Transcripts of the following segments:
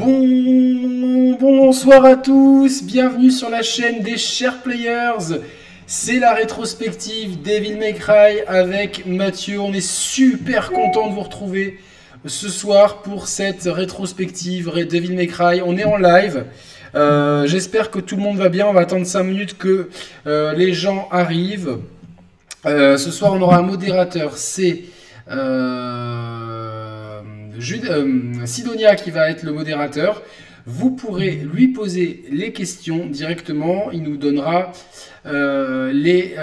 Bon, bonsoir à tous, bienvenue sur la chaîne des chers players. C'est la rétrospective Devil May Cry avec Mathieu. On est super content de vous retrouver ce soir pour cette rétrospective Devil May Cry. On est en live. Euh, j'espère que tout le monde va bien. On va attendre 5 minutes que euh, les gens arrivent. Euh, ce soir, on aura un modérateur. C'est Sidonia qui va être le modérateur. Vous pourrez lui poser les questions directement. Il nous donnera les.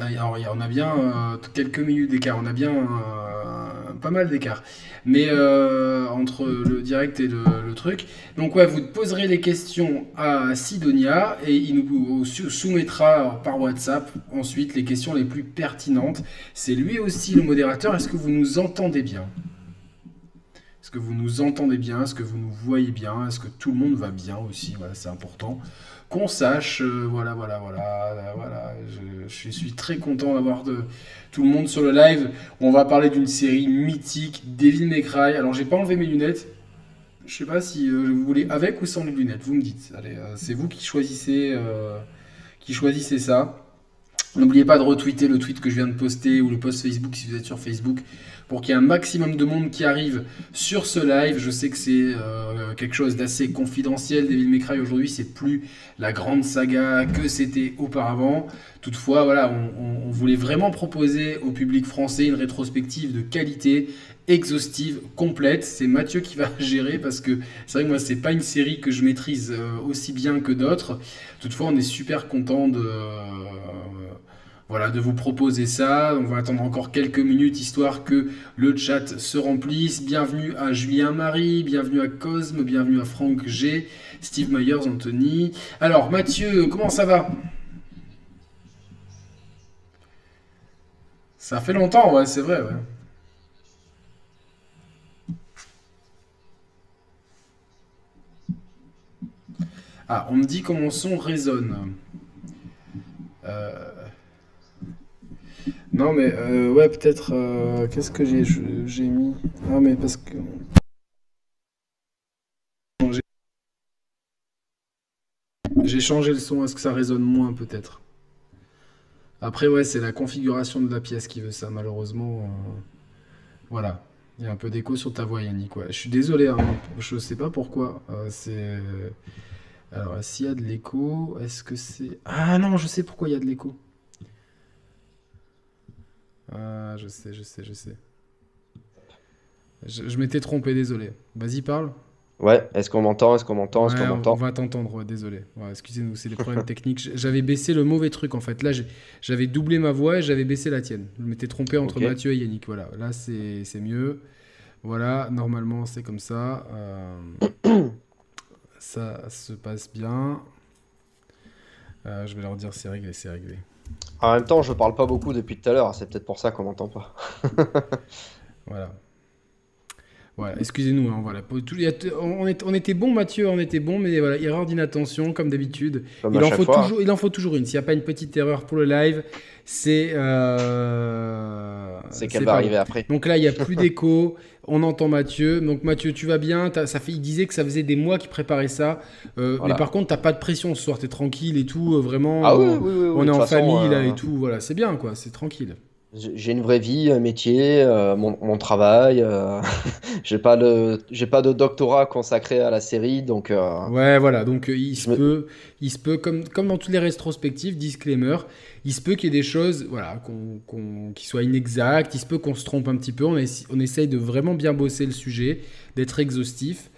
alors, on a bien quelques minutes d'écart. On a bien pas mal d'écart. Mais euh, entre le direct et le, truc. Donc ouais, vous poserez les questions à Sidonia et il nous soumettra par WhatsApp ensuite les questions les plus pertinentes. C'est lui aussi le modérateur. Est-ce que vous nous entendez bien? Est-ce que vous nous entendez bien? Est-ce que vous nous voyez bien? Est-ce que tout le monde va bien aussi? Voilà, c'est important qu'on sache. Euh, voilà, voilà, voilà, voilà. Je, suis très content d'avoir tout le monde sur le live. On va parler d'une série mythique, Devil May Cry. Alors, j'ai pas enlevé mes lunettes. Je sais pas si euh, vous voulez avec ou sans les lunettes. Vous me dites. Allez, euh, c'est vous qui choisissez, qui choisissez ça. N'oubliez pas de retweeter le tweet que je viens de poster ou le post Facebook si vous êtes sur Facebook pour qu'il y ait un maximum de monde qui arrive sur ce live. Je sais que c'est euh, quelque chose d'assez confidentiel. Devil May Cry aujourd'hui, c'est plus la grande saga que c'était auparavant. Toutefois, voilà, on, voulait vraiment proposer au public français une rétrospective de qualité exhaustive, complète. C'est Mathieu qui va gérer parce que c'est vrai que moi, c'est pas une série que je maîtrise euh, aussi bien que d'autres. Toutefois, on est super content de, voilà, de vous proposer ça. On va attendre encore quelques minutes histoire que le chat se remplisse. Bienvenue à Julien Marie, bienvenue à Cosme, bienvenue à Franck G, Steve Myers, Anthony. Alors Mathieu, comment ça va? Ça fait longtemps, ouais, c'est vrai, ouais. Ah, on me dit mon son résonne. Euh, non, mais euh, ouais, peut-être. Euh, qu'est-ce que j'ai mis? Ah, mais parce que. J'ai changé le son, est-ce que ça résonne moins peut-être? Après, ouais, c'est la configuration de la pièce qui veut ça, malheureusement. Euh, voilà. Il y a un peu d'écho sur ta voix, Yannick. Je suis désolé, hein, je sais pas pourquoi. c'est. Alors, s'il y a de l'écho, est-ce que c'est. Ah non, je sais pourquoi il y a de l'écho. Ah, je sais, je sais, je sais. Je, m'étais trompé, désolé. Vas-y, parle. Ouais, est-ce qu'on m'entend Est-ce qu'on m'entend Est-ce qu'on m'entend On va t'entendre, désolé. Excusez-nous, c'est des problèmes techniques. J'avais baissé le mauvais truc en fait. Là, j'avais doublé ma voix et j'avais baissé la tienne. Je m'étais trompé entre Mathieu et Yannick. Voilà, là c'est mieux. Voilà, normalement c'est comme ça. Euh, ça se passe bien. Euh, je vais leur dire c'est réglé, c'est réglé. En même temps, je parle pas beaucoup depuis tout à l'heure, c'est peut-être pour ça qu'on m'entend pas. voilà. Voilà, excusez-nous, hein, voilà. On, était bon, Mathieu, on était bon, mais voilà, erreur d'inattention, comme d'habitude. Il, en faut toujours, il en faut toujours une. S'il n'y a pas une petite erreur pour le live, c'est. Euh, c'est qu'elle va arriver après. Donc là, il n'y a plus d'écho. on entend Mathieu. Donc Mathieu, tu vas bien? Ça fait, il disait que ça faisait des mois qu'il préparait ça. Euh, mais par contre, tu n'as pas de pression ce soir. Tu es tranquille et tout. Euh, vraiment. Ah oui, oui, oui, on est en famille là et tout. Voilà, c'est bien, quoi. C'est tranquille. J'ai une vraie vie, un métier, euh, mon, travail. Euh, j'ai pas j'ai pas de doctorat consacré à la série, donc. Euh, ouais, voilà. Donc il se peut, il se peut comme comme dans toutes les rétrospectives, disclaimer, il se peut qu'il y ait des choses, voilà, qui soient inexactes. Il se peut qu'on se trompe un petit peu. On, on essaye de vraiment bien bosser le sujet, d'être exhaustif.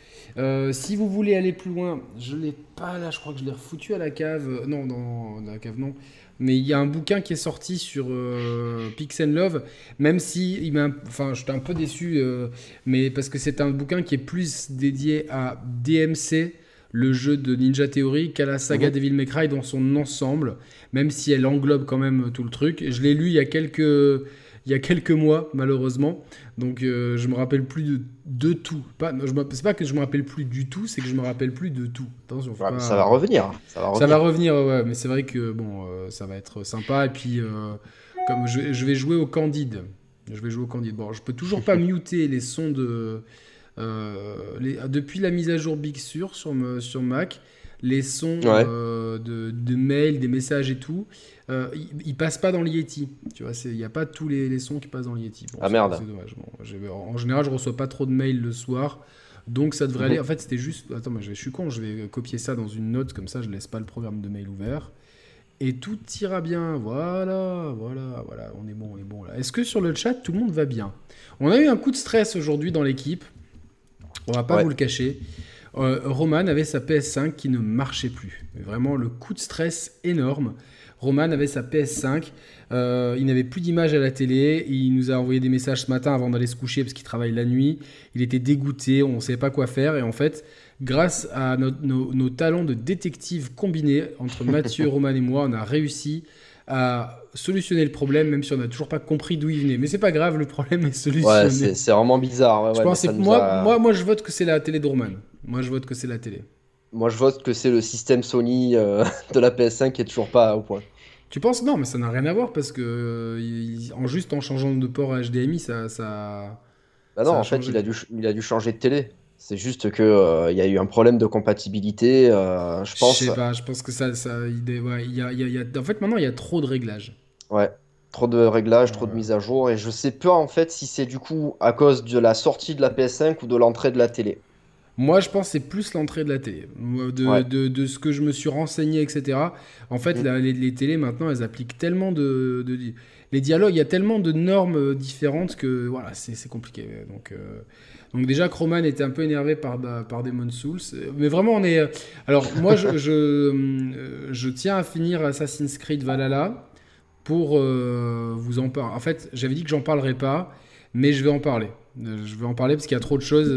si vous voulez aller plus loin, je l'ai pas là. Je crois que je l'ai refoutu à la cave. Non, dans la cave non mais il y a un bouquin qui est sorti sur euh, Pix and Love, même si il m'a, enfin, j'étais un peu déçu, euh, mais parce que c'est un bouquin qui est plus dédié à DMC, le jeu de Ninja Theory, qu'à la saga mhm. Devil May Cry dans son ensemble, même si elle englobe quand même tout le truc. Je l'ai lu il y a quelques il y a quelques mois, malheureusement. Donc euh, je me rappelle plus de, de tout. Pas, je c'est pas que je me rappelle plus du tout, c'est que je me rappelle plus de tout. Attention, ça, va revenir, ça va revenir. Ça va revenir, ouais, mais c'est vrai que bon, euh, ça va être sympa. Et puis, euh, comme je, je, vais jouer au Candide. Je vais jouer au Candide. Bon, je peux toujours pas muter les sons de, depuis la mise à jour Big Sur sur, sur Mac, les sons de, de, mails, des messages et tout, ils, passent pas dans le Yeti. Tu vois, il n'y a pas tous les, sons qui passent dans le Yeti. ah merde. C'est dommage. en général, je reçois pas trop de mails le soir. Donc ça devrait aller. En fait, c'était juste. Attends, mais je suis con, je vais copier ça dans une note, comme ça je laisse pas le programme de mail ouvert. Et tout ira bien. Voilà, voilà, voilà. On est bon, on est bon là. Est-ce que sur le chat, tout le monde va bien? On a eu un coup de stress aujourd'hui dans l'équipe. On va pas vous le cacher. Euh, Roman avait sa PS5 qui ne marchait plus. vraiment, le coup de stress énorme. Roman avait sa PS5. Euh, il n'avait plus d'image à la télé. Il nous a envoyé des messages ce matin avant d'aller se coucher parce qu'il travaille la nuit. Il était dégoûté, on ne savait pas quoi faire. Et en fait, grâce à nos, talents de détective combinés entre Mathieu, Roman et moi, on a réussi à solutionner le problème, même si on n'a toujours pas compris d'où il venait. Mais c'est pas grave, le problème est solutionné. Ouais, c'est vraiment bizarre. je pense moi, moi, moi, je vote que c'est la télé de Roman. Moi, je vote que c'est la télé. Moi, je vote que c'est le système Sony euh, de la PS5 qui est toujours pas au point. Tu penses Non, mais ça n'a rien à voir parce que euh, en juste en changeant de port à HDMI, ça. ça bah non, en fait, il a, dû, il a dû changer de télé. C'est juste que euh, il y a eu un problème de compatibilité, euh, je pense. Je sais pas, je pense que ça, ça il, y a, y a, en fait maintenant il y a trop de réglages. Ouais, trop de réglages, trop de mises à jour, et je sais pas en fait si c'est du coup à cause de la sortie de la PS5 ou de l'entrée de la télé. Moi, je pense que c'est plus l'entrée de la télé. De, de, ce que je me suis renseigné, etc. En fait, mm. les, les, télés, maintenant, elles appliquent tellement de, Les dialogues, il y a tellement de normes euh, différentes que voilà, c'est compliqué. Donc, euh, donc déjà, Croman était un peu énervé par, bah, par Demon Souls. Mais vraiment, on est... Euh, alors, moi, je, je, je, tiens à finir Assassin's Creed Valhalla pour vous en parler. En fait, j'avais dit que j'en parlerais pas, mais je vais en parler. Je vais en parler parce qu'il y a trop de choses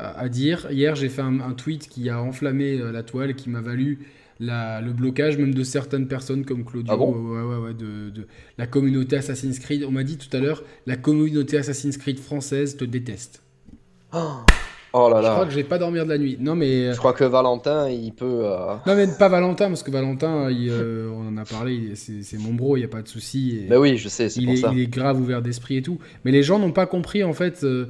à, dire. Hier, j'ai fait un, tweet qui a enflammé euh, la toile, qui m'a valu le blocage même de certaines personnes comme Claudio, ah de, la communauté Assassin's Creed. On m'a dit tout à l'heure, la communauté Assassin's Creed française te déteste. Oh, là là. Je crois que je vais pas dormir de la nuit. Non mais. Euh, je crois que Valentin, il peut. Euh, non mais pas Valentin parce que Valentin, on en a parlé, c'est mon bro, il y a pas de souci. Mais oui, je sais, c'est pour ça. Il est grave ouvert d'esprit et tout. Mais les gens n'ont pas compris en fait. Euh,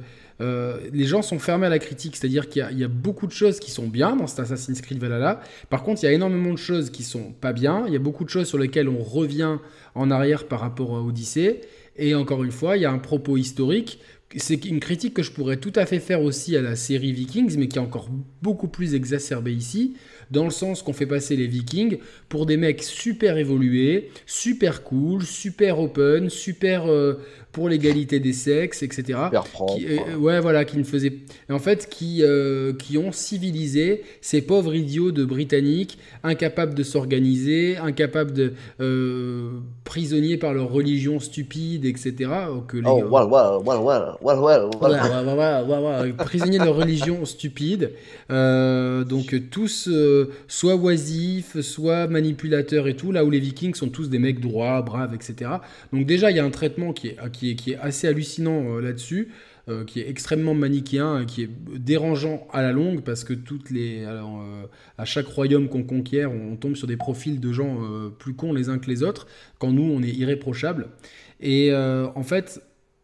les gens sont fermés à la critique, c'est-à-dire qu'il y, a beaucoup de choses qui sont bien dans cet Assassin's Creed Valhalla. Par contre, il y a énormément de choses qui sont pas bien. Il y a beaucoup de choses sur lesquelles on revient en arrière par rapport à Odyssée. Et encore une fois, il y a un propos historique. C'est une critique que je pourrais tout à fait faire aussi à la série Vikings, mais qui est encore beaucoup plus exacerbée ici dans le sens qu'on fait passer les Vikings pour des mecs super évolués, super cool, super open, super euh, pour l'égalité des sexes, etc. Qui, euh, ouais, voilà, qui ne faisaient, en fait, qui euh, qui ont civilisé ces pauvres idiots de Britanniques, incapables de s'organiser, incapables de prisonniers par leur religion stupide, etc. Que les, oh, well, well, well, well, well, well, prisonniers de leur religion stupide. donc tous soit oisifs, soit manipulateurs et tout, là où les vikings sont tous des mecs droits, braves, etc. Donc déjà, il y a un traitement qui est, qui est, qui est assez hallucinant euh, là-dessus. Euh, qui est extrêmement manichéen, qui est dérangeant à la longue parce que toutes les, euh, à chaque royaume qu'on conquiert, on, tombe sur des profils de gens plus cons les uns que les autres, quand nous on est irréprochables. Et en fait,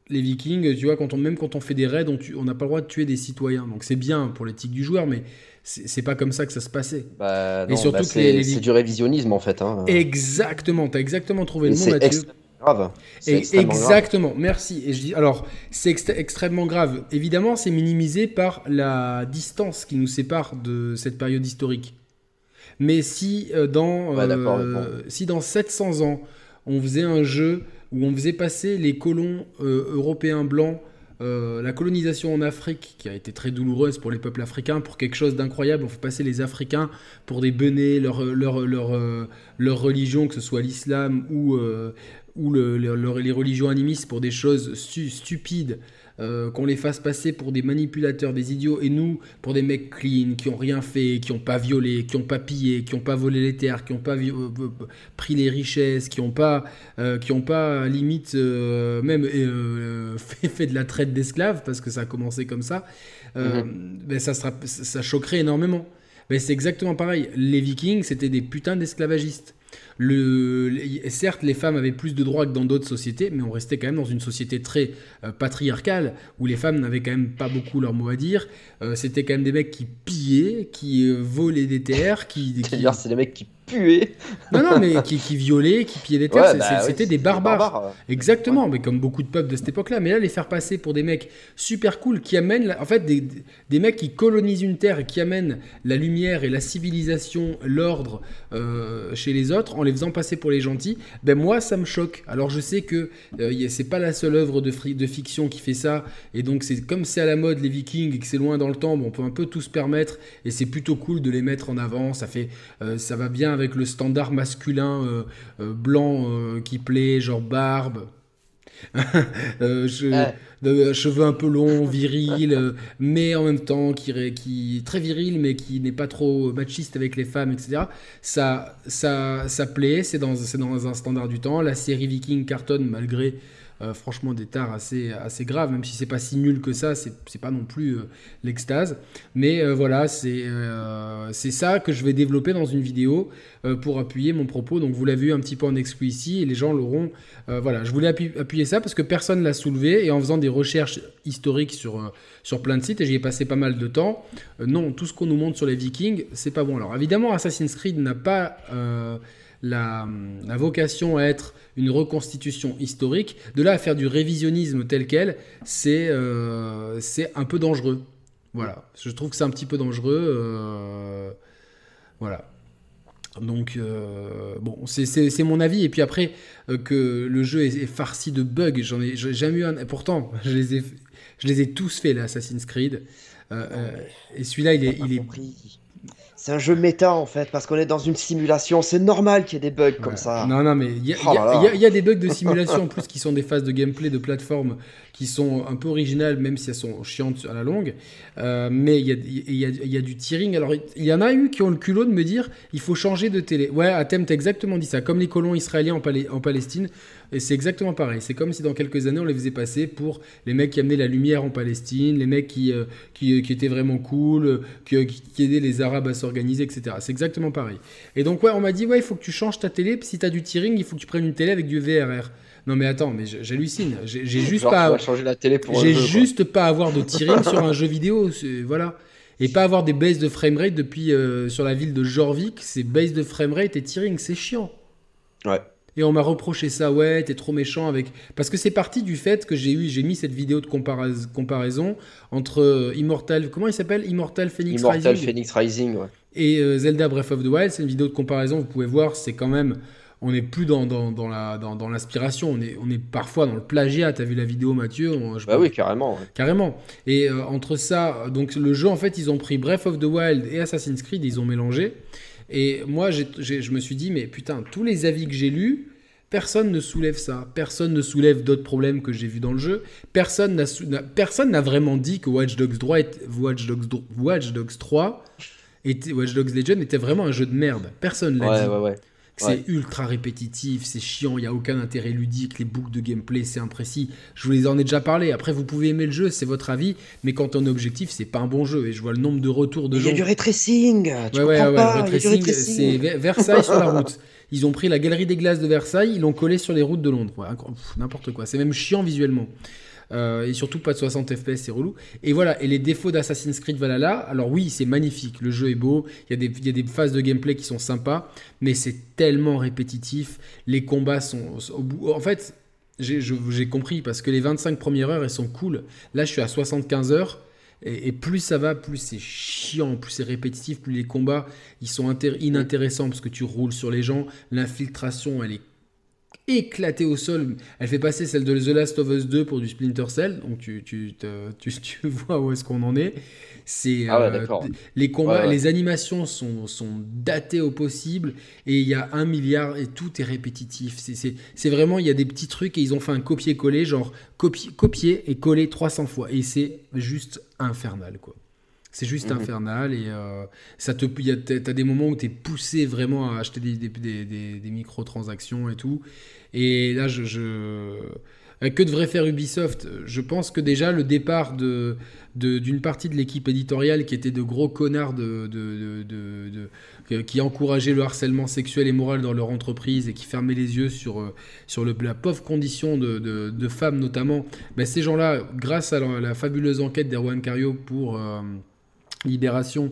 les Vikings, tu vois, quand on, même quand on fait des raids, on n'a pas le droit de tuer des citoyens. Donc c'est bien pour l'éthique du joueur, mais c'est pas comme ça que ça se passait. Bah, et surtout bah, c'est du révisionnisme en fait. Hein. Exactement, tu as exactement trouvé le mot, Mathieu. Grave. Et exactement, merci. Et je dis, alors, c'est extrêmement grave. Évidemment, c'est minimisé par la distance qui nous sépare de cette période historique. Mais si euh, dans, euh, si dans 700 ans, on faisait un jeu où on faisait passer les colons euh, européens blancs la colonisation en Afrique, qui a été très douloureuse pour les peuples africains, pour quelque chose d'incroyable, on fait passer les Africains pour des benets, leur, leur, leur, leur religion, que ce soit l'islam ou, ou les religions animistes, pour des choses stupides euh, qu'on les fasse passer pour des manipulateurs, des idiots, et nous pour des mecs clean, qui ont rien fait, qui ont pas violé, qui ont pas pillé, qui ont pas volé les terres, qui ont pas euh, euh, pris les richesses, qui ont pas, qui ont pas limite même fait, fait, de la traite d'esclaves parce que ça a commencé comme ça. Mhm. ben ça, sera, ça choquerait énormément. Mais c'est exactement pareil. Les Vikings, c'était des putains d'esclavagistes. Certes, les femmes avaient plus de droits que dans d'autres sociétés, mais on restait quand même dans une société très euh, patriarcale, où les femmes n'avaient quand même pas beaucoup leur mot à dire. Euh, c'était quand même des mecs qui pillaient, qui euh, volaient des terres, qui... qui... C'est des mecs qui puer. Non, non, mais qui, qui violaient, qui pillaient des terres, bah c'était des barbares. Exactement, mais comme beaucoup de peuples de cette époque-là. Mais là, les faire passer pour des mecs super cool qui amènent, en fait, des, des, mecs qui colonisent une terre et qui amènent la lumière et la civilisation, l'ordre euh, chez les autres en les faisant passer pour les gentils, ben moi, ça me choque. Alors, je sais que euh, c'est pas la seule œuvre de, de fiction qui fait ça. Et donc, c'est comme c'est à la mode les Vikings et que c'est loin dans le temps, on peut un peu tout se permettre. Et c'est plutôt cool de les mettre en avant. Ça fait, euh, ça va bien avec le standard masculin euh, euh, blanc euh, qui plaît, genre barbe. cheveux un peu longs, viril, mais en même temps qui, qui très viril, mais qui n'est pas trop machiste avec les femmes, etc. Ça, ça, ça plaît, c'est dans, dans un standard du temps. La série Viking cartonne malgré euh, franchement des tares assez, assez graves, même si c'est pas si nul que ça, c'est pas non plus euh, l'extase. Mais euh, voilà, c'est ça que je vais développer dans une vidéo pour appuyer mon propos. Donc vous l'avez vu un petit peu en exclu ici, et les gens l'auront. voilà, je voulais appuyer, ça parce que personne l'a soulevé, et en faisant des recherches historiques sur, sur plein de sites, et j'y ai passé pas mal de temps, non, tout ce qu'on nous montre sur les vikings, c'est pas bon. Alors évidemment, Assassin's Creed n'a pas la, vocation à être une reconstitution historique. De là à faire du révisionnisme tel quel, c'est euh, un peu dangereux. Voilà, je trouve que c'est un petit peu dangereux. Euh, voilà. Donc, euh, bon, c'est mon avis. Et puis après, que le jeu est, farci de bugs, j'en ai, jamais eu un. Pourtant, je les ai, je les ai tous faits, l'Assassin's Creed. et celui-là, il est. Il est c'est un jeu méta en fait, parce qu'on est dans une simulation. C'est normal qu'il y ait des bugs comme ça. Non, non, mais il y, oh y, a des bugs de simulation en plus qui sont des phases de gameplay de plateforme qui sont un peu originales, même si elles sont chiantes à la longue. Euh, mais il y, y a, du tearing. Alors, il y en a eu qui ont le culot de me dire il faut changer de télé. Ouais, Atem, t'as exactement dit ça. Comme les colons israéliens en, en Palestine, et c'est exactement pareil. C'est comme si dans quelques années, on les faisait passer pour les mecs qui amenaient la lumière en Palestine, les mecs qui, euh, qui, qui, étaient vraiment cool, euh, qui, qui, aidaient les Arabes à s'organiser, etc. C'est exactement pareil. Et donc, ouais, on m'a dit, ouais, il faut que tu changes ta télé. Si tu as du tearing, il faut que tu prennes une télé avec du VRR. Non mais attends, mais j'hallucine. J'ai juste pas. changer la télé pour. J'ai juste pas avoir de tearing sur un jeu vidéo. Voilà. Et pas avoir des baisses de framerate depuis euh, sur la ville de Jorvik, c'est baisse de framerate et tearing, c'est chiant. Ouais. Et on m'a reproché ça, ouais, t'es trop méchant avec. Parce que c'est parti du fait que j'ai eu, j'ai mis cette vidéo de comparaison entre euh, Immortal, comment il s'appelle? Immortal Phoenix Rising. Immortal Phoenix Rising, ouais. Et euh, Zelda Breath of the Wild, c'est une vidéo de comparaison, vous pouvez voir, c'est quand même. On n'est plus dans, dans, dans la, dans, dans l'inspiration, on est, on est parfois dans le plagiat. T'as vu la vidéo, Mathieu Bah oui, carrément. Carrément. Et euh, entre ça, donc le jeu, en fait, ils ont pris Breath of the Wild et Assassin's Creed, ils ont mélangé. Et moi, je me suis dit, mais putain, tous les avis que j'ai lus, personne ne soulève ça. Personne ne soulève d'autres problèmes que j'ai vus dans le jeu. Personne n'a, personne n'a vraiment dit que Watch Dogs 3, Watch Dogs, Watch Dogs 3 était, Watch Dogs Legion était vraiment un jeu de merde. Personne l'a dit. Ouais, ouais. C'est ultra répétitif, c'est chiant, il n'y a aucun intérêt ludique, les boucles de gameplay, c'est imprécis. Je vous les en ai déjà parlé. Après, vous pouvez aimer le jeu, c'est votre avis, mais quand on est objectif, c'est pas un bon jeu. Et je vois le nombre de retours de gens. Il y a du retracing Tu ouais, ouais, ouais, c'est Versailles sur la route. Ils ont pris la galerie des glaces de Versailles, ils l'ont collé sur les routes de Londres. N'importe quoi. C'est même chiant visuellement. Euh, et surtout pas de 60 FPS, c'est relou. Et voilà, et les défauts d'Assassin's Creed Valhalla, alors oui, c'est magnifique, le jeu est beau, il y, a des, phases de gameplay qui sont sympas, mais c'est tellement répétitif, les combats sont... Au bout, en fait, j'ai compris, parce que les 25 premières heures, elles sont cool. Là, je suis à 75 heures, et, plus ça va, plus c'est chiant, plus c'est répétitif, plus les combats, ils sont inintéressants, parce que tu roules sur les gens, l'infiltration, elle est éclatée au sol. Elle fait passer celle de The Last of Us 2 pour du Splinter Cell. Donc tu, tu, tu, tu vois où est-ce qu'on en est. C'est ah euh, les combats, les animations sont, sont datées au possible et il y a un milliard et tout est répétitif. C'est vraiment il y a des petits trucs et ils ont fait un copier-coller genre copier, copier et coller 300 fois et c'est juste infernal quoi. C'est juste mhm. infernal et euh, ça te, t'as des moments où tu es poussé vraiment à acheter des, des, des, des, microtransactions et tout. Et là, je, que devrait faire Ubisoft? Je pense que déjà le départ de d'une partie de l'équipe éditoriale qui était de gros connards de, de, qui encourageaient le harcèlement sexuel et moral dans leur entreprise et qui fermaient les yeux sur, euh, sur le, la pauvre condition de, femmes notamment, ben ces gens-là, grâce à la, fabuleuse enquête d'Erwan Cario pour euh, Libération,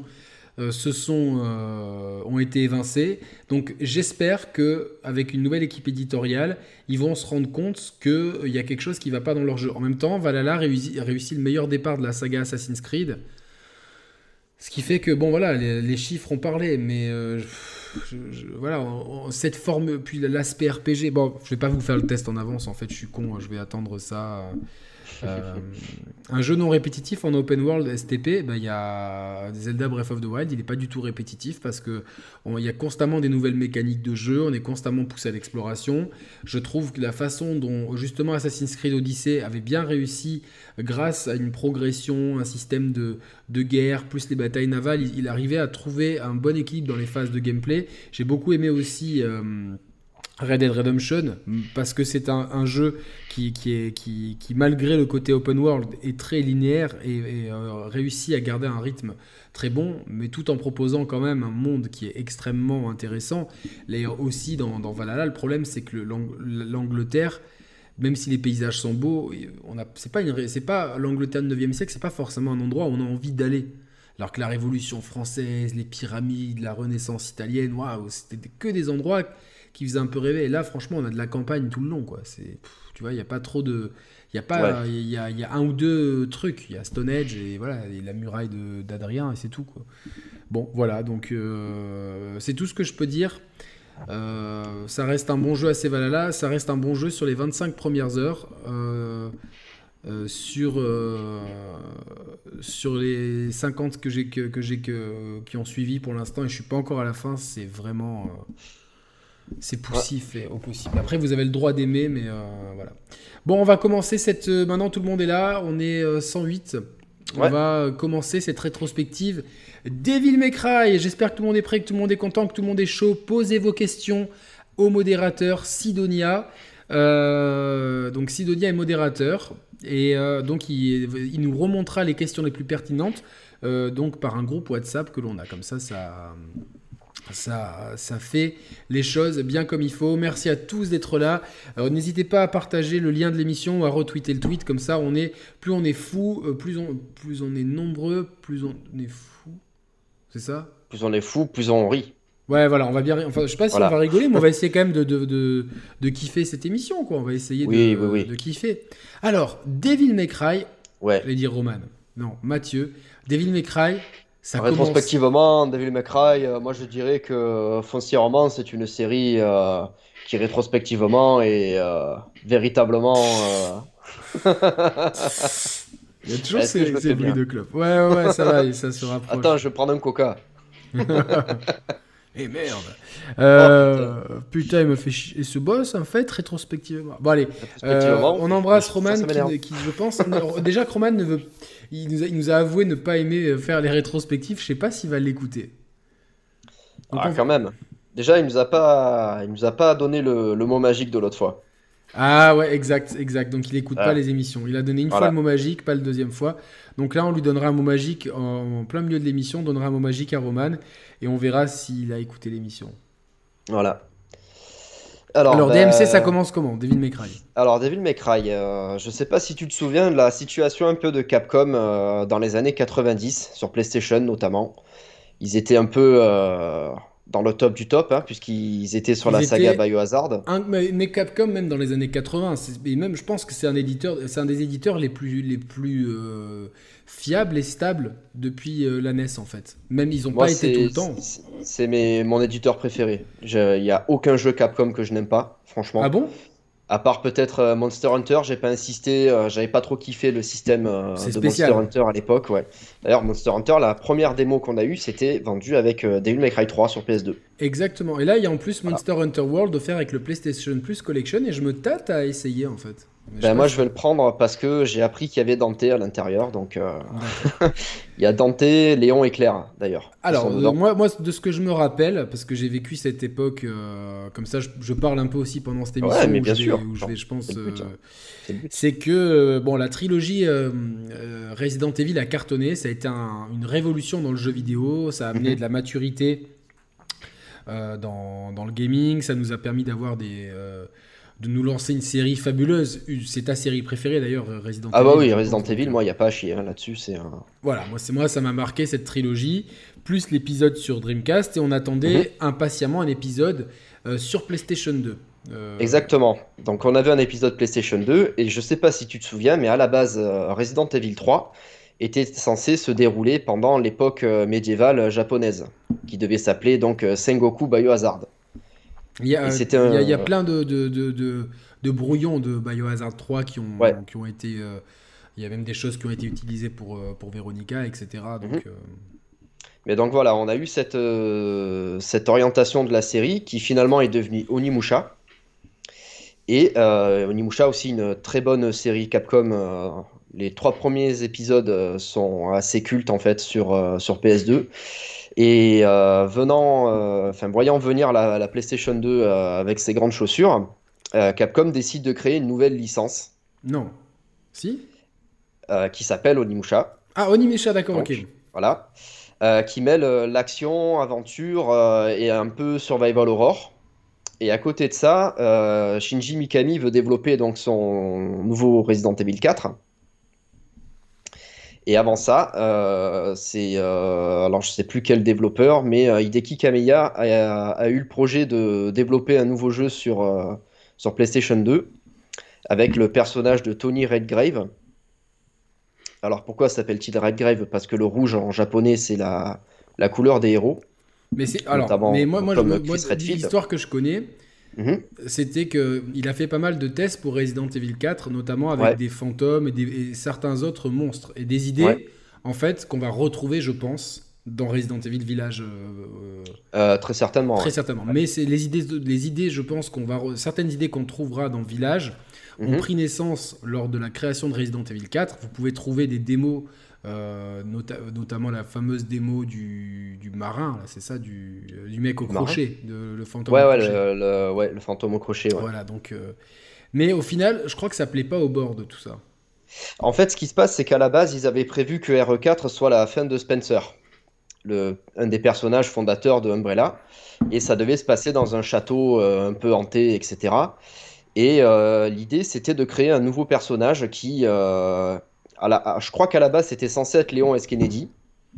euh, se sont, euh, ont été évincés. Donc j'espère que avec une nouvelle équipe éditoriale, ils vont se rendre compte qu'il euh, y a quelque chose qui va pas dans leur jeu. En même temps, Valhalla réussit, le meilleur départ de la saga Assassin's Creed. Ce qui fait que, bon, voilà, les, chiffres ont parlé, mais voilà, cette forme, puis l'aspect RPG, bon, je vais pas vous faire le test en avance, en fait, je suis con, je vais attendre ça. Euh, un jeu non répétitif en open world STP, bah, il y a Zelda Breath of the Wild, il n'est pas du tout répétitif parce que il y a constamment des nouvelles mécaniques de jeu, on est constamment poussé à l'exploration. Je trouve que la façon dont justement Assassin's Creed Odyssey avait bien réussi grâce à une progression, un système de, de guerre, plus les batailles navales, il, arrivait à trouver un bon équilibre dans les phases de gameplay. J'ai beaucoup aimé aussi... Euh, Red Dead Redemption, parce que c'est un, jeu qui, qui, est, qui, qui, malgré le côté open world, est très linéaire et, euh, réussit à garder un rythme très bon, mais tout en proposant quand même un monde qui est extrêmement intéressant. Là, aussi, dans, dans Valhalla, le problème, c'est que l'Angleterre, même si les paysages sont beaux, on a, c'est pas, c'est pas l'Angleterre du 9e siècle, c'est pas forcément un endroit où on a envie d'aller. Alors que la Révolution française, les pyramides, la Renaissance italienne, waouh, c'était que des endroits qui faisait un peu rêver. Et là, franchement, on a de la campagne tout le long, quoi. C'est, tu vois, il n'y a pas trop de, il y a pas, il y, a, y, a, un ou deux trucs. Il y a Stonehenge et voilà, et la muraille d'Adrien et c'est tout, quoi. Bon, voilà, donc euh, c'est tout ce que je peux dire. Euh, ça reste un bon jeu à Valhalla, ça reste un bon jeu sur les 25 premières heures. Euh, sur, sur les 50 que j'ai que, que j'ai que, qui ont suivi pour l'instant et je suis pas encore à la fin, c'est vraiment c'est poussif et au possible. Après, vous avez le droit d'aimer, mais euh, voilà. Bon, on va commencer cette. Euh, maintenant, tout le monde est là. On est 108. Euh, on va commencer cette rétrospective. Devil May Cry. J'espère que tout le monde est prêt, que tout le monde est content, que tout le monde est chaud. Posez vos questions au modérateur Sidonia. donc Sidonia est modérateur et donc il, il, nous remontera les questions les plus pertinentes donc par un groupe WhatsApp que l'on a comme ça ça ça, ça fait les choses bien comme il faut. Merci à tous d'être là. N'hésitez pas à partager le lien de l'émission ou à retweeter le tweet. Comme ça, on est, plus on est fou, euh, plus on, plus on est nombreux, plus on est fou. C'est ça? Plus on est fou, plus on rit. Ouais, voilà, on va bien. Enfin, je sais pas si on va rigoler, mais on va essayer quand même de, de, de, kiffer cette émission, quoi. On va essayer de, de kiffer. Alors, Devil May Cry. Ouais. Je vais dire Roman. Non, Mathieu. Devil May Cry, Rétrospectivement, Devil May Cry, euh, moi je dirais que foncièrement c'est une série euh, qui rétrospectivement est euh, véritablement. Il y a toujours ces, bruits de club. Ouais, ouais, ça va, ça se rapproche. Attends, je vais prendre un coca. Et merde. Oh, putain. il me fait chier. Et ce boss, en fait, rétrospectivement. Bon, allez. on embrasse Roman, qui, qui, je pense. déjà, Roman ne veut il nous, a, avoué ne pas aimer euh, faire les rétrospectives. Je sais pas s'il va l'écouter. Ah, quand même. Déjà, il nous a pas, il nous a pas donné le, mot magique de l'autre fois. Ah ouais, exact, exact. Donc il écoute pas les émissions. Il a donné une fois le mot magique, pas la deuxième fois. Donc là, on lui donnera un mot magique en, plein milieu de l'émission. On donnera un mot magique à Roman et on verra s'il a écouté l'émission. Voilà. Alors, DMC, ça commence comment Devil May Cry Alors, Devil May Cry, euh, je sais pas si tu te souviens de la situation un peu de Capcom euh, dans les années 90, sur PlayStation notamment. Ils étaient un peu euh, dans le top du top, hein, puisqu'ils étaient sur la saga Biohazard. mais, Capcom, même dans les années 80, et même je pense que c'est un, éditeur, c'est un des éditeurs les plus, les plus fiable et stable depuis euh, la NES en fait. Même ils ont pas été tout le temps. C'est mon éditeur préféré. Il n'y a aucun jeu Capcom que je n'aime pas, franchement. Ah bon? À part peut-être euh, Monster Hunter, j'ai pas insisté, euh, j'avais pas trop kiffé le système de Monster Hunter à l'époque. Ouais. D'ailleurs, Monster Hunter, la première démo qu'on a eue, c'était vendu avec Devil May Cry 3 sur PS2. Exactement. Et là, il y a en plus Monster Hunter World offert avec le PlayStation Plus Collection et je me tâte à essayer en fait. Ben, moi, je vais le prendre parce que j'ai appris qu'il y avait Dante à l'intérieur. Donc, euh, il y a Dante, Léon et Claire, d'ailleurs. Alors, euh, moi, moi, de ce que je me rappelle, parce que j'ai vécu cette époque, euh, comme ça, je, je parle un peu aussi pendant cette émission Ouais, mais où, bien je vais, sûr. où je vais, je pense, C'est hein. Que bon, la trilogie Resident Evil a cartonné, ça a été un- une révolution dans le jeu vidéo, ça a amené Mhm. de la maturité dans, dans le gaming, ça nous a permis d'avoir des de nous lancer une série fabuleuse. C'est ta série préférée d'ailleurs, Resident Ah Evil. bah oui, Resident Evil, moi, il n'y a pas à chier hein, là-dessus. C'est un... voilà, moi, c'est moi, ça m'a marqué cette trilogie, plus l'épisode sur Dreamcast, et on attendait Mhm. impatiemment un épisode euh, sur PlayStation 2. Euh, Exactement. Donc, on avait un épisode PlayStation 2, et je sais pas si tu te souviens, mais à la base, euh, Resident Evil 3 était censé se dérouler pendant l'époque médiévale japonaise, qui devait s'appeler donc Sengoku Biohazard. Il y a, c'était il y a- il y a un- plein de, de, de, brouillons de Biohazard 3 qui ont, Ouais. qui ont été. euh, il y a même des choses qui ont été utilisées pour, euh, pour Veronica, etc. Donc, Mhm. euh, Mais donc voilà, on a eu cette, euh, cette orientation de la série qui finalement est devenue Onimusha. Et euh, Onimusha aussi une très bonne série Capcom. euh, les trois premiers épisodes euh, sont assez cultes en fait sur, euh, sur PS2. Et euh, venant, euh, enfin voyant venir la, la PlayStation 2 euh, avec ses grandes chaussures, Capcom décide de créer une nouvelle licence non. Si? Qui s'appelle Onimusha. Ah, Onimusha, d'accord, ok. Voilà. Euh, qui mêle euh, l'action, aventure euh, et un peu survival horror. Et à côté de ça, Shinji Mikami veut développer donc son nouveau Resident Evil 4. Et avant ça, euh, c'est euh, alors je sais plus quel développeur, mais euh, Hideki Kamiya a, a eu le projet de développer un nouveau jeu sur, euh, sur PlayStation 2 avec le personnage de Tony Redgrave. Alors pourquoi s'appelle-t-il Redgrave? Parce que le rouge en japonais c'est la, la couleur des héros. Mais c'est alors, mais moi, moi, moi, l'histoire que je connais, Mhm. c'était que il a fait pas mal de tests pour Resident Evil 4, notamment avec Ouais. des fantômes et, des- et certains autres monstres et des idées, Ouais. en fait, qu'on va retrouver, je pense, dans Resident Evil Village. euh, euh, Euh, très certainement. Très ouais. certainement. Mais c'est les idées, les idées, je pense qu'on va certaines idées qu'on trouvera dans Village ont Mhm. pris naissance lors de la création de Resident Evil 4. Vous pouvez trouver des démos, nota- notamment la fameuse démo du, du marin, c'est ça, du, euh, du mec au crochet, de, le fantôme Ouais, au ouais, crochet. le, le- ouais, le fantôme au crochet. ouais. Voilà, donc. euh, Mais au final, je crois que ça plaît pas au bord de tout ça. En fait, ce qui se passe, c'est qu'à la base, ils avaient prévu que RE4 soit la fin de Spencer, le, un des personnages fondateurs de Umbrella. Et ça devait se passer dans un château euh, un peu hanté, etc. Et euh, l'idée, c'était de créer un nouveau personnage qui, euh, à la- à- je crois qu'à la base, c'était censé être Léon S. Kennedy.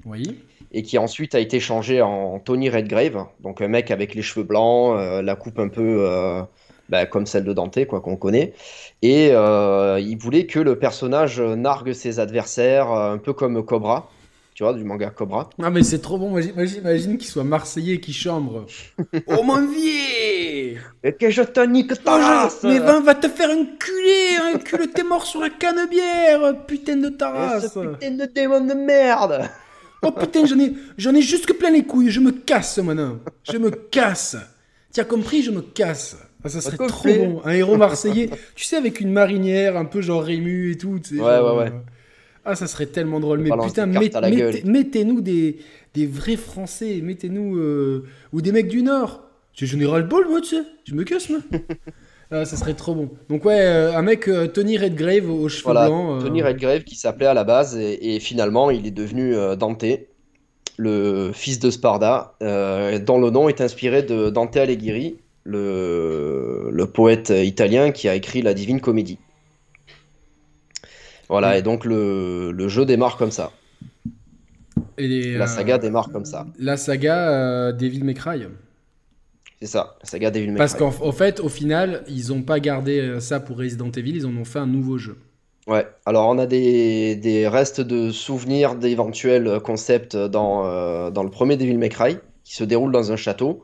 Oui. et qui ensuite a été changé en Tony Redgrave, donc un mec avec les cheveux blancs, euh, la coupe un peu euh, bah, comme celle de Dante, quoi, qu'on connaît. Et euh, il voulait que le personnage nargue ses adversaires, un peu comme Cobra, tu vois, du manga Cobra. Ah mais c'est trop bon. Moi, j'im- j'imagine qu'il soit marseillais, qui chambre. oh mon vieux que je te nique ta race Mais va, va te faire enculer Enculer, t'es mort sur la canne bière Putain de ta race ce putain de démon de merde Oh putain, j'en ai, j'en ai jusque plein les couilles, je me casse maintenant. Je me casse. Tu as compris, je me casse. Ah, ça serait trop bon. Un héros marseillais, tu sais, avec une marinière, un peu genre Rému et tout. tu sais, Ouais, genre, ouais, ouais. euh, Ah, ça serait tellement drôle. Mais Balance putain, met- mettez-nous des, des vrais Français. Mettez-nous. euh, ou des mecs du Nord. C'est général bol, moi, tu sais? Je me casse, moi. ah, ça serait trop bon. Donc, ouais, euh, un mec, euh, Tony Redgrave aux cheveux Voilà, blancs. euh, Tony Redgrave qui s'appelait à la base, et, et finalement il est devenu Dante, le fils de Sparda, dont le nom est inspiré de Dante Alighieri, le, le poète italien qui a écrit la Divine Comédie. Voilà, Oui. et donc le, le jeu démarre comme ça. et les, La euh, saga démarre comme ça. La saga euh, Devil May Cry. C'est ça, la saga Devil May Parce qu'en en fait, au final, ils n'ont pas gardé euh, ça pour Resident Evil, ils en ont fait un nouveau jeu. Ouais, alors on a des, des restes de souvenirs d'éventuels concepts dans, euh, dans le premier Devil May Cry, qui se déroule dans un château.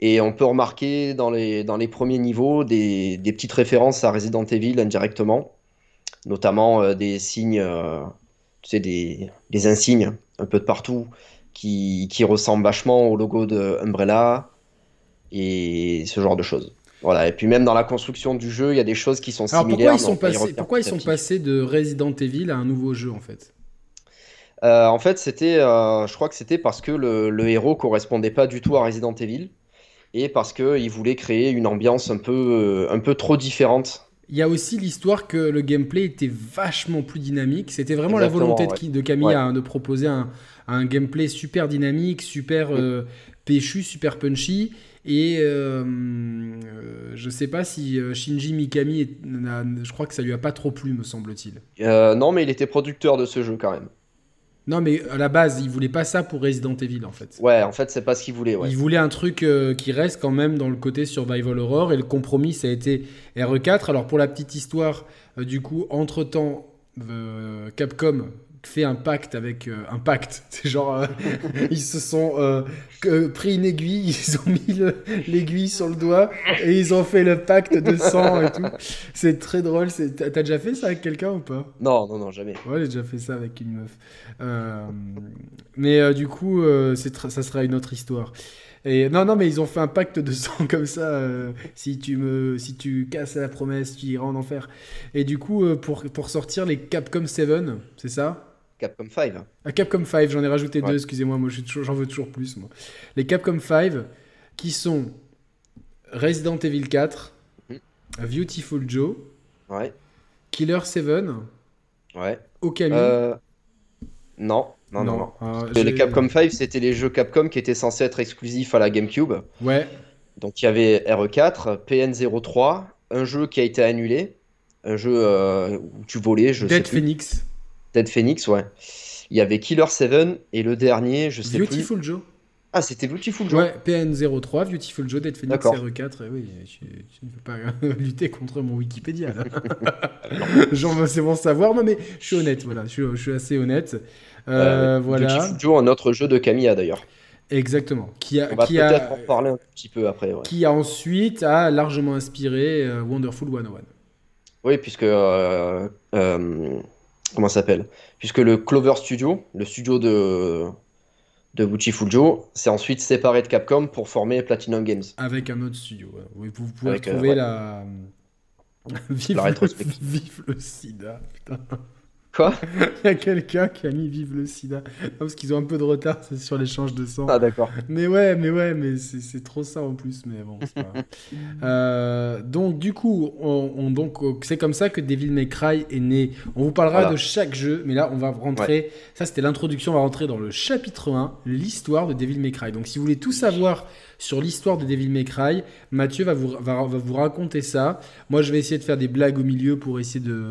Et on peut remarquer dans les, dans les premiers niveaux des, des petites références à Resident Evil indirectement, notamment euh, des signes, euh, tu sais, des, des insignes un peu de partout qui, qui ressemblent vachement au logo de Umbrella et ce genre de choses. Voilà, et puis même dans la construction du jeu, il y a des choses qui sont Alors similaires. pourquoi ils sont passés, pourquoi ils sont passés de Resident Evil à un nouveau jeu en fait? Euh, en fait, c'était, euh, je crois que c'était parce que le, le héros correspondait pas du tout à Resident Evil et parce qu'il voulait créer une ambiance un peu, euh, un peu trop différente. Il y a aussi l'histoire que le gameplay était vachement plus dynamique. C'était vraiment la volonté de, ouais. de Ouais. hein, de proposer un, un gameplay super dynamique, super euh, péchu, super punchy. Et euh, je sais pas si euh, Shinji Mikami, est- je crois que ça lui a pas trop plu, me semble-t-il. Euh, non, mais il était producteur de ce jeu quand même. Non, mais à la base, il voulait pas ça pour Resident Evil en fait. Ouais, en fait, c'est pas ce qu'il voulait. Ouais. Il voulait un truc euh, qui reste quand même dans le côté survival horror et le compromis ça a été RE4. Alors pour la petite histoire, euh, du coup, entre-temps, euh, Capcom fait un pacte avec euh, un pacte. C'est genre euh, ils se sont euh, pris une aiguille, ils ont mis le- l'aiguille sur le doigt et ils ont fait le pacte de sang et tout. C'est très drôle. T'as déjà fait ça avec quelqu'un ou pas? Non, non, non, jamais. Ouais, j'ai déjà fait ça avec une meuf. Mais du coup, ça sera une autre histoire. Et non, non, mais ils ont fait un pacte de sang comme ça. euh, si tu me, si tu casses la promesse, tu iras en enfer. Et du coup, euh, pour, pour sortir les Capcom 7, c'est ça? Capcom 5. Ah, Capcom 5, j'en ai rajouté Ouais. deux, excusez-moi, moi j'en veux toujours plus. Moi. Les Capcom 5, qui sont Resident Evil 4, Mhm. Beautiful Joe, Ouais, Killer 7, ouais. Okami. Euh, Non, non, non, non. Ah, Les Capcom 5, c'était les jeux Capcom qui étaient censés être exclusifs à la GameCube. Ouais, Donc il y avait RE4, PN03, un jeu qui a été annulé, un jeu euh, où tu volais, je sais Dead plus. Dead Phoenix, ouais. Il y avait Killer 7 et le dernier, je sais plus. Beautiful Joe. Ah, c'était Beautiful Joe. Ouais, PN03, Beautiful Joe, Dead Phoenix, D'accord. RE4. Et oui, tu, ne peux pas lutter contre mon Wikipédia là. Genre, c'est bon savoir, non mais je suis honnête, voilà, je suis, je suis assez honnête. Euh, Euh, voilà, Beautiful Joe, un autre jeu de Camilla d'ailleurs. exactement. Qui a, On va qui peut-être en parler un petit peu après. ouais. qui a ensuite a largement inspiré euh, Wonderful 101. Oui, puisque. euh, euh, comment ça s'appelle? Puisque le Clover Studio, le studio de, de Beautiful Joe, s'est ensuite séparé de Capcom pour former Platinum Games. Avec un autre studio. ouais. Vous pouvez Avec, euh, ouais. la. Vive, La le, vive le sida. Putain. Quoi? Il y a quelqu'un qui a mis Vive le sida. Non, parce qu'ils ont un peu de retard sur l'échange de sang. Ah, d'accord. Mais ouais, mais ouais, mais c'est trop ça en plus, mais bon, c'est pas grave. Euh, donc du coup, on, on- donc euh, c'est comme ça que Devil May Cry est né. On vous parlera Voilà. de chaque jeu, mais là on va rentrer. Ça c'était l'introduction, on va rentrer dans le chapitre 1, l'histoire de Devil May Cry. Donc si vous voulez tout savoir sur l'histoire de Devil May Cry, Mathieu va vous, va, va vous raconter ça. Moi je vais essayer de faire des blagues au milieu pour essayer de, de- de-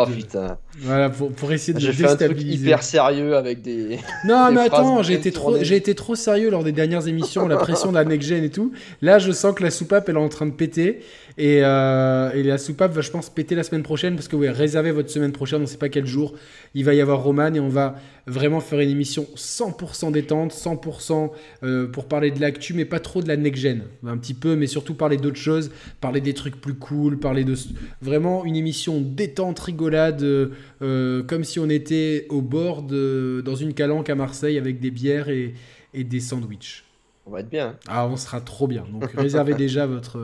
Oh putain. voilà pour, pour essayer de J'ai fait un truc hyper sérieux avec des. Non, des mais attends, j'ai été, trop, tournées. j'ai été trop sérieux lors des dernières émissions, la pression de la next gen et tout. Là, je sens que la soupape, elle est en train de péter. Et, euh, et la soupape va, je pense, péter la semaine prochaine. Parce que, oui, réservez votre semaine prochaine, on ne sait pas quel jour. Il va y avoir Roman et on va vraiment faire une émission 100% détente, 100% euh, pour parler de l'actu, mais pas trop de la next gen. Un petit peu, mais surtout parler d'autres choses, parler des trucs plus cool, parler de. Vraiment une émission détente, rigolade. euh, comme si on était au bord de, dans une calanque à Marseille avec des bières et, et des sandwichs. On va être bien. hein. Ah, on sera trop bien. Donc réservez déjà votre.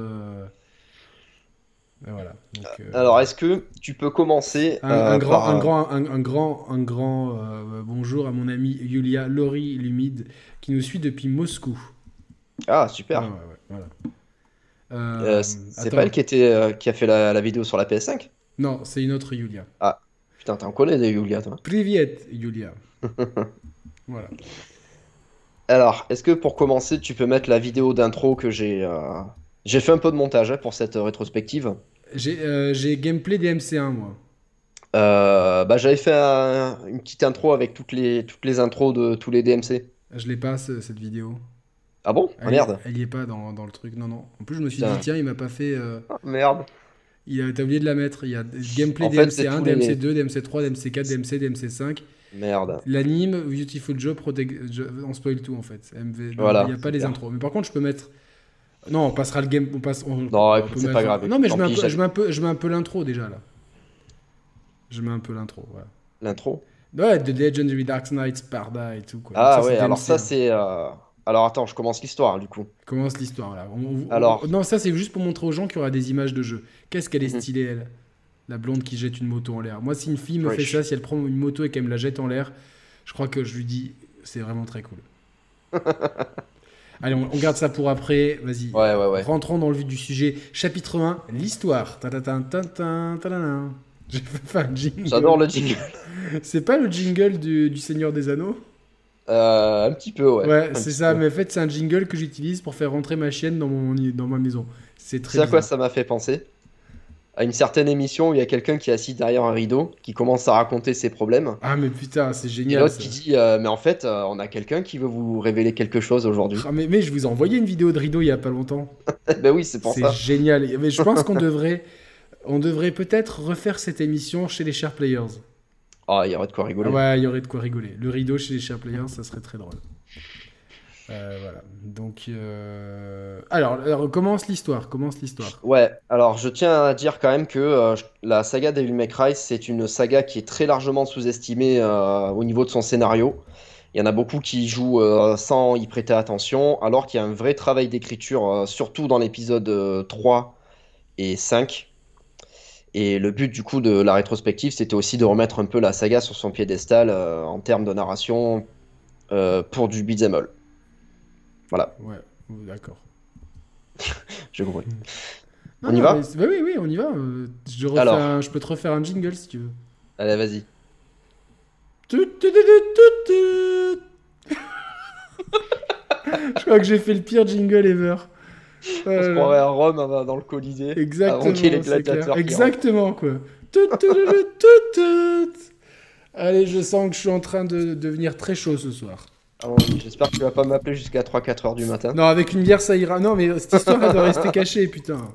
Euh, et Voilà. Donc, euh, Alors, est-ce que tu peux commencer un, euh, un grand, par un grand, un, un grand, un grand euh, bonjour à mon ami Yulia Lori Lumide qui nous suit depuis Moscou. Ah, super. Ouais, ouais, ouais, voilà. Euh, Euh, c'est pas elle qui, était, euh, qui a fait la, la vidéo sur la PS5? Non, c'est une autre Yulia. Putain, t'en connais des Yulia, toi. Privet, Yulia. voilà. Alors, est-ce que pour commencer, tu peux mettre la vidéo d'intro que j'ai. euh, J'ai fait un peu de montage hein, pour cette rétrospective. J'ai euh, j'ai gameplay DMC1, moi. Euh, bah, j'avais fait un- une petite intro avec toutes les, toutes les intros de tous les DMC. Je l'ai pas, ce- cette vidéo. Ah bon? Ah, merde. elle y est pas dans, dans le truc, non, non. En plus, je me suis Putain. dit, tiens, il m'a pas fait. euh, Ah, merde. il a, t'as oublié de la mettre. Il y a gameplay En fait, c'est DMC1, tous les- DMC2, DMC3, DMC4, DMC, DMC5. Merde. L'anime, Beautiful Joe, Protect... on spoil tout en fait. MV... non, Voilà, il n'y a pas les intros. Mais par contre, je peux mettre. Non, on passera le game. On passe... on- Non, écoute, c'est pas grave. Non, mais je mets, un pis, peu, je, mets un peu, je mets un peu l'intro déjà là. Je mets un peu l'intro. L'intro. Ouais, The Legendary Dark Knight, Sparda et tout quoi. Ah Ça, ouais, alors ça, c'est. euh, Alors attends, je commence l'histoire du coup. Commence l'histoire là. On- on- Alors- Non, ça c'est juste pour montrer aux gens qu'il y aura des images de jeu. Qu'est-ce qu'elle est Mhm. stylée, elle? La blonde qui jette une moto en l'air. Moi, si une fille me fait ça, si elle prend une moto et qu'elle me la jette en l'air, je crois que je lui dis c'est vraiment très cool. Allez, on, on garde ça pour après. Vas-y. Ouais, ouais, ouais. Rentrons dans le vif du sujet. Chapitre 1, l'histoire. Ta-ta-ta, ta-ta, ta-ta-ta. J'ai fait un jingle. J'adore le jingle. C'est pas le jingle du, du Seigneur des Anneaux? Euh, un petit peu, ouais. Ouais, c'est ça. peu. Mais en fait, c'est un jingle que j'utilise pour faire rentrer ma chienne dans, mon, dans ma maison. C'est très sais à quoi ça m'a fait penser? À une certaine émission où il y a quelqu'un qui est assis derrière un rideau, qui commence à raconter ses problèmes. Ah, mais putain, c'est Et génial. l'autre ça. qui dit euh, Mais en fait, euh, on a quelqu'un qui veut vous révéler quelque chose aujourd'hui. Ah, mais, mais je vous ai envoyé une vidéo de rideau il y a pas longtemps. ben oui, c'est pour C'est ça. génial. Mais je pense qu'on devrait, on devrait peut-être refaire cette émission chez les Share Players. Ah, il y aurait de quoi Ah rigoler. ouais, il y aurait de quoi rigoler. Le rideau chez les Share Players, ça serait très drôle. Euh, voilà. Donc, euh, alors, commence l'histoire. Commence l'histoire. Ouais, alors je tiens à dire quand même que euh, la saga Devil May Cry, c'est une saga qui est très largement sous-estimée au niveau de son scénario. Il y en a beaucoup qui jouent sans y prêter attention, alors qu'il y a un vrai travail d'écriture, surtout dans l'épisode euh, 3 et 5. Et le but du coup de la rétrospective, c'était aussi de remettre un peu la saga sur son piédestal en termes de narration pour du beat'em. Voilà, Ouais, d'accord. j'ai compris. Non, On y va bah oui, oui, on y va. Euh, Je, refais Alors. un- je peux te refaire un jingle si tu veux. Allez, vas-y. Je crois que j'ai fait le pire jingle ever. On Euh, se croirait à Rome avant- dans le Colisée. Exactement. Avant qu'il y ait les Exactement, quoi. Allez, je sens que je suis en train de devenir très chaud ce soir. Allons-y, J'espère que tu vas pas m'appeler jusqu'à 3-4 heures du matin. Non, avec une bière, ça ira. Non, mais cette histoire, elle doit rester cachée, putain.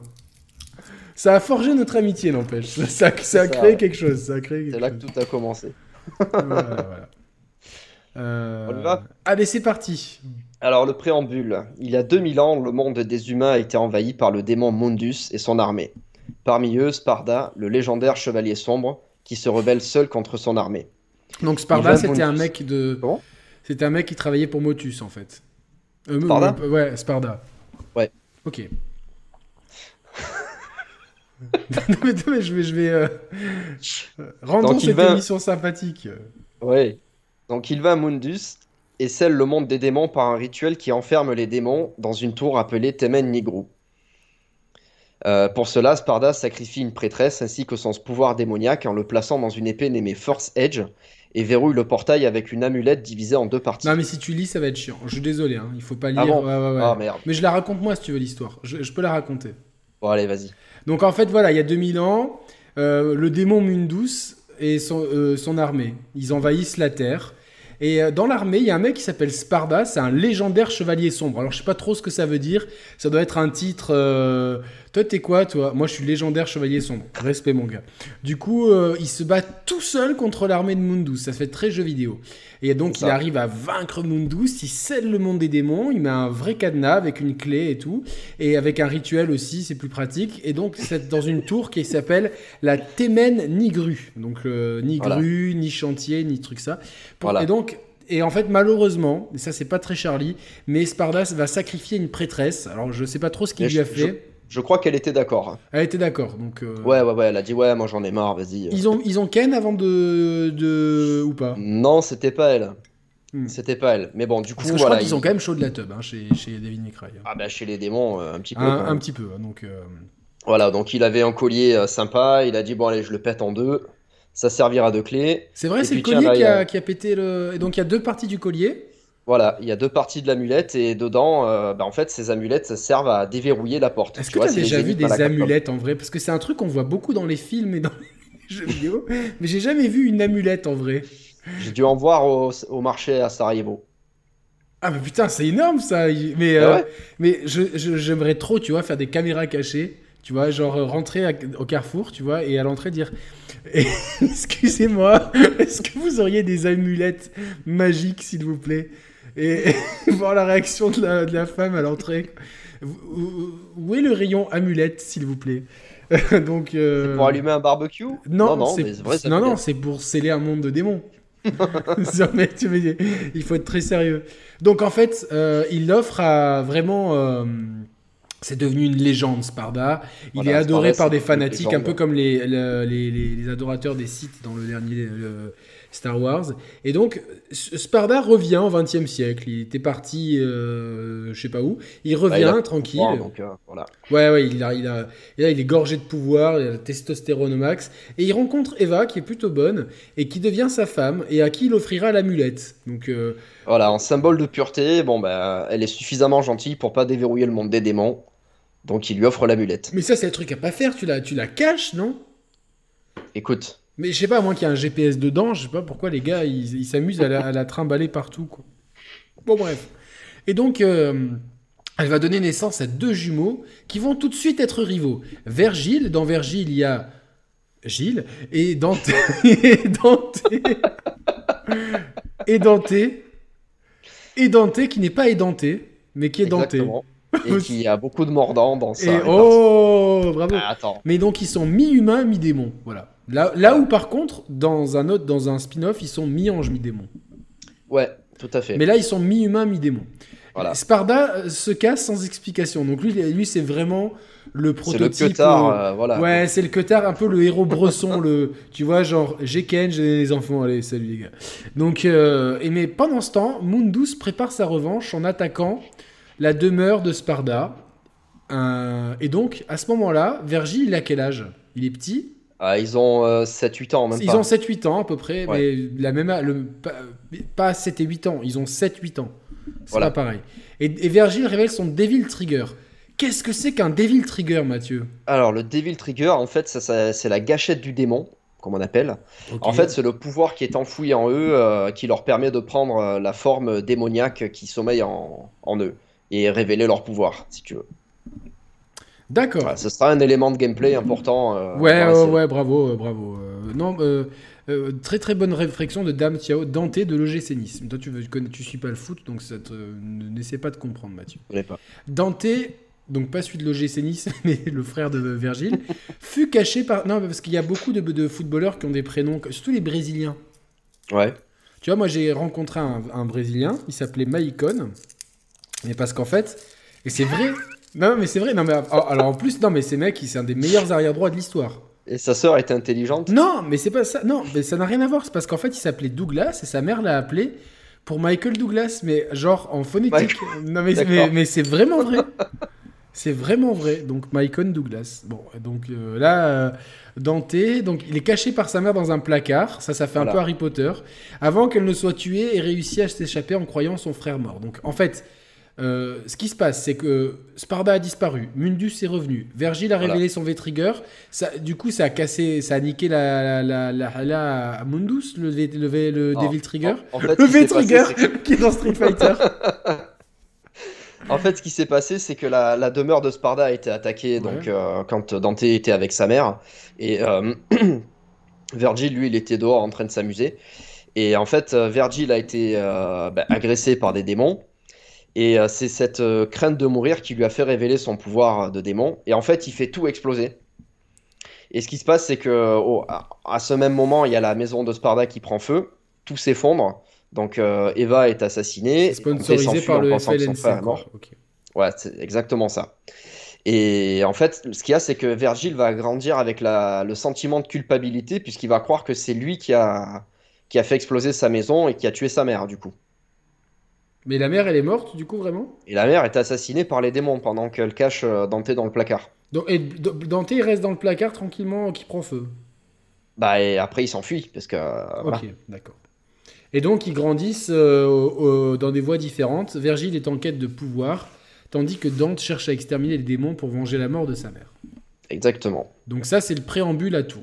Ça a forgé notre amitié, n'empêche. Ça, ça a créé ouais. quelque chose. Ça a créé quelque C'est là que tout a commencé. Voilà, voilà. Euh, On y va? Allez, c'est parti. Alors, le préambule. Il y a 2000 ans, le monde des humains a été envahi par le démon Mundus et son armée. Parmi eux, Sparda, le légendaire chevalier sombre, qui se rebelle seul contre son armée. Donc Sparda, c'était un mec de. C'était un mec qui travaillait pour Motus en fait. Euh, Sparda euh, Ouais, Sparda. Ouais. Ok. non, mais, non, mais je vais, je vais euh, rendons Donc, cette va- émission sympathique. Ouais. Donc, il va à Mundus et scelle le monde des démons par un rituel qui enferme les démons dans une tour appelée Temen Nigru. Euh, pour cela, Sparda sacrifie une prêtresse ainsi que son pouvoir démoniaque en le plaçant dans une épée nommée Force Edge et verrouille le portail avec une amulette divisée en deux parties. Non, mais si tu lis, ça va être chiant. Je suis désolé, hein. il faut pas lire. Ah bon Ouais, ouais, ouais. Ah merde. Mais je la raconte moi si tu veux l'histoire. Je, je peux la raconter. Bon, allez, vas-y. Donc en fait, voilà, il y a 2000 ans, euh, le démon Mundus et son, euh, son armée, ils envahissent la Terre. Et euh, dans l'armée, il y a un mec qui s'appelle Sparda, c'est un légendaire chevalier sombre. Alors je sais pas trop ce que ça veut dire, ça doit être un titre... Toi t'es quoi toi? Moi je suis légendaire chevalier sombre. Respect mon gars. Du coup, euh, il se bat tout seul contre l'armée de Mundus, ça fait très jeu vidéo. Et donc il arrive à vaincre Mundus, il scelle le monde des démons, il met un vrai cadenas avec une clé et tout. Et avec un rituel aussi, c'est plus pratique. Et donc, c'est dans une tour qui s'appelle la Temen Nigru. Donc, euh, ni Voilà. grue, ni chantier, ni truc ça. Pour- Voilà. Et donc, et en fait, malheureusement, et ça, c'est pas très Charlie, mais Spardas va sacrifier une prêtresse. Alors, je sais pas trop ce qu'il lui a fait. Je crois qu'elle était d'accord. Elle était d'accord. Donc, euh, Ouais, ouais, ouais, elle a dit ouais, moi j'en ai marre, vas-y. Ils ont, ils ont Ken avant de, de. ou pas? Non, c'était pas elle. Hmm. C'était pas elle. Mais bon, du coup, Parce que je voilà. crois qu'ils ils- ont quand même chaud de la tub hein, chez, chez May Cry. hein. Ah bah chez les démons, euh, un petit peu. un, petit peu. hein, Donc, euh, Voilà, donc il avait un collier sympa, il a dit bon allez, je le pète en deux, ça servira de clé. c'est vrai, c'est le tiens, collier là, qui, a- qui a pété le. Et donc, il y a deux parties du collier. Voilà, il y a deux parties de l'amulette et dedans, euh, bah, en fait, ces amulettes servent à déverrouiller la porte. Est-ce que tu as déjà vu des amulettes en vrai? Parce que c'est un truc qu'on voit beaucoup dans les films et dans les jeux vidéo, mais j'ai jamais vu une amulette en vrai. J'ai dû en voir au, au marché à Sarajevo. Ah mais putain, c'est énorme ça Mais, Ah euh, ouais? mais j'aimerais trop, tu vois, faire des caméras cachées, tu vois, genre euh, rentrer à- au carrefour, tu vois, et à l'entrée dire Eh, Excusez-moi, est-ce que vous auriez des amulettes magiques, s'il vous plaît? Et voir la réaction de la, de la femme à l'entrée. Où, est le rayon amulette, s'il vous plaît Donc. euh, Pour allumer un barbecue? Non, non, c'est des vraies non, non, c'est pour sceller un monde de démons. mais, il faut être très sérieux. Donc en fait, euh, il l'offre à vraiment. euh, c'est devenu une légende, Sparda. Il Voilà, est adoré Sparda, par c'est des fanatiques, un peu comme les, le- les, les- les adorateurs des sites dans le dernier le Star Wars. Et donc, Sparda revient au XXe siècle. Il était parti, euh, je sais pas où. Il revient Bah, il a- tranquille. Donc, euh, voilà. Ouais, ouais, il a, il a, et là, il est gorgé de pouvoir, il a la testostérone au max. Et il rencontre Eva, qui est plutôt bonne, et qui devient sa femme, et à qui il offrira l'amulette. Donc, euh, Voilà, en symbole de pureté, bon, bah, elle est suffisamment gentille pour pas déverrouiller le monde des démons. Donc il lui offre l'amulette. mais ça, c'est le truc à pas faire. Tu la, tu la caches, non? Écoute, Mais je sais pas, à moins qu'il y ait un GPS dedans, je sais pas pourquoi les gars, ils s'amusent à, la- à la trimballer partout, quoi. Bon, bref. Et donc, euh, elle va donner naissance à deux jumeaux qui vont tout de suite être rivaux. Vergile, dans Vergile, il y a Gilles, et Dante... et Dante... et Dante... Et Dante, qui n'est pas édenté, mais qui est denté. exactement. Et qui a beaucoup de mordants dans sa Et oh, bravo. Ah, attends. Mais donc ils sont mi-humains, mi-démons. Voilà. Là, là où par contre, dans un autre, dans un spin-off, ils sont mi-anges, mi-démons. Ouais, tout à fait. Mais là, ils sont mi-humains, mi-démons. Voilà. Sparda euh, se casse sans explication. Donc lui, lui c'est vraiment le C'est le prototype. queutard, euh, euh, voilà. Ouais, c'est le queutard, un peu le héros bresson, le, tu vois, genre, j'ai Ken, j'ai les enfants, allez, salut les gars. Donc, euh, et mais pendant ce temps, Mundus prépare sa revanche en attaquant la demeure de Sparda. Euh, et donc, à ce moment-là, Vergil, il a quel âge? Il est petit? Ah, ils ont euh, 7-8 ans, même Ils pas. ont 7-8 ans à peu près, Ouais. mais la même, le, pas, pas 7 et 8 ans, ils ont 7-8 ans. C'est Voilà. pas pareil. Et, et révèle son Devil Trigger. Qu'est-ce que c'est qu'un Devil Trigger, Mathieu? Alors, le Devil Trigger, en fait, ça, ça- c'est la gâchette du démon, comme on appelle. Ok. En fait, c'est le pouvoir qui est enfoui en eux, euh, qui leur permet de prendre euh, la forme démoniaque qui sommeille en, en eux et révéler leur pouvoir, si tu veux. D'accord. Voilà, ce sera un élément de gameplay important. euh, Ouais, ouais, bravo, euh, bravo. Euh, non, euh, très très bonne réflexion de Dame Tiao, Dante de l'OGC Nice. Toi, tu, connais, tu suis pas le foot, donc ça te, n'essaie pas de comprendre, Mathieu. Je pas. Dante, donc pas celui de l'OGC Nice, mais le frère de Virgile, fut caché par. Non, parce qu'il y a beaucoup de, de footballeurs qui ont des prénoms, surtout les Brésiliens. Ouais. Tu vois, moi j'ai rencontré un, un Brésilien, il s'appelait Maicon. Mais parce qu'en fait, et c'est vrai. Non, mais c'est vrai. Non, mais alors en plus, non, mais ces mecs, c'est un des meilleurs arrière droits de l'histoire. Et sa sœur était intelligente? Non, mais c'est pas ça. Non, mais ça n'a rien à voir. C'est parce qu'en fait, il s'appelait Douglas et sa mère l'a appelé pour Michael Douglas, mais genre en phonétique. Non, mais, mais, mais c'est vraiment vrai. C'est vraiment vrai. Donc Michael Douglas. Bon, donc euh, là, euh, Dante, donc il est caché par sa mère dans un placard. Ça, ça fait un peu Harry Potter. Avant qu'elle ne soit tuée et réussit à s'échapper en croyant son frère mort. Donc en fait. Euh, ce qui se passe, c'est que Sparda a disparu, Mundus est revenu, Vergil a Voilà. révélé son V-Trigger, ça, du coup ça a cassé, ça a niqué la, la, la, la, la- Mundus, le, le, le Non, Devil Trigger. En, en fait, Le V-Trigger qui est dans Street Fighter. En fait, ce qui s'est passé, c'est que la, la demeure de Sparda a été attaquée donc, euh, quand Dante était avec sa mère. Et euh, Virgil, lui, il était dehors en train de s'amuser. Et en fait, euh, Virgil a été bah, agressé par des démons. Et euh, c'est cette euh, crainte de mourir qui lui a fait révéler son pouvoir de démon. Et en fait, il fait tout exploser. Et ce qui se passe, c'est que oh, à, ce même moment, il y a la maison de Sparda qui prend feu. Tout s'effondre. Donc euh, Eva est assassinée. C'est Dante sponsorisé s'enfuit par le FLNC. mort. Ouais, c'est exactement ça. Et en fait, ce qu'il y a, c'est que Virgile va grandir avec la, le sentiment de culpabilité, puisqu'il va croire que c'est lui qui a, qui a fait exploser sa maison et qui a tué sa mère, du coup. Mais la mère, elle est morte, du coup, vraiment? Et la mère est assassinée par les démons pendant qu'elle cache euh, Dante dans le placard. Donc, Et Dante, il reste dans le placard tranquillement, qui prend feu? Bah, et après, il s'enfuit, parce que. euh, voilà. Ok, d'accord. Et donc, ils grandissent euh, dans des voies différentes. Vergile est en quête de pouvoir, tandis que Dante cherche à exterminer les démons pour venger la mort de sa mère. Exactement. Donc ça, c'est le préambule à tout.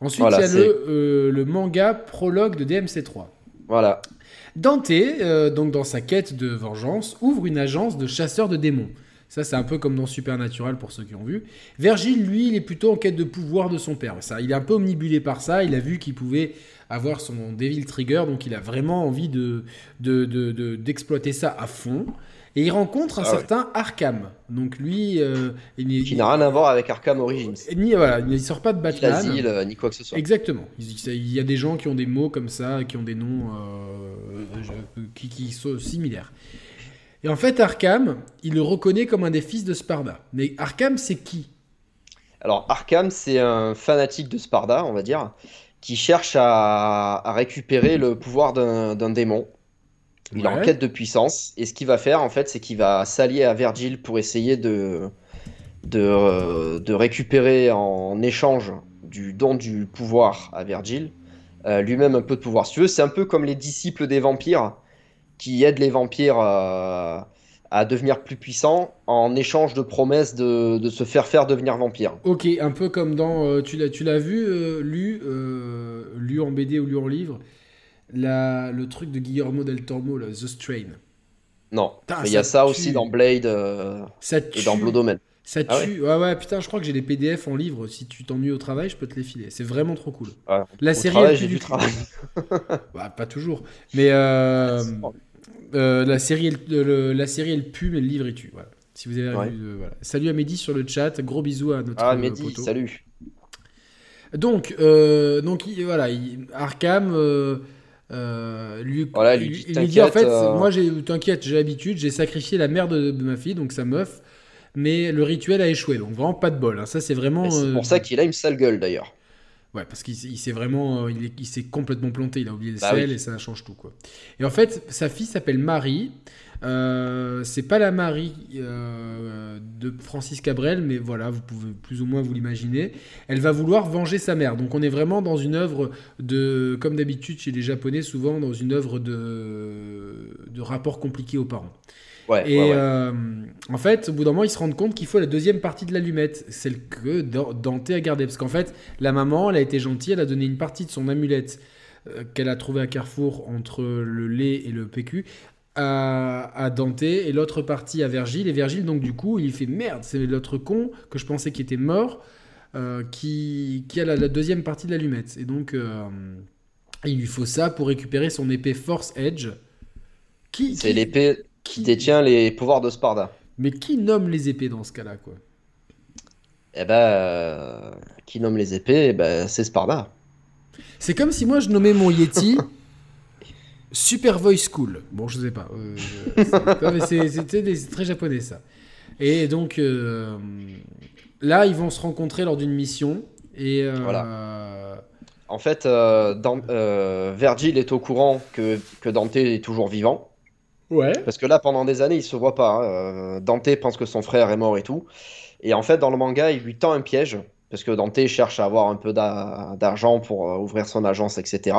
Ensuite, Voilà, il y a c'est- le, euh, le manga prologue de DMC3. Voilà. Dante, euh, donc dans sa quête de vengeance, ouvre une agence de chasseurs de démons. Ça, c'est un peu comme dans Supernatural pour ceux qui ont vu. Virgile, lui, il est plutôt en quête de pouvoir de son père. Ça, il est un peu omnibulé par ça. Il a vu qu'il pouvait avoir son Devil Trigger, donc il a vraiment envie de- d'exploiter ça à fond. Et il rencontre un Ah ouais. certain Arkham. Donc lui, euh, il, n'est- Qui n'a rien à voir avec Arkham Origins. ni voilà, il ne sort pas de Batman. euh, ni quoi que ce soit. Exactement. Il y a des gens qui ont des mots comme ça, qui ont des noms euh, qui, qui sont similaires. Et en fait, Arkham, il le reconnaît comme un des fils de Sparda. Mais Arkham, c'est qui? Alors, Arkham, c'est un fanatique de Sparda, on va dire, qui cherche à, à récupérer le pouvoir d'un démon. Il est en quête de puissance. Et ce qu'il va faire, en fait, c'est qu'il va s'allier à Vergil pour essayer de, de, euh, de récupérer en échange du don du pouvoir à Vergil, euh, lui-même un peu de pouvoir. Si tu veux, c'est un peu comme les disciples des vampires qui aident les vampires euh, à devenir plus puissants en échange de promesses de, de se faire faire devenir vampire. Ok, un peu comme dans. euh, tu l'as, vu, lu, lu en BD ou lu en livre, la, le truc de Guillermo del Toro, là, The Strain. Non, Putain, mais il y a ça tue. aussi dans Blade euh, Ça et dans Blood Omen. Ça Ah tue. ouais. ouais, putain, je crois que j'ai les PDF en livre. Si tu t'ennuies au travail, je peux te les filer. C'est vraiment trop cool. Ouais, La série, travail, elle j'ai du travail. Bah, pas toujours. Mais euh, euh, la, série, elle, le- la série, elle pue, mais le livre, il tue. Voilà. Si vous avez Ouais. vu, voilà. Salut à Mehdi sur le chat. Gros bisous à notre Ah, Mehdi, poteau. salut. Donc, donc il- voilà, il- Arkham euh, lui, Voilà, lui dit, il lui dit en fait, euh, moi, j'ai, t'inquiète, j'ai l'habitude, j'ai sacrifié la mère de, de ma fille, donc sa meuf, mais le rituel a échoué, donc vraiment pas de bol. hein. Ça, c'est vraiment. C'est euh, pour ça qu'il a une sale gueule d'ailleurs. Ouais, parce qu'il s'est- vraiment, il, est- il s'est complètement planté. Il a oublié le Bah sel oui. et ça change tout quoi. Et en fait, sa fille s'appelle Marie. Euh, c'est pas la Marie euh, de Francis Cabrel, mais voilà, vous pouvez plus ou moins vous l'imaginer. Elle va vouloir venger sa mère. Donc on est vraiment dans une œuvre de, comme d'habitude chez les Japonais, souvent dans une œuvre de, de rapport compliqué aux parents. Ouais, Et ouais, ouais. euh, en fait, au bout d'un moment, ils se rendent compte qu'il faut la deuxième partie de l'allumette, celle que Dan- Dante a gardée. Parce qu'en fait, la maman, elle a été gentille, elle a donné une partie de son amulette qu'elle a trouvée à Carrefour entre le lait et le PQ à, à Dante et l'autre partie à Vergile. Et Vergile, donc du coup, il fait merde, c'est l'autre con que je pensais qui était mort euh, qui, qui a la, la deuxième partie de l'allumette. Et donc, euh, il lui faut ça pour récupérer son épée Force Edge. Qui, C'est qui- l'épée qui détient les pouvoirs de Sparda. mais qui nomme les épées dans ce cas-là, quoi? Eh ben, euh, qui nomme les épées? Eh ben, c'est Sparda. C'est comme si moi je nommais mon Yeti Super Voice School. Bon, je sais pas. euh, c'est- très japonais ça. Et donc euh, là, ils vont se rencontrer lors d'une mission et euh, En fait, euh, Dan- euh, Vergil est au courant que, que Dante est toujours vivant. ouais. Parce que là, pendant des années, il se voit pas. hein. Dante pense que son frère est mort et tout. Et en fait, dans le manga, il lui tend un piège. Parce que Dante cherche à avoir un peu d'a- d'argent pour ouvrir son agence, etc.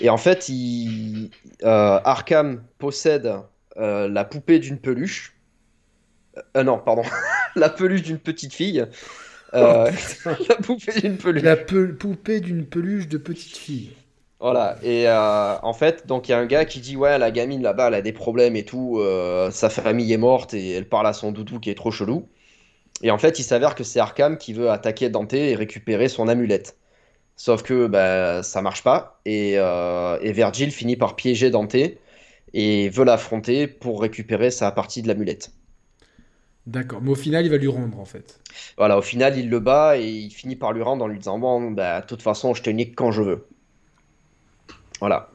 Et en fait, il, euh, Arkham possède euh, la poupée d'une peluche. Euh, non, pardon. la peluche d'une petite fille. Euh, la poupée d'une peluche. La pe- poupée d'une peluche de petite fille. Voilà, et euh, en fait, donc il y a un gars qui dit Ouais, la gamine là-bas, elle a des problèmes et tout, euh, sa famille est morte et elle parle à son doudou qui est trop chelou. Et en fait, il s'avère que c'est Arkham qui veut attaquer Dante et récupérer son amulette. Sauf que bah, ça marche pas, et, euh, et Vergil finit par piéger Dante et veut l'affronter pour récupérer sa partie de l'amulette. D'accord. Mais au final, il va lui rendre en fait. Voilà, au final, il le bat et il finit par lui rendre en lui disant Bon, bah, de toute façon, je te nique quand je veux. Voilà,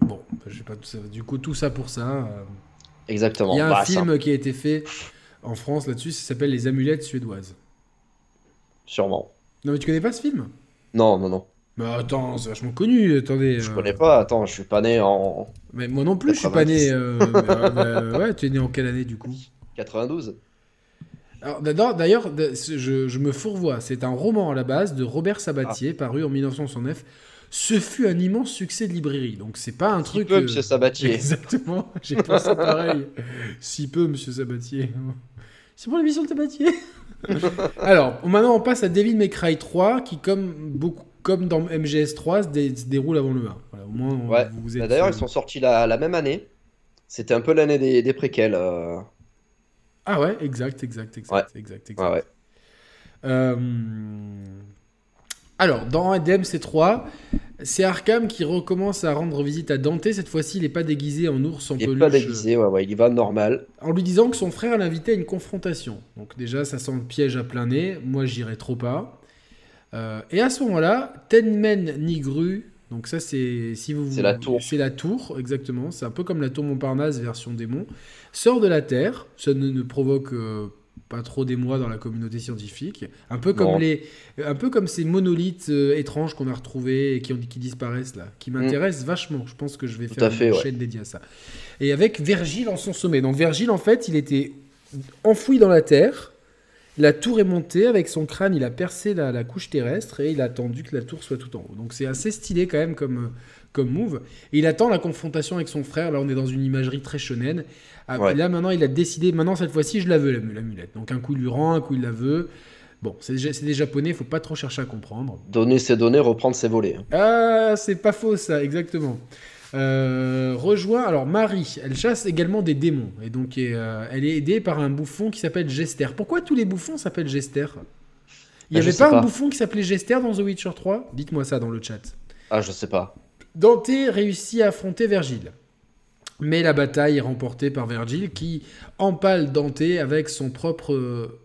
Bon, je sais pas tout ça. Du coup, tout ça pour ça. euh, exactement. Il y a un Bah, ça, film qui a été fait en France là-dessus. Ça s'appelle Les Amulettes suédoises. sûrement. Non, mais tu connais pas ce film? Non, non, non. Mais attends, c'est vachement connu. Attendez. Je euh, connais pas, attends, je suis pas né en Mais moi non plus, je suis pas 90. né. euh, mais, euh, bah, ouais, tu es né en quelle année du coup? 92. Alors, D'ailleurs, je me fourvoie. C'est un roman à la base de Robert Sabatier, Ah. paru en 1969. Ce fut un immense succès de librairie. Donc, c'est pas un Si truc. peu, euh, monsieur Sabatier. Exactement. J'ai pensé pareil. si peu, monsieur Sabatier. C'est pour l'émission de Sabatier. Alors, maintenant, on passe à Devil May Cry 3, qui, comme, beaucoup, comme dans MGS3, se, dé- se déroule avant le 1. Voilà, au moins, on- Ouais. vous Bah, êtes. D'ailleurs, ils sont sortis la, la même année. C'était un peu l'année des, des préquels. euh. Ah ouais, exact, exact, exact, exact, exact. Ouais. Euh, Alors, dans DMC3, C'est Arkham qui recommence à rendre visite à Dante. Cette fois-ci, il n'est pas déguisé en ours en Il peluche. est pas déguisé, ouais, ouais, il y va normal. En lui disant que son frère l'invitait à une confrontation. Donc déjà, ça sent le piège à plein nez. Moi, j'irai trop pas. Euh, et à ce moment-là, Tenmen Nigru, donc ça c'est si vous C'est la tour. c'est la tour exactement. C'est un peu comme la tour Montparnasse version démon. Sort de la terre. Ça ne, ne provoque euh, pas trop d'émoi dans la communauté scientifique. Un peu comme Non. les, un peu comme ces monolithes euh, étranges qu'on a retrouvés et qui, ont, qui disparaissent là, qui m'intéressent vachement. Je pense que je vais Tout faire fait, une ouais. chaîne dédiée à ça. Et avec Vergile en son sommet. Donc Vergile en fait, il était enfoui dans la terre. La tour est montée, avec son crâne, il a percé la, la couche terrestre et il a attendu que la tour soit tout en haut. Donc c'est assez stylé quand même comme, comme move. Et il attend la confrontation avec son frère. Là, on est dans une imagerie très shonen. Ah, Ouais. Là, maintenant, il a décidé, maintenant, cette fois-ci, je la veux, la, mulette. Donc un coup, il lui rend, un coup, il la veut. Bon, c'est des japonais, faut pas trop chercher à comprendre. Donner ses données, reprendre ses volets. hein. Ah, c'est pas faux ça, exactement. Euh, rejoint, alors Marie, elle chasse également des démons. Et donc euh, elle est aidée par un bouffon qui s'appelle Gester. Pourquoi tous les bouffons s'appellent Gester Il n'y Ah, je avait sais pas, un pas. bouffon qui s'appelait Gester dans The Witcher 3 Dites-moi ça dans le chat. Ah, je sais pas. Dante réussit à affronter Vergile. Mais la bataille est remportée par Vergile qui empale Dante avec son propre. euh,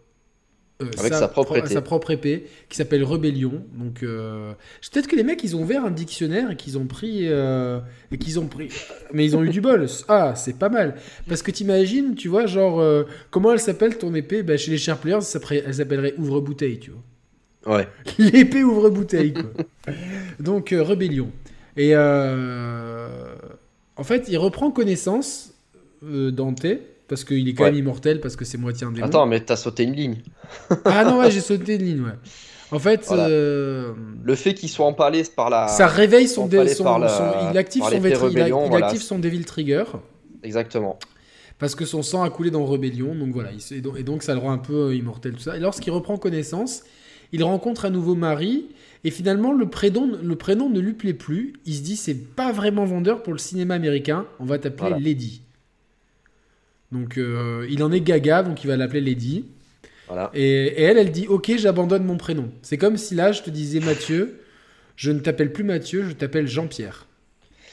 Avec sa propre pro- épée. sa propre épée, qui s'appelle Rébellion. Donc, euh, peut-être que les mecs, ils ont ouvert un dictionnaire et qu'ils ont pris. euh, et qu'ils ont pris. Mais ils ont eu du bol. Ah, c'est pas mal. Parce que t'imagines, tu vois, genre, euh, comment elle s'appelle ton épée? Bah, Chez les Sharp Players, s'appellerait- elle s'appellerait Ouvre-bouteille, tu vois. Ouais. L'épée ouvre-bouteille, quoi. Donc, euh, rébellion. Et euh, en fait, il reprend connaissance euh, Dante, parce qu'il est quand Ouais. même immortel, parce que c'est moitié un démon. Attends, mais t'as sauté une ligne. Ah non, ouais, j'ai sauté une ligne, ouais. En fait, Voilà. euh, Le fait qu'il soit empalé par la. ça réveille son, dé- son- par la- son- il active par son, vétri- il a- rébellion, il voilà. active son Devil Trigger. Exactement. Parce que son sang a coulé dans Rébellion, donc voilà, et donc, ça le rend un peu immortel, tout ça. Et lorsqu'il reprend connaissance, il rencontre à nouveau Marie, et finalement le prénom, le prénom ne lui plaît plus. Il se dit, c'est pas vraiment vendeur pour le cinéma américain, on va t'appeler Voilà. Lady. Donc euh, il en est gaga, donc il va l'appeler Lady. Voilà. Et, et elle, elle dit, ok, j'abandonne mon prénom. C'est comme si là, je te disais Mathieu, je ne t'appelle plus Mathieu, je t'appelle Jean-Pierre.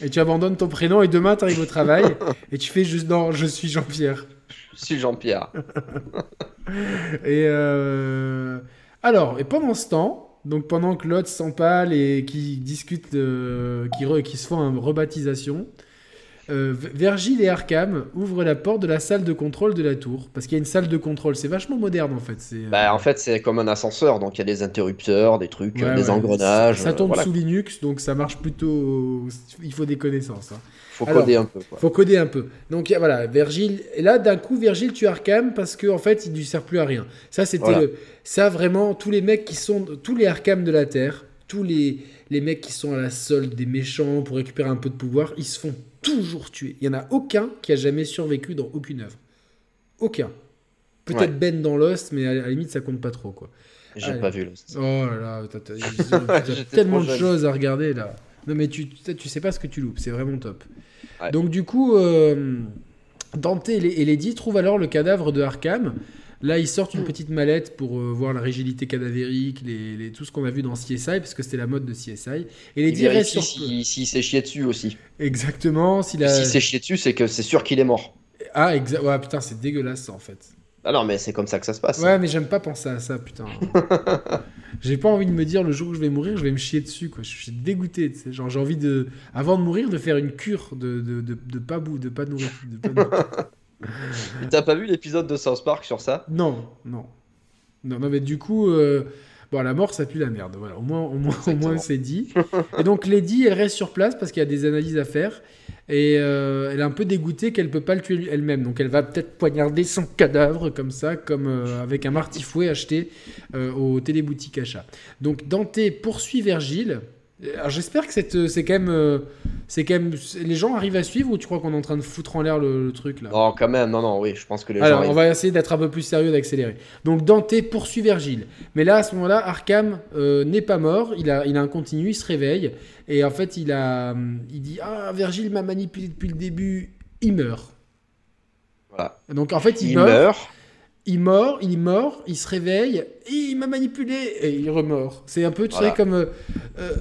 Et tu abandonnes ton prénom, et demain, tu arrives au travail, et tu fais juste, non, je suis Jean-Pierre. Je suis Jean-Pierre. Et euh, alors, et pendant ce temps, donc pendant que l'autre s'empale et qui discutent, euh, qui, qui se font une rebaptisation, euh, V- Vergile et Arkham ouvrent la porte de la salle de contrôle de la tour. Parce qu'il y a une salle de contrôle. C'est vachement moderne en fait. C'est, Bah, en fait, c'est comme un ascenseur, donc il y a des interrupteurs, des trucs, Ouais, euh, des ouais. engrenages. Ça, ça tombe euh, voilà. sous Linux, donc ça marche plutôt. Il faut des connaissances. hein. Faut Alors, coder un peu. Quoi. Faut coder un peu. Donc voilà, Virgile. Et là, d'un coup, Virgile tue Arkham parce qu'en en fait, il ne lui sert plus à rien. Ça, c'était Voilà. le. Ça, vraiment, tous les mecs qui sont. Tous les Arkham de la Terre, tous les, les mecs qui sont à la solde des méchants pour récupérer un peu de pouvoir, ils se font toujours tuer. Il n'y en a aucun qui a jamais survécu dans aucune œuvre. Aucun. Peut-être Ouais. Ben dans Lost, mais à la limite, ça compte pas trop, quoi. J'ai pas vu. là. Oh là là, t'as tellement de choses à regarder là. Non mais tu, tu, sais pas ce que tu loupes, c'est vraiment top. Ouais. Donc du coup, euh, Dante et, et Lady trouvent alors le cadavre de Arkham. Là, ils sortent une petite mallette pour euh, voir la rigidité cadavérique, les, les- tout ce qu'on a vu dans CSI, parce que c'était la mode de CSI. Et Il Lady reste vérifie sur... s'il s'est chié dessus aussi. Exactement, s'il a... S'est chié dessus, c'est que c'est sûr qu'il est mort. Ah, exa... ouais, putain, c'est dégueulasse ça en fait. Ah non, mais c'est comme ça que ça se passe. Ouais, mais j'aime pas penser à ça, putain. j'ai pas envie de me dire le jour où je vais mourir, je vais me chier dessus, quoi. Je suis dégoûté, tu sais. Genre, j'ai envie de, avant de mourir, de faire une cure de, de, de, de pas bout, de pas nourrir. De pas nourrir. T'as pas vu l'épisode de South Park sur ça? Non, non. Non, non, mais du coup, euh, bon, la mort, ça pue la merde. Voilà, au moins, au moins, au moins c'est dit. Et donc, Lady, elle reste sur place parce qu'il y a des analyses à faire. Et euh, elle est un peu dégoûtée qu'elle peut pas le tuer elle-même. Donc, elle va peut-être poignarder son cadavre comme ça, comme euh, avec un martifouet acheté au téléboutique achat. Donc, Dante poursuit Vergile. Alors, j'espère que cette- c'est quand même, euh, c'est quand même, les gens arrivent à suivre ou tu crois qu'on est en train de foutre en l'air le, le truc là? Non, quand même, non, non, oui, je pense que les alors, gens. on ils- va essayer d'être un peu plus sérieux, d'accélérer. Donc, Dante poursuit Vergile. Mais là, à ce moment-là, Arkham euh, n'est pas mort. Il a, il a un continu, il se réveille. Et en fait, il, a, il dit Ah, Vergile m'a manipulé depuis le début. Il meurt. Voilà. Donc, en fait, il, Il meurt, meurt. Il meurt, il mort, il se réveille. Et il m'a manipulé. Et il remord. C'est un peu, tu Voilà. sais, comme. euh, euh, Euh,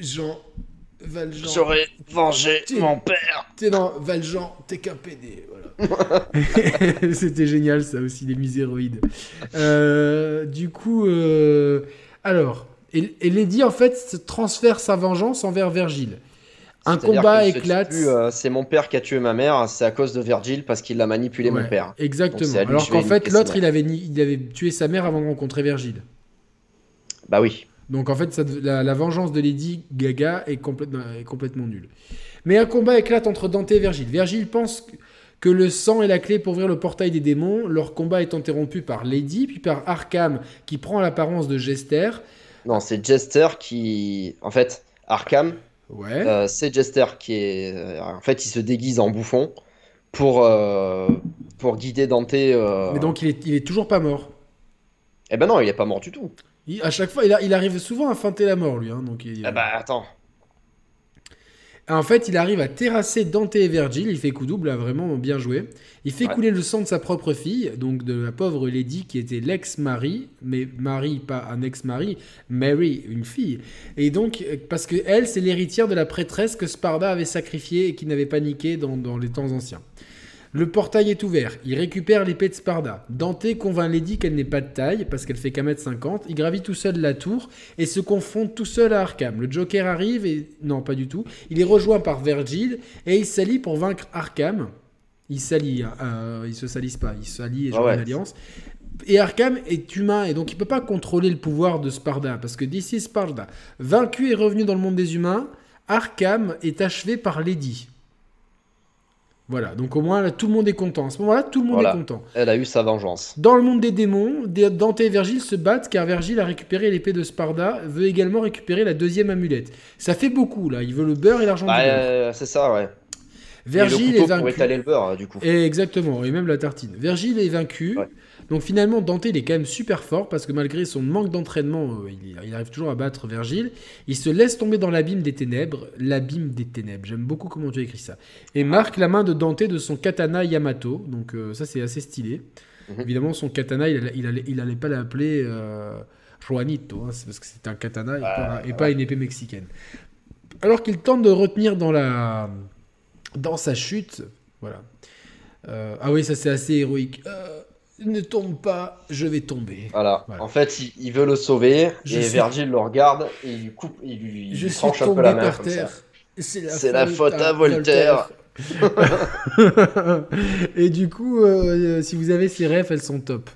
Jean. Valjean. J'aurais vengé Tu- mon père. T'es dans Valjean, t'es qu'un PD. Voilà. C'était génial, ça aussi, les miséroïdes. Euh, du coup, euh, alors, et, et Lady, en fait, se transfère sa vengeance envers Virgile. Un combat éclate. euh, c'est mon père qui a tué ma mère, c'est à cause de Virgile parce qu'il a manipulé Ouais, mon père. Exactement. Alors qu'en fait, l'autre, il avait, il avait tué sa mère avant de rencontrer Virgile. Bah oui. Donc en fait, ça la, la vengeance de Lady Gaga est, complètement est complètement nulle. Mais un combat éclate entre Dante et Virgile. Virgile pense que- le sang est la clé pour ouvrir le portail des démons. Leur combat est interrompu par Lady, puis par Arkham, qui prend l'apparence de Jester. Non, c'est Jester qui. En fait, Arkham, Ouais. euh, c'est Jester qui est. euh, En fait, il se déguise en bouffon pour, euh, pour guider Dante. euh, Mais donc il est, il est toujours pas mort. Eh ben non, il est pas mort du tout. Il- à chaque fois, il, a- il arrive souvent à feinter la mort, lui. hein, donc il- Ah bah attends. En fait, il arrive à terrasser Dante et Virgile. Il fait coup double, là, vraiment bien joué. Il fait Ouais. couler le sang de sa propre fille, donc de la pauvre Lady qui était l'ex-mari, mais Marie, pas un ex-mari, Mary, une fille. Et donc, parce que elle, c'est l'héritière de la prêtresse que Sparda avait sacrifiée et qui n'avait pas niqué dans, dans les temps anciens. Le portail est ouvert. Il récupère l'épée de Sparda. Dante convainc Lady qu'elle n'est pas de taille parce qu'elle fait qu'un mètre cinquante. Il gravit tout seul la tour et se confond tout seul à Arkham. Le Joker arrive et non pas du tout. Il est rejoint par Virgile et il s'allie pour vaincre Arkham. Il s'allie, euh, ils se salissent pas, ils s'allient et Ah joignent ouais. une alliance. Et Arkham est humain et donc il peut pas contrôler le pouvoir de Sparda parce que d'ici Sparda, vaincu et revenu dans le monde des humains, Arkham est achevé par Lady. Voilà, donc au moins là, tout le monde est content. À ce moment-là, tout le monde Voilà. est content. Elle a eu sa vengeance. Dans le monde des démons, Dé- Dante et Virgile se battent car Virgile a récupéré l'épée de Sparda, veut également récupérer la deuxième amulette. Ça fait beaucoup là, il veut le beurre et l'argent du beurre. euh, c'est ça, ouais. Virgile et le est couteau pour vaincu. étaler le beurre, du coup. Et exactement, et même la tartine. Virgile est vaincu. Ouais. Donc finalement, Dante, il est quand même super fort parce que malgré son manque d'entraînement, euh, il, arrive toujours à battre Virgile. Il se laisse tomber dans l'abîme des ténèbres. L'abîme des ténèbres. J'aime beaucoup comment tu as écrit ça. Et marque la main de Dante de son katana Yamato. Donc euh, ça, c'est assez stylé. Mhm. Évidemment, son katana, il, allait- il, allait, il allait pas l'appeler euh, Juanito, hein, c'est parce que c'est un katana et, Ah, pas, et pas une épée mexicaine. Alors qu'il tente de retenir dans la dans sa chute, voilà. Euh, ah oui, ça c'est assez héroïque. Euh, ne tombe pas, je vais tomber. Voilà. Voilà. En fait, il, il veut le sauver Je et suis- Virgile le regarde et il lui coupe, il lui, il je tranche un peu la main par comme terre. ça. C'est la faute à Voltaire. Et du coup, euh, si vous avez ces refs, elles sont top.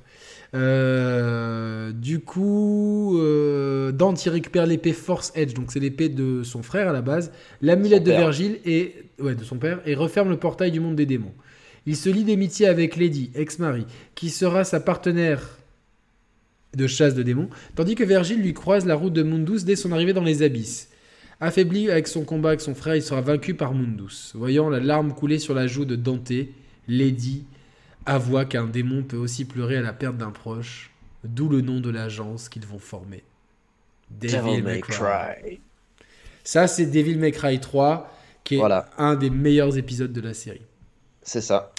Euh, du coup, euh, Dante il récupère l'épée Force Edge, donc c'est l'épée de son frère à la base, l'amulette de. Virgile et ouais de son père et referme le portail du monde des démons. Il se lie d'amitié avec Lady, ex-mari, qui sera sa partenaire de chasse de démons, tandis que Virgile lui croise la route de Mundus dès son arrivée dans les abysses. Affaibli avec son combat avec son frère, il sera vaincu par Mundus. Voyant la larme couler sur la joue de Dante, Lady avoua qu'un démon peut aussi pleurer à la perte d'un proche, d'où le nom de l'agence qu'ils vont former. Devil May Cry. Ça, c'est Devil May Cry 3, qui est Voilà. un des meilleurs épisodes de la série. C'est ça.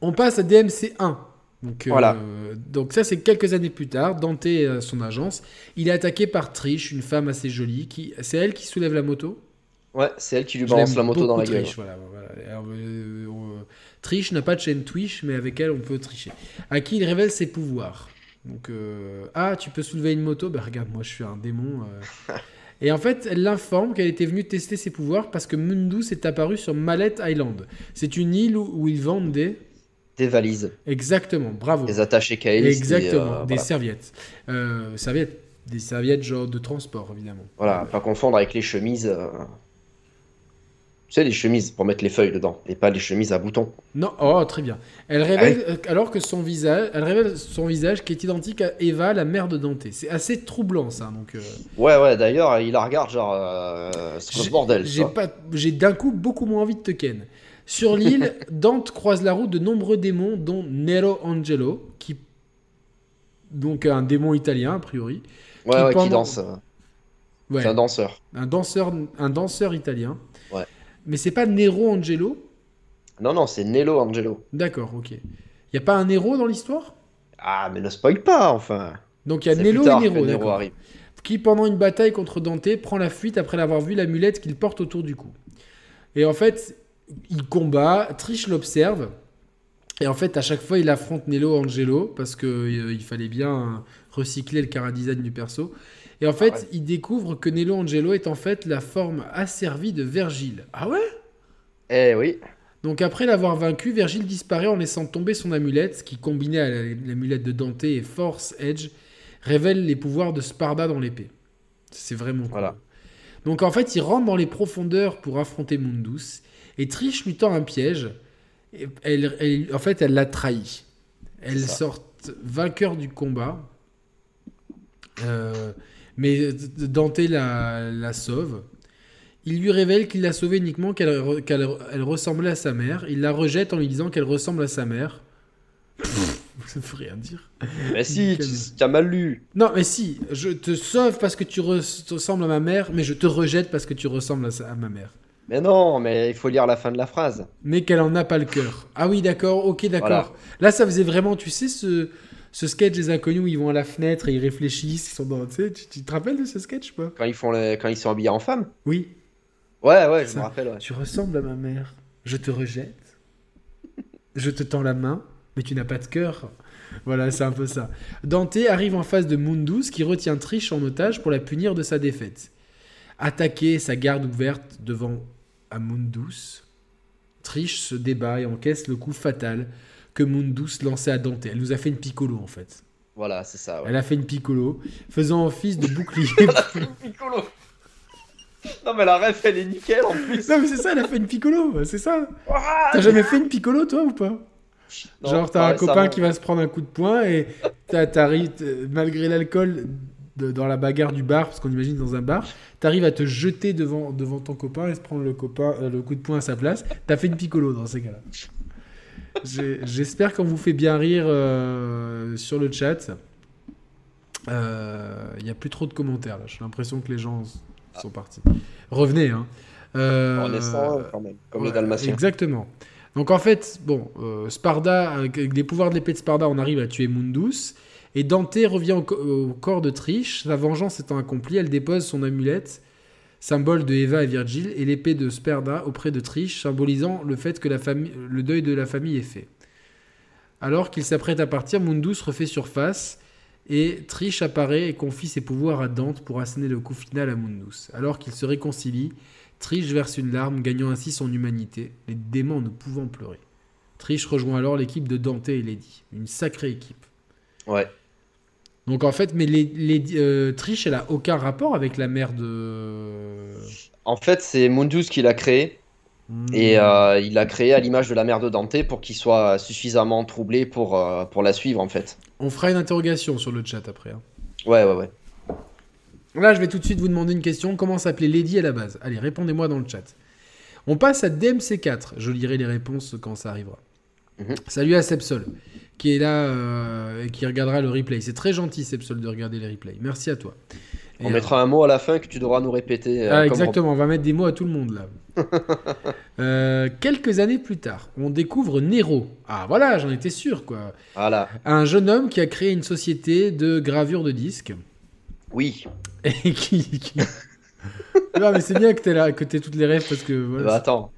On passe à DMC 1. Donc, euh, Voilà. donc ça, c'est quelques années plus tard. Dante a son agence. Il est attaqué par Trish, une femme assez jolie. Qui... C'est elle qui soulève la moto? Ouais, c'est elle qui lui balance la moto dans la gueule. Trish, voilà, voilà. Alors, euh, euh, Trish n'a pas de chaîne Twitch, mais avec elle, on peut tricher. À qui il révèle ses pouvoirs? Donc, euh, ah, tu peux soulever une moto? Bah regarde, moi je suis un démon. Et en fait, elle l'informe qu'elle était venue tester ses pouvoirs parce que Mundus est apparu sur Mallet Island. C'est une île où, où ils vendent des... Des valises, Exactement, bravo. des attachés caïs. Exactement, des, euh, des voilà. serviettes. Euh, serviettes. Des serviettes genre de transport, évidemment. Voilà, pas confondre avec les chemises. euh, Tu sais, les chemises pour mettre les feuilles dedans, et pas les chemises à boutons. Non, oh très bien. Elle révèle euh, alors que son visage, elle révèle son visage qui est identique à Eva, la mère de Dante. C'est assez troublant ça. Donc euh, Ouais, ouais, d'ailleurs, il la regarde genre. Euh, c'est ce bordel, J'ai pas, j'ai d'un coup beaucoup moins envie de te ken. Sur l'île, Dante croise la route de nombreux démons, dont Nero Angelo, qui donc un démon italien a priori. Ouais, qui ouais, pendant- qui danse. Ouais, C'est un danseur. un danseur, un danseur italien. Ouais. Mais c'est pas Nero Angelo. Non, non, c'est Nello Angelo. D'accord, ok. Y a pas un Nero dans l'histoire? Ah, mais ne spoil pas, enfin. Donc il y a Nello et Nero, Nero arrive. qui pendant une bataille contre Dante prend la fuite après l'avoir vu l'amulette qu'il porte autour du cou. Et en fait, il combat, Trish l'observe, et en fait, à chaque fois, il affronte Nello Angelo parce qu'il il fallait bien recycler le cara design du perso. Et en fait, Ah ouais. il découvre que Nello Angelo est en fait la forme asservie de Vergile. Ah ouais? Eh oui. Donc après l'avoir vaincu, Vergile disparaît en laissant tomber son amulette, qui combiné à la- l'amulette de Dante et Force Edge, révèle les pouvoirs de Sparda dans l'épée. C'est vraiment cool. Voilà. Donc en fait, il rentre dans les profondeurs pour affronter Mundus, et Trish lui tend un piège. Et Elle, elle- en fait, elle l'a trahi. Elle sort vainqueur du combat. Euh, mais Dante la, la sauve. Il lui révèle qu'il l'a sauvée uniquement qu'elle re- qu'elle elle ressemblait à sa mère. Il la rejette en lui disant qu'elle ressemble à sa mère. Ça ne veut rien dire. Mais si, tu as mal lu. Non, mais si, je te sauve parce que tu res- ressembles à ma mère, mais je te rejette parce que tu ressembles à, sa- à ma mère. Mais non, mais il faut lire la fin de la phrase. Mais qu'elle en a pas le cœur. Ah oui, d'accord, ok, d'accord. Voilà. Là, ça faisait vraiment, tu sais, ce, ce sketch des inconnus où ils vont à la fenêtre et ils réfléchissent, ils sont dans. Tu, tu, te rappelles de ce sketch, pas? Quand ils, font quand ils sont habillés en femme? Oui. Ouais, ouais, je Ça. me rappelle. ouais. Tu ressembles à ma mère. Je te rejette. Je te tends la main, mais tu n'as pas de cœur. Voilà, c'est un peu ça. Dante arrive en face de Mundus qui retient Trish en otage pour la punir de sa défaite. Attaqué, sa garde ouverte devant Mundus, Trish se débat et encaisse le coup fatal que Mundus lançait à Dante. Elle nous a fait une piccolo en fait. Voilà, c'est ça. Ouais. Elle a fait une piccolo, faisant office de bouclier. Piccolo. Non, mais la ref, elle est nickel en plus. non mais c'est ça, elle a fait une piccolo, c'est ça. Ah, T'as jamais fait une piccolo toi ou pas? Non, Genre, t'as un copain qui va se prendre un coup de poing et t'arrives, malgré l'alcool dans la bagarre du bar, parce qu'on imagine dans un bar, t'arrives à te jeter devant, devant ton copain et se prendre le, copain, euh, le coup de poing à sa place. T'as fait une piccolo dans ces cas-là. J'espère qu'on vous fait bien rire euh, sur le chat. Il n'y a plus trop de commentaires là. J'ai l'impression que les gens sont partis. Revenez, hein. Euh, On est sans, quand même, comme Ouais, le dalmatien. Exactement. Donc en fait, bon, euh, Sparda, avec les pouvoirs de l'épée de Sparda, on arrive à tuer Mundus. Et Dante revient au, co- au corps de Trish. Sa vengeance étant accomplie, elle dépose son amulette, symbole de Eva et Virgile, et l'épée de Sparda auprès de Trish, symbolisant le fait que le deuil de la famille est fait. Alors qu'il s'apprête à partir, Mundus refait surface et Trish apparaît et confie ses pouvoirs à Dante pour asséner le coup final à Mundus. Alors qu'ils se réconcilient, Trish verse une larme, gagnant ainsi son humanité, les démons ne pouvant pleurer. Trish rejoint alors l'équipe de Dante et Lady. Une sacrée équipe. Ouais. Donc en fait, mais les, les- euh, Trish, elle a aucun rapport avec la mère de. En fait, c'est Mundus qui l'a créé. Hmm. Et euh, il l'a créé à l'image de la mère de Dante pour qu'il soit suffisamment troublé pour, euh, pour la suivre, en fait. On fera une interrogation sur le chat après. hein. Ouais, ouais, ouais. Là, je vais tout de suite vous demander une question. Comment s'appelait Lady à la base? Allez, répondez-moi dans le chat. On passe à DMC4. Je lirai les réponses quand ça arrivera. Mhm. Salut à Sepsol, qui est là euh, et qui regardera le replay. C'est très gentil, Sepsol, de regarder les replays. Merci à toi. Et, On euh, mettra un mot à la fin que tu devras nous répéter. euh, Ah, exactement, on va mettre des mots à tout le monde là. Euh, quelques années plus tard, on découvre Nero. Ah voilà, j'en étais sûr quoi. Voilà. Un jeune homme qui a créé une société de gravure de disques. Oui. Et qui. qui- non mais c'est bien que t'aies là, que t'aies toutes les rêves parce que voilà, Bah, attends.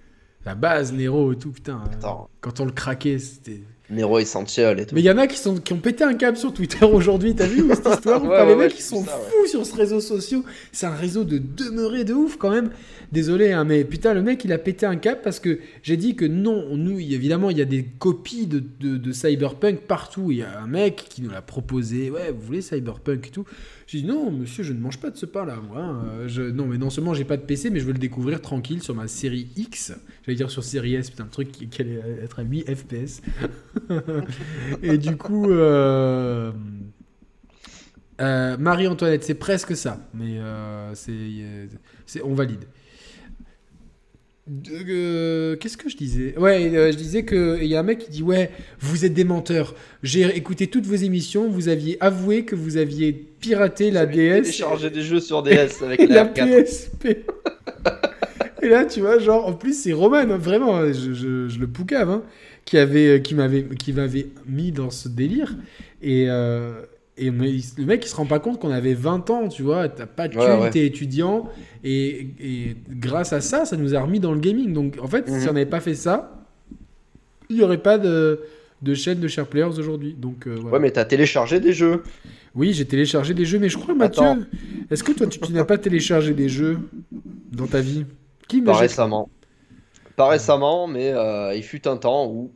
la base Nero et tout putain. Attends. Quand on le craquait, c'était. Nero Essential et tout. Mais il y en a qui, sont, qui ont pété un câble sur Twitter aujourd'hui, t'as vu cette histoire ou Ouais, pas Les ouais, mecs, ouais, ils sont ça, ouais. fous sur ce réseau social. C'est un réseau de demeurés de ouf quand même. Désolé, hein, mais putain, le mec, il a pété un câble parce que j'ai dit que non, nous, évidemment, il y a des copies de, de- de Cyberpunk partout. Il y a un mec qui nous l'a proposé. Ouais, vous voulez Cyberpunk et tout J'ai dit non, monsieur, je ne mange pas de ce pain-là, moi. hein. Je, non, mais non seulement j'ai pas de PC, mais je veux le découvrir tranquille sur ma série X. J'allais dire sur série S, putain, un truc qui, qui allait être à 8 FPS. Et du coup, euh, euh, Marie-Antoinette, c'est presque ça, mais euh, c'est, on valide. De- Qu'est-ce que je disais? Ouais, je disais qu'il y a un mec qui dit Ouais, vous êtes des menteurs. J'ai écouté toutes vos émissions, vous aviez avoué que vous aviez piraté la DS Télécharger des jeux sur DS avec la la R4. PSP. et là, tu vois, genre, en plus, c'est Roman, hein, vraiment, hein, je, je- je le poucave, hein, qui avait, qui m'avait, qui m'avait mis dans ce délire. Et, euh, Et mais le mec, il se rend pas compte qu'on avait 20 ans, tu vois. T'as pas de thune, Ouais, ouais. t'es étudiant. Et, et grâce à ça, ça nous a remis dans le gaming. Donc, en fait, Mhm. si on n'avait pas fait ça, il n'y aurait pas de, de chaîne de share players aujourd'hui. Donc, euh, voilà. Ouais, mais t'as téléchargé des jeux. Oui, j'ai téléchargé des jeux, mais je crois, Mathieu, est-ce que toi, tu, tu n'as pas téléchargé des jeux dans ta vie? Qui Pas récemment. Pas récemment, mais euh, il fut un temps où.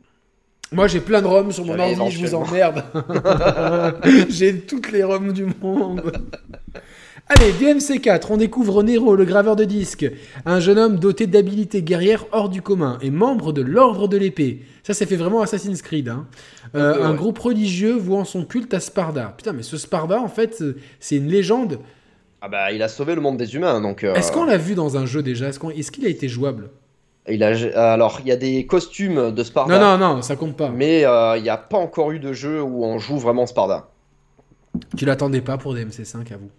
Moi, j'ai plein de roms sur mon ordi, je vous emmerde. j'ai toutes les roms du monde. Allez, DMC4, on découvre Nero, le graveur de disques, un jeune homme doté d'habilités guerrières hors du commun et membre de l'ordre de l'épée. Ça, c'est fait vraiment Assassin's Creed. hein. Euh, un ouais. groupe religieux vouant son culte à Sparda. Putain, mais ce Sparda, en fait, c'est une légende. Ah bah, il a sauvé le monde des humains, donc. euh, Est-ce qu'on l'a vu dans un jeu déjà? Est-ce qu'il a été jouable? Il a... Alors, il y a des costumes de Sparda. Non, non, non, ça compte pas. Mais euh, il n'y a pas encore eu de jeu où on joue vraiment Sparda. Tu l'attendais pas pour DMC5 à vous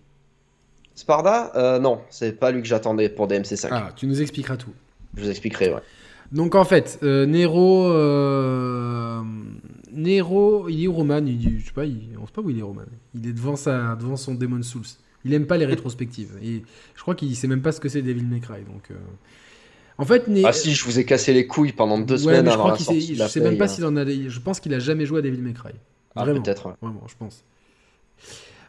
Sparda euh, Non, c'est pas lui que j'attendais pour DMC5. Ah, tu nous expliqueras tout. Je vous expliquerai, ouais. Donc en fait, euh, Nero, euh, Nero, il est où Roman il, Je sais pas, il, on sait pas où il est Roman. Il est devant sa, devant son Demon Souls. Il aime pas les rétrospectives. Et je crois qu'il sait même pas ce que c'est Devil May Cry. Donc, euh, en fait, Né- Ah si, je vous ai cassé les couilles pendant deux Ouais, semaines je avant crois la qu'il sortie sait- de je sais même pas hein. s'il en a. Je pense qu'il a jamais joué à Devil May Cry. Ah, Vraiment. peut-être, ouais. Vraiment, je pense.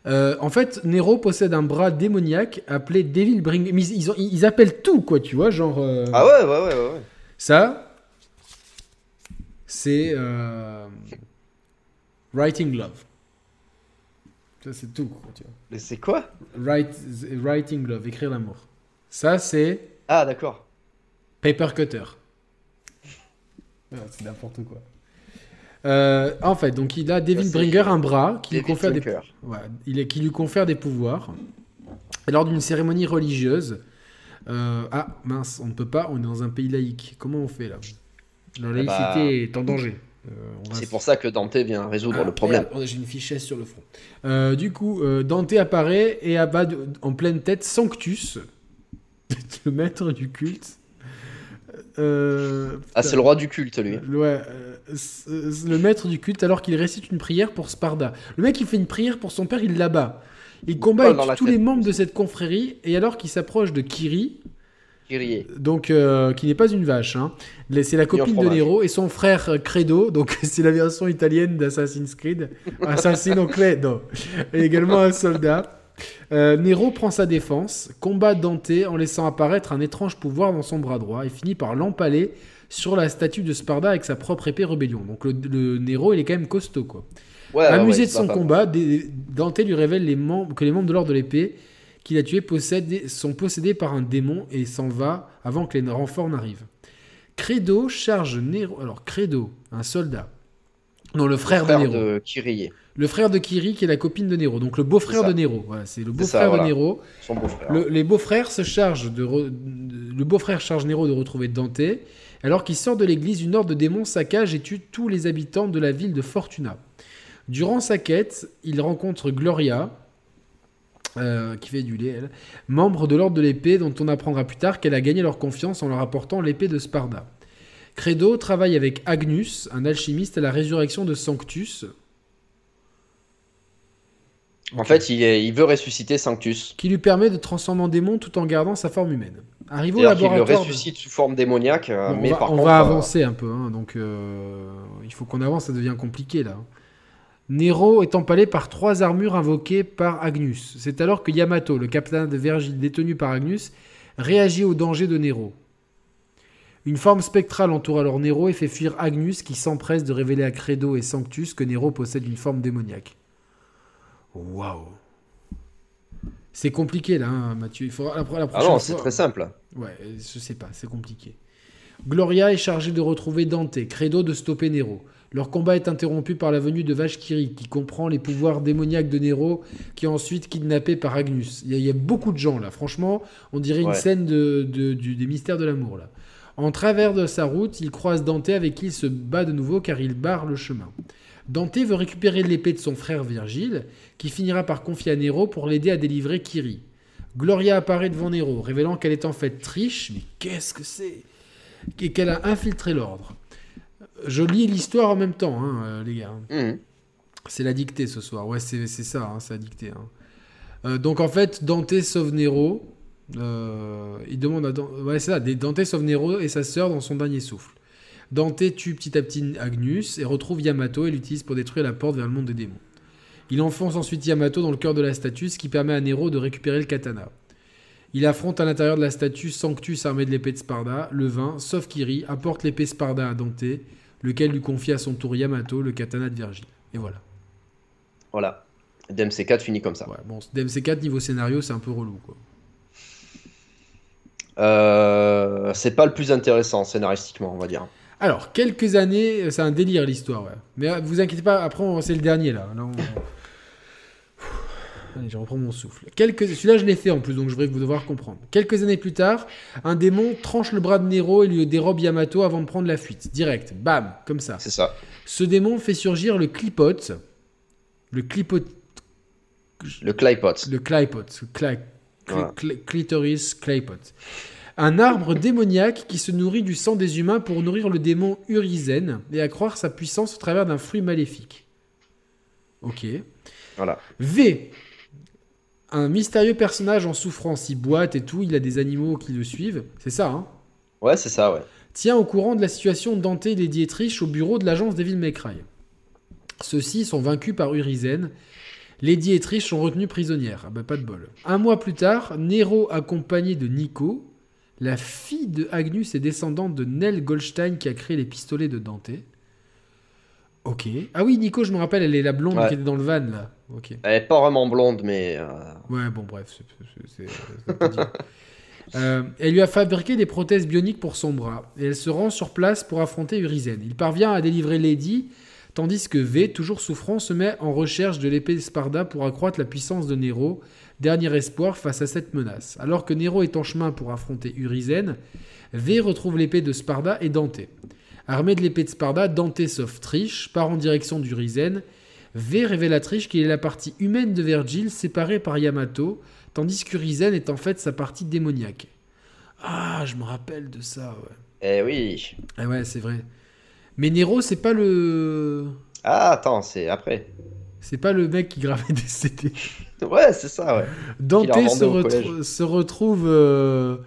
Euh, en fait, Nero possède un bras démoniaque appelé Devil Bring. Ils, ils ont- ils appellent tout, quoi, tu vois, genre. euh, Ah ouais, ouais, ouais, ouais. ouais. Ça, c'est euh, Writing Love. Ça, c'est tout, quoi, tu vois. Mais c'est quoi? Write- writing Love, écrire l'amour. Ça, c'est Ah d'accord. Paper Cutter. Ah, c'est n'importe quoi. Euh, en fait, donc il a c'est Bringer, un bras qui lui, David confère des, Dunker. Ouais, il est, qui lui confère des pouvoirs. Et lors d'une cérémonie religieuse. euh, ah mince, on ne peut pas, on est dans un pays laïque. Comment on fait là? La Eh bah, laïcité est en danger. Euh, C'est pour ça que Dante vient résoudre Ah, le problème. J'ai une fichesse sur le front. Du coup, Dante apparaît et abat en pleine tête Sanctus, le maître du culte. Euh, Ah, c'est le roi du culte, lui. Ouais, euh, c- euh, le maître du culte alors qu'il récite une prière pour Sparda. Le mec il fait une prière pour son père, il l'abat. Il combat avec tous tête. les membres de cette confrérie et alors qu'il s'approche de Kiri, Kyrie. donc euh, qui n'est pas une vache, hein, c'est la copine de. Nero et son frère Credo, donc c'est la version italienne d'Assassin's Creed, Assassino Credo, et également un soldat. Euh, Nero prend sa défense, combat Dante en laissant apparaître un étrange pouvoir dans son bras droit et finit par l'empaler sur la statue de Sparda avec sa propre épée rébellion. Donc le, le Nero, il est quand même costaud quoi. Ouais, Amusé ouais, de son combat, Dante lui révèle les membres, que les membres de l'ordre de l'épée qu'il a tués possèdent- sont possédés par un démon et s'en va avant que les renforts n'arrivent. Credo charge Nero. Alors, Credo, un soldat. Non, le frère, frère de Nero. de Kyrie, Le frère de Kiri, qui est la copine de Nero. Donc, le beau-frère de Nero. Voilà, c'est le beau-frère voilà. de Nero. son. Le- les beaux-frères se chargent de, re- de- le beau-frère charge Nero de retrouver Dante, alors qu'il sort de l'église, une horde de démons saccage et tue tous les habitants de la ville de Fortuna. Durant sa quête, il rencontre Gloria, euh, qui fait du lait, elle, membre de l'ordre de l'épée, dont on apprendra plus tard qu'elle a gagné leur confiance en leur apportant l'épée de Sparda. Credo travaille avec Agnus, un alchimiste, à la résurrection de Sanctus, En fait, il, est- il veut ressusciter Sanctus. qui lui permet de transformer en démon tout en gardant sa forme humaine. Arrivé au C'est-à-dire qu'il le laboratoire. de- ressuscite sous forme démoniaque, Bon, mais on va, par on contre... va euh, avancer un peu, hein, donc euh, il faut qu'on avance, ça devient compliqué là. Nero est empalé par trois armures invoquées par Agnus. C'est alors que Yamato, le capitaine de Vergil détenu par Agnus, réagit au danger de Nero. Une forme spectrale entoure alors Nero et fait fuir Agnus qui s'empresse de révéler à Credo et Sanctus que Nero possède une forme démoniaque. Waouh C'est compliqué là, hein, Mathieu. Il faudra la, la Ah non, c'est très simple. Ouais, je sais pas, c'est compliqué. Gloria est chargée de retrouver Dante, Credo de stopper Nero. Leur combat est interrompu par la venue de Vashkiri, qui comprend les pouvoirs démoniaques de Nero, qui est ensuite kidnappé par Agnus. Il y, a, il y a beaucoup de gens là, franchement, on dirait une scène de, de- du- des mystères de l'amour là. En travers de sa route, il croise Dante avec qui il se bat de nouveau car il barre le chemin. Dante veut récupérer l'épée de son frère Virgile, qui finira par confier à Nero pour l'aider à délivrer Kiri. Gloria apparaît devant Nero, révélant qu'elle est en fait triche, mais qu'est-ce que c'est? Et qu'elle a infiltré l'ordre? Je lis l'histoire en même temps, hein, euh, les gars. Mhm. C'est la dictée ce soir. Ouais, c'est c'est ça, hein, c'est la dictée. hein. Euh, donc en fait, Dante sauve Nero. Euh, il demande à Dan- ouais, c'est ça. Dante sauve Nero et sa sœur dans son dernier souffle. Dante tue petit à petit Agnus et retrouve Yamato et l'utilise pour détruire la porte vers le monde des démons. Il enfonce ensuite Yamato dans le cœur de la statue, ce qui permet à Nero de récupérer le katana. Il affronte à l'intérieur de la statue Sanctus armé de l'épée de Sparda, le vin, sauf Kiri, apporte l'épée Sparda à Dante, lequel lui confie à son tour Yamato, le katana de Virgile. Et voilà. Voilà. DMC4 finit comme ça. Ouais, bon, DMC4 niveau scénario, c'est un peu relou quoi. Euh, c'est pas le plus intéressant scénaristiquement, on va dire. Alors, quelques années, c'est un délire l'histoire, ouais. Mais euh, vous inquiétez pas, après c'est le dernier là. Là, on- Allez, je reprends mon souffle. Quelques... Celui-là, je l'ai fait en plus, donc je vais vous devoir comprendre. Quelques années plus tard, un démon tranche le bras de Nero et lui dérobe Yamato avant de prendre la fuite. Direct, bam, comme ça. C'est ça. Ce démon fait surgir le clipote. Le clipote. Le Claypot. Le clipote. Le clitoris clipote. Un arbre démoniaque qui se nourrit du sang des humains pour nourrir le démon Urizen et accroître sa puissance au travers d'un fruit maléfique. Ok. Voilà. V. Un mystérieux personnage en souffrance, il boite et tout, il a des animaux qui le suivent. C'est ça, hein? Ouais, c'est ça, ouais. tient au courant de la situation de Dante et Dietrich au bureau de l'agence Devil May Cry. Ceux-ci sont vaincus par Urizen. Les Dietrich sont retenues prisonnières. Ah bah pas de bol. Un mois plus tard, Nero, accompagné de Nico, la fille de Agnus et descendante de Nell Goldstein qui a créé les pistolets de Dante. Ok. Ah oui, Nico, je me rappelle, elle est la blonde Ouais. qui était dans le van là. Ok. Elle est pas vraiment blonde, mais. euh, Ouais, bon, bref, c'est-. Euh, elle lui a fabriqué des prothèses bioniques pour son bras, et elle se rend sur place pour affronter Urizen. Il parvient à délivrer Lady, tandis que V, toujours souffrant, se met en recherche de l'épée de Sparda pour accroître la puissance de Nero, dernier espoir face à cette menace. Alors que Nero est en chemin pour affronter Urizen, V retrouve l'épée de Sparda et Dante. Armé de l'épée de Sparda, Dante sauve Trish, part en direction d'Urizen. V révèle à Trish qu'il est la partie humaine de Virgile séparée par Yamato, tandis qu'Urizen est en fait sa partie démoniaque. Ah, je me rappelle de ça, ouais. Eh oui. Ah ouais, c'est vrai. Mais Nero, c'est pas le... Ah, attends, c'est après. C'est pas le mec qui gravait des CD. Ouais, c'est ça, ouais. Dante se, se retrouve euh,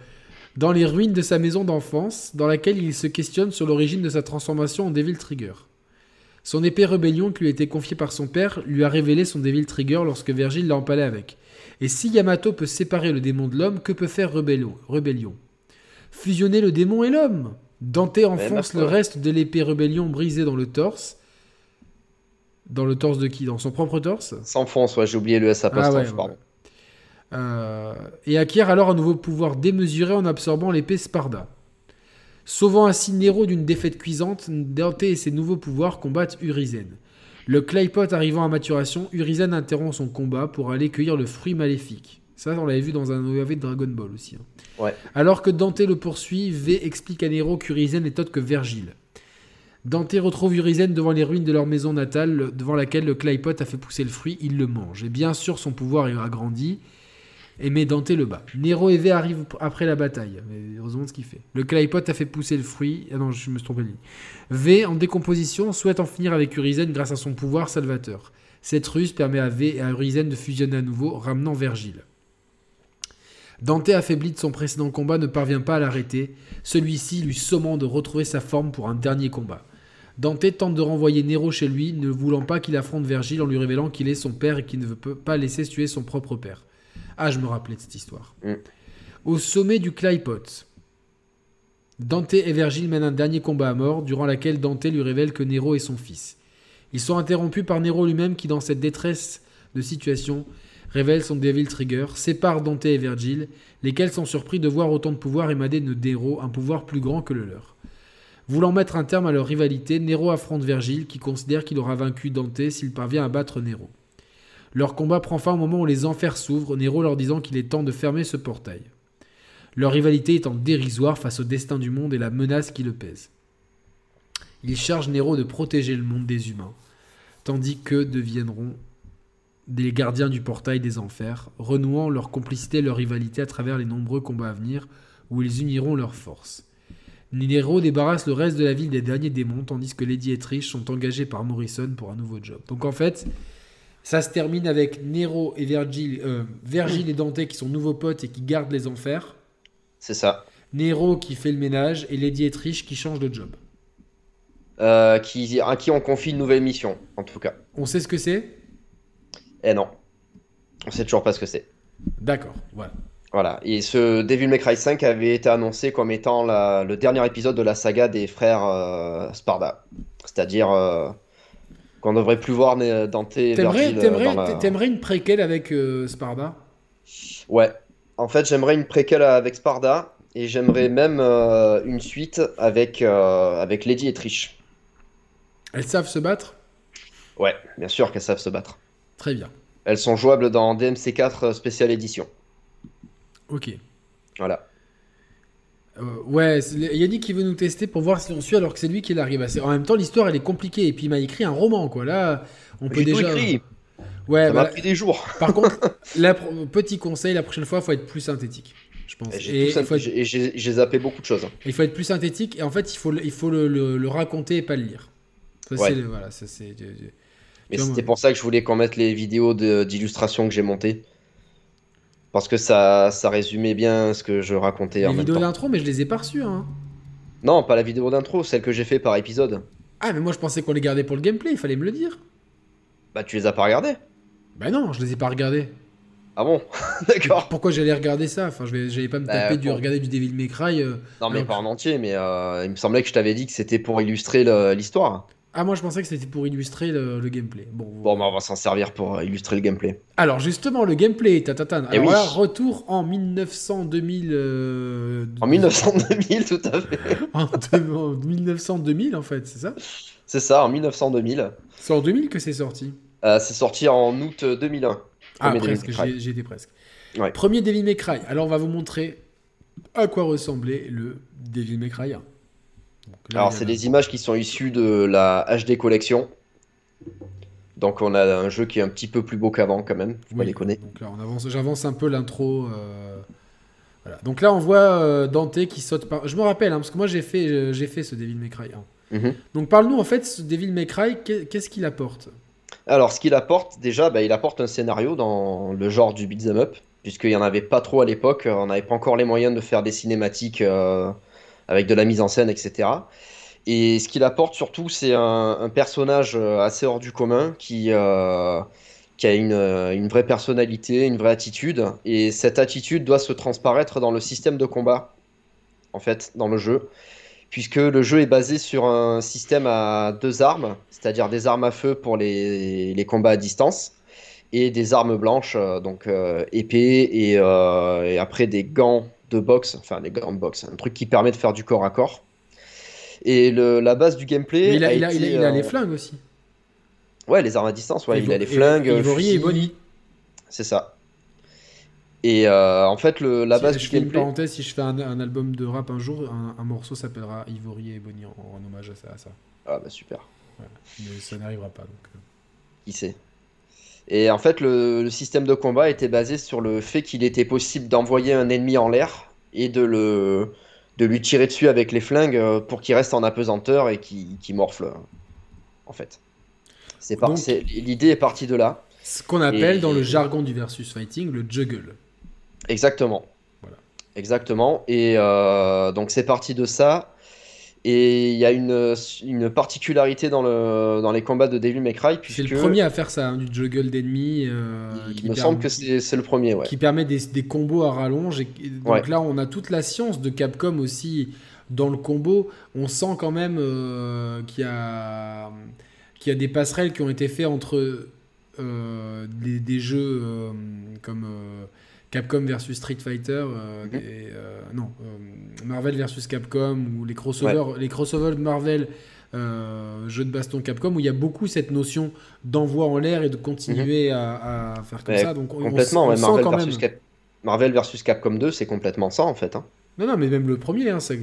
dans les ruines de sa maison d'enfance, dans laquelle il se questionne sur l'origine de sa transformation en Devil Trigger. Son épée rébellion qui lui a été confiée par son père lui a révélé son Devil Trigger lorsque Virgile l'a empalé avec. Et si Yamato peut séparer le démon de l'homme, que peut faire Rebellion, Fusionner le démon et l'homme? Dante enfonce ma le reste de l'épée rébellion brisée dans le torse. Dans le torse de qui? Dans son propre torse? S'enfonce, ouais, j'ai oublié le S apostrophe, Ah ouais, ouais, pardon. Euh, et acquiert alors un nouveau pouvoir démesuré en absorbant l'épée Sparda. Sauvant ainsi Nero d'une défaite cuisante, Dante et ses nouveaux pouvoirs combattent Urizen. Le Claypot arrivant à maturation, Urizen interrompt son combat pour aller cueillir le fruit maléfique. Ça, on l'avait vu dans un OAV de Dragon Ball aussi. hein. Ouais. Alors que Dante le poursuit, V explique à Nero qu'Urizen est autre que Vergile. Dante retrouve Urizen devant les ruines de leur maison natale, devant laquelle le Claypot a fait pousser le fruit, il le mange. Et bien sûr, son pouvoir est agrandi, et mais Dante le bat. Nero et V arrivent après la bataille, mais heureusement ce qu'il fait. Le Claypot a fait pousser le fruit. Ah non, je me suis trompé de ligne. V, en décomposition, souhaite en finir avec Urizen grâce à son pouvoir salvateur. Cette ruse permet à V et à Urizen de fusionner à nouveau, ramenant Vergile. Dante, affaibli de son précédent combat, ne parvient pas à l'arrêter, celui-ci lui sommant de retrouver sa forme pour un dernier combat. Dante tente de renvoyer Nero chez lui, ne voulant pas qu'il affronte Vergile en lui révélant qu'il est son père et qu'il ne veut pas laisser tuer son propre père. Ah, je me rappelais de cette histoire. Mm. Au sommet du Claypot, Dante et Vergile mènent un dernier combat à mort, durant lequel Dante lui révèle que Nero est son fils. Ils sont interrompus par Nero lui-même qui, dans cette détresse de situation, révèle son Devil Trigger, sépare Dante et Vergile, lesquels sont surpris de voir autant de pouvoir émaner de Nero, un pouvoir plus grand que le leur. Voulant mettre un terme à leur rivalité, Nero affronte Vergile, qui considère qu'il aura vaincu Dante s'il parvient à battre Nero. Leur combat prend fin au moment où les enfers s'ouvrent, Nero leur disant qu'il est temps de fermer ce portail. Leur rivalité étant dérisoire face au destin du monde et la menace qui le pèse. Il charge Nero de protéger le monde des humains, tandis que deviendront des gardiens du portail des enfers, renouant leur complicité et leur rivalité à travers les nombreux combats à venir où ils uniront leurs forces. Nero débarrasse le reste de la ville des derniers démons, tandis que Lady et Trish sont engagés par Morrison pour un nouveau job. Donc en fait, ça se termine avec Nero et Virgil, euh, Virgil et Dante qui sont nouveaux potes et qui gardent les enfers. C'est ça. Nero qui fait le ménage et Lady et Trish qui changent de job. Euh, qui, à qui on confie une nouvelle mission, en tout cas. On sait ce que c'est? Eh non. On sait toujours pas ce que c'est. D'accord, voilà. Voilà. Et ce Devil May Cry 5 avait été annoncé comme étant la- le dernier épisode de la saga des frères euh, Sparda. C'est-à-dire euh, qu'on ne devrait plus voir Dante T'aimerais, la- une préquelle avec euh, Sparda? Ouais. En fait, j'aimerais une préquelle avec Sparda et j'aimerais même une suite avec, avec Lady et Trish. Elles savent se battre? Ouais, bien sûr qu'elles savent se battre. Très bien. Elles sont jouables dans DMC4 Special Edition. Ok. Voilà. Euh, ouais, Yannick qui veut nous tester pour voir si on suit alors que c'est lui qui l'arrive. En même temps, l'histoire elle est compliquée et puis il m'a écrit un roman quoi. Là, on peut J'ai tout déjà. écrit. Ouais, Ça m'a bah, pris des jours. par contre, la petit conseil, la prochaine fois, faut être plus synthétique. Je pense. J'ai il être, zappé beaucoup de choses. hein. il faut être plus synthétique et en fait, il faut, le, il faut le, le- le raconter et pas le lire. Ça, Ouais. le- voilà, ça c'est. Mais c'était pour ça que je voulais qu'on mette les vidéos d'illustration que j'ai montées. Parce que ça, ça résumait bien ce que je racontais Les en vidéos d'intro, mais je les ai pas reçues. Hein. Non, pas la vidéo d'intro, celle que j'ai fait par épisode. Ah, mais moi je pensais qu'on les gardait pour le gameplay, il fallait me le dire. Bah, tu les as pas regardées Bah non, je les ai pas regardés. Ah bon? D'accord. Pourquoi j'allais regarder ça? Enfin, je j'allais pas me Bah, taper du regarder du Devil May Cry. euh. Non, mais Alors pas en entier, mais euh, il me semblait que je t'avais dit que c'était pour illustrer l'histoire. Ah, moi je pensais que c'était pour illustrer le, le gameplay. Bon, Bon, bah, on va s'en servir pour euh, illustrer le gameplay. Alors justement, le gameplay, tatatan. Eh Alors oui. là, retour en 1900-2000. euh, En 1900-2000, tout à fait. en en 1900-2000 en fait, c'est ça? C'est ça, en 1900-2000. C'est en 2000 que c'est sorti? Euh, c'est sorti en août 2001. Ah, presque, May Cry. j'y j'y étais presque. Ouais. Premier Devil May Cry. Alors on va vous montrer à quoi ressemblait le Devil May Cry 1. Là, Alors, c'est des images qui sont issues de la HD Collection. Donc, on a un jeu qui est un petit peu plus beau qu'avant, quand même. Faut pas Oui, déconner. Donc là, on avance, j'avance un peu l'intro. euh, Voilà. Donc là, on voit euh, Dante qui saute par. Je me rappelle, hein, parce que moi j'ai fait, euh, j'ai fait ce Devil May Cry 1. Mhm. Donc parle-nous en fait, ce Devil May Cry, qu'est- qu'est-ce qu'il apporte? Alors, ce qu'il apporte, déjà, bah, il apporte un scénario dans le genre du beat'em up, puisqu'il n'y en avait pas trop à l'époque. On n'avait pas encore les moyens de faire des cinématiques avec de la mise en scène, etc. Et ce qu'il apporte surtout, c'est un, personnage euh, assez hors du commun qui, euh, qui a une, euh, une vraie personnalité, une vraie attitude. Et cette attitude doit se transparaître dans le système de combat, en fait, dans le jeu. Puisque le jeu est basé sur un système à deux armes, c'est-à-dire des armes à feu pour les, les combats à distance, et des armes blanches, donc euh, épée, et, euh, et après des gants de boxe, enfin des gants de boxe, un truc qui permet de faire du corps à corps. Et le- la base du gameplay. Mais il a, a il a- il a- été, il a euh, les flingues aussi. Ouais, les armes à distance, ouais, il a les flingues. Ivory et Bonnie. C'est ça. Et euh, en fait, le, la Si- base je du fais une gameplay. parenthèse, si je fais un, un album de rap un jour, un, un morceau s'appellera Ivory et Bonnie en, en hommage à ça. à ça. Ah bah super. Mais ça n'arrivera pas. Donc, euh. qui sait? Et en fait, le, le système de combat était basé sur le fait qu'il était possible d'envoyer un ennemi en l'air et de le de lui tirer dessus avec les flingues euh, pour qu'il reste en apesanteur et qu'il qu'il morfle. En fait. C'est L'idée est partie de là. Ce qu'on appelle Et- dans le jargon du versus fighting le juggle. Exactement. Voilà. Exactement. Et euh, donc c'est parti de ça. Et il y a une, une particularité dans, le, dans les combats de Devil May Cry, C'est le premier à faire ça, hein, du juggle d'ennemis. euh, il me semble que c'est le premier, ouais. qui permet des, des combos à rallonge. Et, donc Ouais. là, on a toute la science de Capcom aussi dans le combo. On sent quand même euh, qu'il y, y a des passerelles qui ont été faites entre euh, des, des jeux comme Capcom versus Street Fighter, euh, Mhm. euh, non, euh, Marvel versus Capcom ou les crossovers, les crossovers de Marvel. jeux de baston Capcom où il y a beaucoup cette notion d'envoi en l'air et de continuer à, à faire comme Ouais, ça donc on- on, Complètement, on ouais, Marvel, quand versus même Cap- Marvel versus Capcom 2, c'est complètement ça en fait. hein. non, non, mais même le premier, hein, on, sent,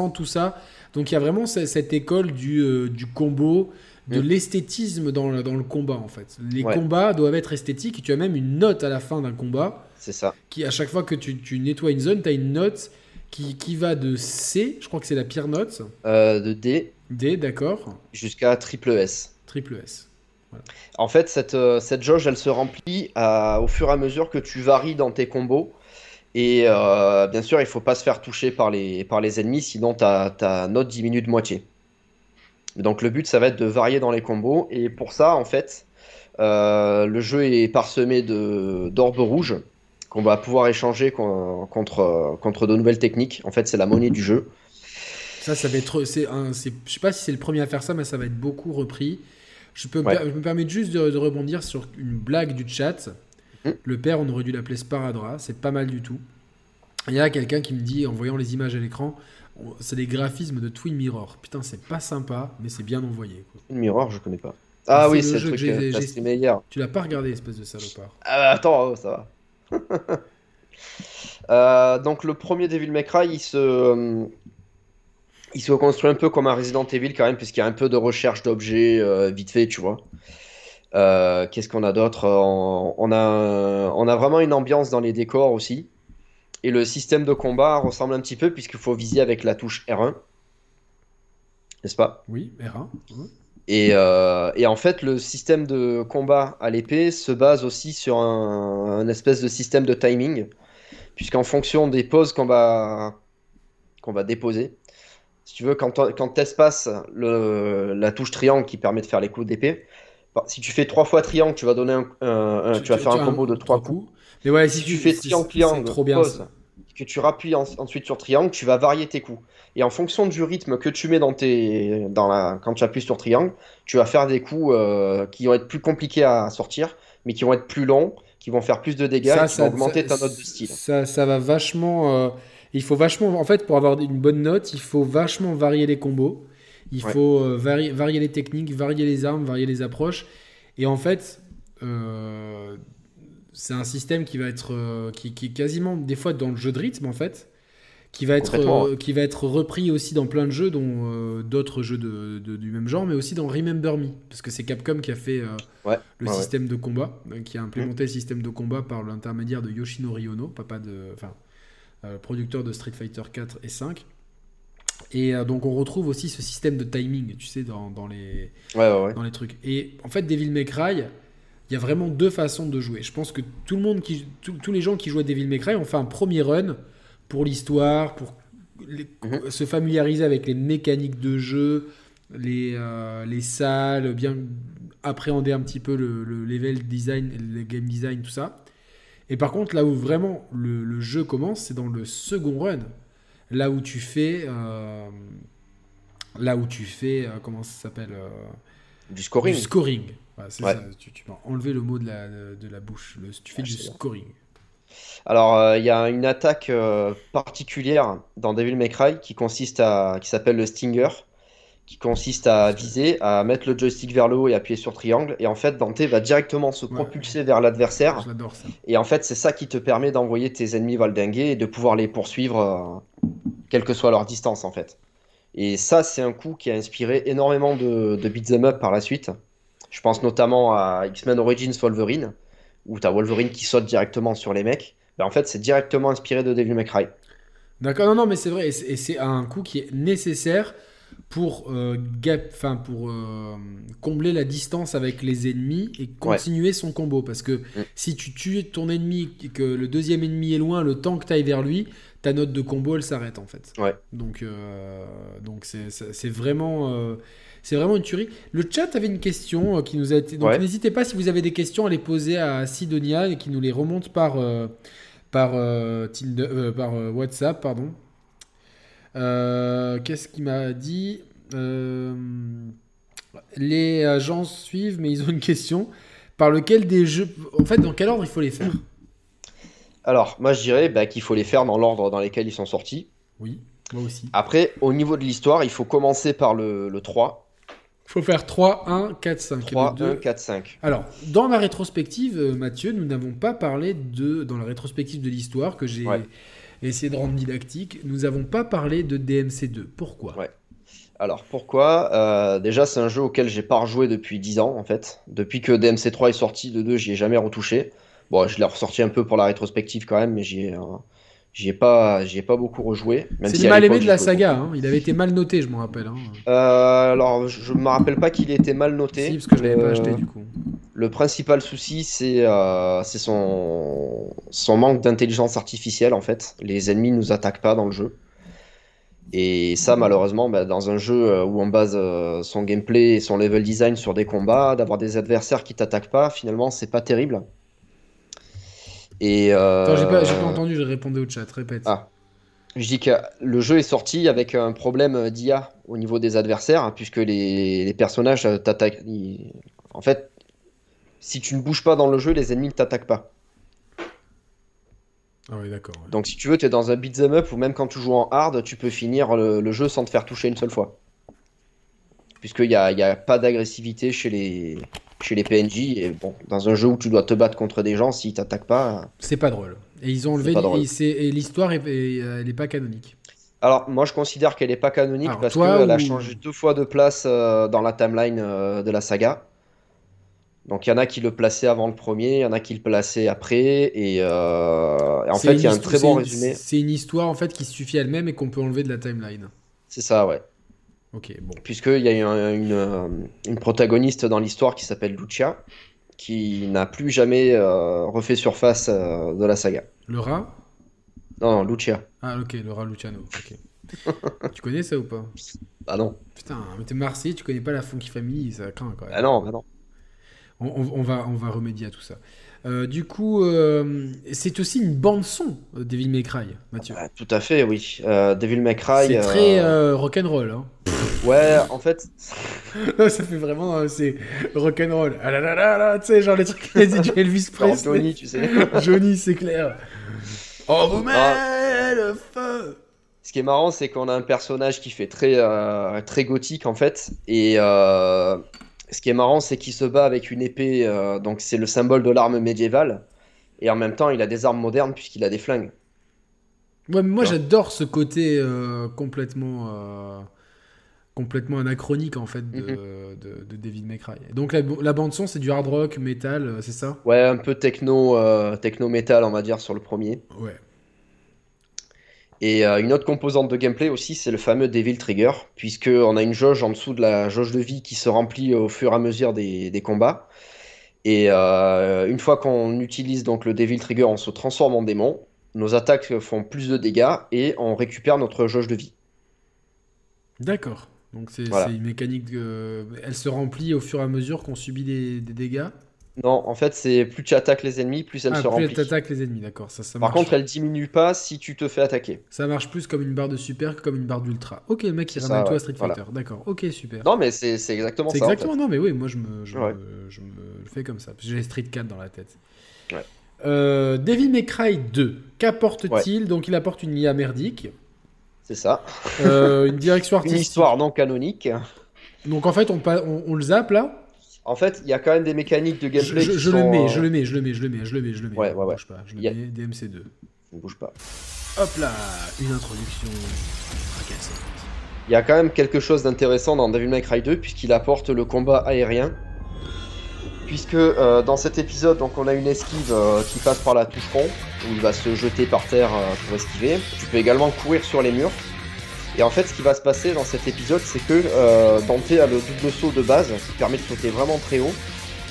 on tout ça. Donc il y a vraiment ce- cette école du, du combo, de Mm. l'esthétisme dans, le- dans le combat en fait. Les Ouais. combats doivent être esthétiques. Tu as même une note à la fin d'un combat C'est ça. qui, à chaque fois que tu, tu nettoies une zone, tu as une note qui, qui va de C, je crois que c'est la pire note, Euh, de D D, d'accord, jusqu'à triple S. triple S. En fait, cette, euh, cette jauge, elle se remplit à- au fur et à mesure que tu varies dans tes combos. Et euh, bien sûr, il faut pas se faire toucher par les, par les ennemis, sinon ta, ta note diminue de moitié. Donc le but, ça va être de varier dans les combos. Et pour ça, en fait, euh, le jeu est parsemé d'orbes rouges qu'on va pouvoir échanger con- contre, contre de nouvelles techniques. En fait, c'est la monnaie du jeu. Ça, ça va être. C'est je sais pas si c'est le premier à faire ça, mais ça va être beaucoup repris. Je, peux me Ouais. je me permets juste de, de rebondir sur une blague du chat. Mhm. Le père, on aurait dû l'appeler Sparadra. C'est pas mal du tout. Il y a quelqu'un qui me dit, en voyant les images à l'écran, c'est des graphismes de Twin Mirror. Putain, c'est pas sympa, mais c'est bien envoyé. quoi. Une Mirror, je connais pas. Ah oui, c'est le jeu truc que j'ai- j'ai- streamé hier. Tu l'as pas regardé, espèce de salopard. Ah, bah, attends, oh, ça va. Euh, donc le premier Devil May Cry, il se, euh, il se construit un peu comme un Resident Evil quand même, puisqu'il y a un peu de recherche d'objets euh, vite fait, tu vois. Euh, Qu'est-ce qu'on a d'autre? on, on a, on a vraiment une ambiance dans les décors aussi. Et le système de combat ressemble un petit peu, puisqu'il faut viser avec la touche R1. N'est-ce pas? Oui, R1. Mhm. Et, euh, et en fait, le système de combat à l'épée se base aussi sur un, un espèce de système de timing, puisqu'en fonction des poses qu'on va, qu'on va déposer, si tu veux, quand, quand tu espaces le, la touche triangle qui permet de faire les coups d'épée, bah, si tu fais trois fois triangle, tu vas donner un, tu, vas faire un combo de trois coups. Mais ouais, Si si, tu fais c'est- triangle, c'est triangle, trop bien. pause, ça. que tu rappuies en- ensuite sur triangle, tu vas varier tes coups. Et en fonction du rythme que tu mets dans tes, dans la, quand tu appuies sur triangle, tu vas faire des coups euh, qui vont être plus compliqués à sortir, mais qui vont être plus longs, qui vont faire plus de dégâts et qui vont augmenter ça- ta note de style. Ça, ça va vachement. euh, il faut vachement. En fait, pour avoir une bonne note, il faut vachement varier les combos. Il Ouais. faut euh, vari- varier les techniques, varier les armes, varier les approches. Et en fait, euh, c'est un système qui va être. euh, qui, qui est quasiment des fois dans le jeu de rythme, en fait. Qui va, être, euh, qui va être repris aussi dans plein de jeux, dont euh, d'autres jeux de, de- du même genre, mais aussi dans Remember Me. Parce que c'est Capcom qui a fait Ouais, le ouais, ouais. système de combat, qui a implémenté le système de combat par l'intermédiaire de Yoshinori Ono, papa de, enfin, producteur de Street Fighter 4 et 5. Et donc on retrouve aussi ce système de timing, tu sais, dans, dans les, dans les trucs. Et en fait, Devil May Cry, il y a vraiment deux façons de jouer. Je pense que tout le monde qui, tous- tous les gens qui jouent à Devil May Cry ont fait un premier run pour l'histoire, pour les- Mhm. se familiariser avec les mécaniques de jeu, les, euh, les salles, bien appréhender un petit peu le, le level design, le game design, tout ça. Et par contre, là où vraiment le, le jeu commence, c'est dans le second run. Là où tu fais. euh, là où tu fais. euh, comment ça s'appelle Du scoring. du scoring. Voilà, c'est Ouais. ça, tu, tu m'as enlevé le mot de la, de la bouche. Le- tu fais Ah, du bien. scoring. Alors, euh, il y a une attaque euh, particulière dans Devil May Cry qui consiste à, qui s'appelle le Stinger, qui consiste à viser, à mettre le joystick vers le haut et appuyer sur triangle. Et en fait, Dante va directement se Ouais. propulser vers l'adversaire. J'adore ça. Et en fait, c'est ça qui te permet d'envoyer tes ennemis valdinguer et de pouvoir les poursuivre, euh, quelle que soit leur distance, en fait. Et ça, c'est un coup qui a inspiré énormément de, de beat'em up par la suite. Je pense notamment à X-Men Origins Wolverine, où tu as Wolverine qui saute directement sur les mecs. Ben, en fait, c'est directement inspiré de Devil May Cry. D'accord, non, non, mais c'est vrai. Et c'est- un coup qui est nécessaire pour, euh, gap- enfin, pour euh, combler la distance avec les ennemis et continuer son combo. Parce que si tu tues ton ennemi et que le deuxième ennemi est loin, le temps que tu ailles vers lui, ta note de combo, elle s'arrête en fait. Ouais. Donc, euh, donc c'est vraiment, c'est vraiment une tuerie. Le chat avait une question euh, qui nous a été. Donc Ouais. n'hésitez pas si vous avez des questions à les poser à Sidonia et qui nous les remonte par, euh, par, euh, Tinder- par WhatsApp, pardon. Qu'est-ce qu'il m'a dit? Les agents suivent, mais ils ont une question. Par lequel des jeux. En fait, dans quel ordre il faut les faire? Alors, moi, je dirais bah, qu'il faut les faire dans l'ordre dans lequel ils sont sortis. Oui, moi aussi. Après, au niveau de l'histoire, il faut commencer par le, le 3. Il faut faire 3, 1, 4, 5. 3, Et le 1, deux- 4, 5. Alors, dans la rétrospective, euh, Mathieu, nous n'avons pas parlé de. Dans la rétrospective de l'histoire que j'ai Ouais. essayé de rendre didactique, nous n'avons pas parlé de DMC2. Pourquoi? Ouais. Alors pourquoi? Euh, Déjà, c'est un jeu auquel j'ai pas rejoué depuis 10 ans en fait. Depuis que DMC3 est sorti de 2, j'y ai jamais retouché. Bon, je l'ai ressorti un peu pour la rétrospective quand même, mais j'y ai, euh, J'y ai pas, j'y ai pas beaucoup rejoué. C'est si mal aimé de la saga. hein. Il avait été mal noté, je me rappelle. hein. Euh, alors, je me rappelle pas qu'il était mal noté. Si, parce que je l'avais pas Euh, acheté du coup. Le principal souci, c'est euh, c'est son, son manque d'intelligence artificielle en fait. Les ennemis nous attaquent pas dans le jeu. Et ça, malheureusement, bah, dans un jeu euh, où on base son gameplay et son level design sur des combats, d'avoir des adversaires qui t'attaquent pas, finalement, c'est pas terrible. Et euh, Attends, j'ai pas, pas entendu, je répondais au chat. Répète. Ah. Je dis que le jeu est sorti avec un problème d'IA au niveau des adversaires, puisque les, les personnages euh, t'attaquent. ils- En fait, si tu ne bouges pas dans le jeu, les ennemis ne t'attaquent pas. Ah oui, d'accord. ouais. Donc si tu veux, tu es dans un beat'em up ou même quand tu joues en hard, tu peux finir le, le jeu sans te faire toucher une seule fois. Puisqu'il n'y a, il y a pas d'agressivité chez les, chez les PNJ. Et bon, dans un jeu où tu dois te battre contre des gens, s'ils t'attaquent pas. C'est pas drôle. Et ils ont enlevé. et l'histoire, est, est- elle est pas canonique. Alors, moi je considère qu'elle n'est pas canonique Alors, parce qu'elle a changé deux fois de place euh, dans la timeline euh, de la saga. Donc il y en a qui le plaçaient avant le premier, il y en a qui le plaçaient après. Et, euh, et en fait, il y a un très bon une- résumé. C'est une histoire en fait qui suffit elle-même et qu'on peut enlever de la timeline. C'est ça, ouais. Ok, bon. Puisqu'il y a une, euh, une protagoniste dans l'histoire qui s'appelle Lucia, qui n'a plus jamais euh, refait surface euh, de la saga. Le rat? Non, non, Lucia. Ah, ok, le rat Luciano. Ok. tu connais ça ou pas? Bah non. Putain, mais t'es Marseillais, tu connais pas la Funky Family, ça craint quand même. Bah non, bah non. On, on- on va, on va remédier à tout ça. Euh, du coup, euh, c'est aussi une bande-son, euh, Devil May Cry, Mathieu. Ah, tout à fait, oui. Euh, Devil May Cry. c'est euh, très rock'n'roll. Hein. Ouais, en fait, ça fait vraiment, c'est rock'n'roll. Ah là là là là, tu sais, genre les trucs les du Elvis Presley. Johnny, tu sais. Johnny, c'est clair. On vous met Ah. le feu. Ce qui est marrant, c'est qu'on a un personnage qui fait très, très gothique en fait. Et ce qui est marrant, c'est qu'il se bat avec une épée, euh, donc c'est le symbole de l'arme médiévale. Et en même temps, il a des armes modernes puisqu'il a des flingues. Ouais, mais moi j'adore ce côté euh, complètement, euh, complètement anachronique en fait de, Mhm. de, de David Cry. Donc la, la bande son c'est du hard rock, metal, c'est ça? Ouais, un peu techno, euh, techno métal, on va dire, sur le premier. Ouais. Et euh, une autre composante de gameplay aussi, c'est le fameux Devil Trigger, puisque on a une jauge en dessous de la jauge de vie qui se remplit au fur et à mesure des, des combats. Et euh, une fois qu'on utilise donc le Devil Trigger, on se transforme en démon. Nos attaques font plus de dégâts et on récupère notre jauge de vie. D'accord. Donc c'est Voilà. une mécanique. de- Elle se remplit au fur et à mesure qu'on subit des, des dégâts. Non, en fait, c'est plus tu attaques les ennemis, plus elle ah, se plus remplit. elle t'attaque les ennemis, d'accord. Ça, ça Par contre, elle diminue pas si tu te fais attaquer. Ça marche plus comme une barre de super que comme une barre d'ultra. Ok, le mec il C'est ramène tout à ouais. Street Voilà. Fighter. D'accord. Ok, super. Non, mais c'est c'est exactement C'est ça. en fait. exactement, non, mais oui, moi je me, je, Ouais. me, je me le fais comme ça. J'ai Street 4 dans la tête. Ouais. Euh, Devil May Cry 2, qu'apporte-t-il Donc il apporte une IA merdique, C'est ça. euh, une direction Une artistique. histoire non canonique. Donc en fait, on, on le zappe là. En fait, il y a quand même des mécaniques de gameplay je- qui je sont, le mets, euh, je le mets, je le mets, je le mets, je le mets, je le mets. Ouais, ouais, ouais. bouge pas, je le Y a- mets, DMC2. Ne bouge pas. Hop là, une introduction. Il y a quand même quelque chose d'intéressant dans Devil May Cry 2 puisqu'il apporte le combat aérien. Puisque euh, dans cet épisode, donc on a une esquive euh, qui passe par la touche rond où il va se jeter par terre euh, pour esquiver. Tu peux également courir sur les murs. Et en fait, ce qui va se passer dans cet épisode, c'est que euh, Dante a le double saut de base qui permet de sauter vraiment très haut.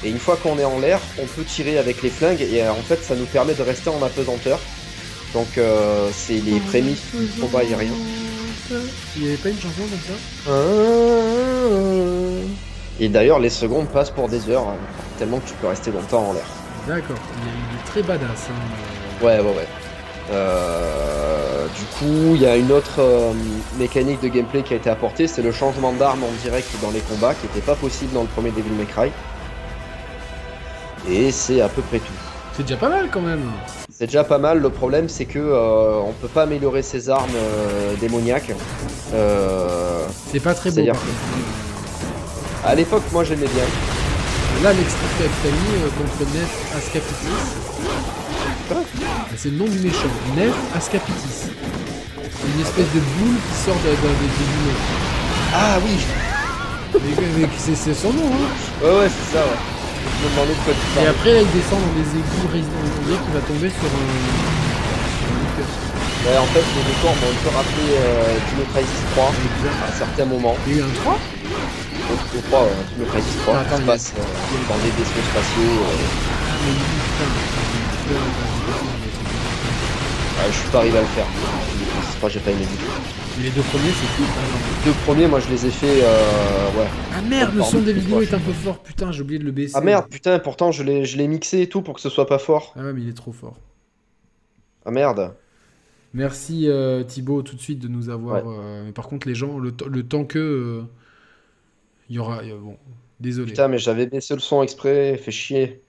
Et une fois qu'on est en l'air, on peut tirer avec les flingues et euh, en fait, ça nous permet de rester en apesanteur. Donc, euh, c'est les prémices du combat aérien. Il n'y avait pas une chanson comme ça? Et d'ailleurs, les secondes passent pour des heures, hein, tellement que tu peux rester longtemps en l'air. D'accord, il est, il est très badass. hein. Ouais, ouais, ouais. Euh, du coup, il y a une autre euh, mécanique de gameplay qui a été apportée, c'est le changement d'arme en direct dans les combats, qui n'était pas possible dans le premier Devil May Cry. Et c'est à peu près tout. C'est déjà pas mal quand même. C'est déjà pas mal. Le problème, c'est que euh, on peut pas améliorer ses armes euh, démoniaques. C'est pas très beau. Contre. à l'époque, moi, j'aimais bien. Là, l'extrait que t'as mis contre Nef Ascapitis. Ah, C'est le nom du méchant. Nef Ascapitis. Une espèce de boule qui sort de, de, de, de Ah oui. Mais, mais c'est son nom, hein. Ouais, ouais, c'est ça. Ouais. Je me demandais de quoi tu Et parlais. après, là, il descend dans des égouts. rés- On dirait qu'il va tomber sur un. Ouais, en fait, les décors m'ont un peu rappelé euh, Dino Crisis 3 à un certain moment. Il y a eu un 3 Au, au 3, ouais, Dino Crisis 3, Attends, qui se passe euh, dans des vaisseaux spatiaux. Euh, Ah, je suis pas arrivé à le faire. Dino Crisis 3, j'ai pas aimé du tout. Mais les deux premiers, c'est cool. par exemple. Les deux premiers, moi, je les ai fait. euh, ouais. Ah merde, le son des vidéos quoi, est un peu fort. Putain, j'ai oublié de le baisser. Ah merde, putain, pourtant, je l'ai je l'ai mixé et tout pour que ce soit pas fort. Ah ouais, mais il est trop fort. Ah merde. Merci euh, Thibaut tout de suite de nous avoir. euh, mais par contre, les gens, le, temps que. euh, Il y aura. bon, désolé. Putain, mais j'avais baissé le son exprès, fait chier.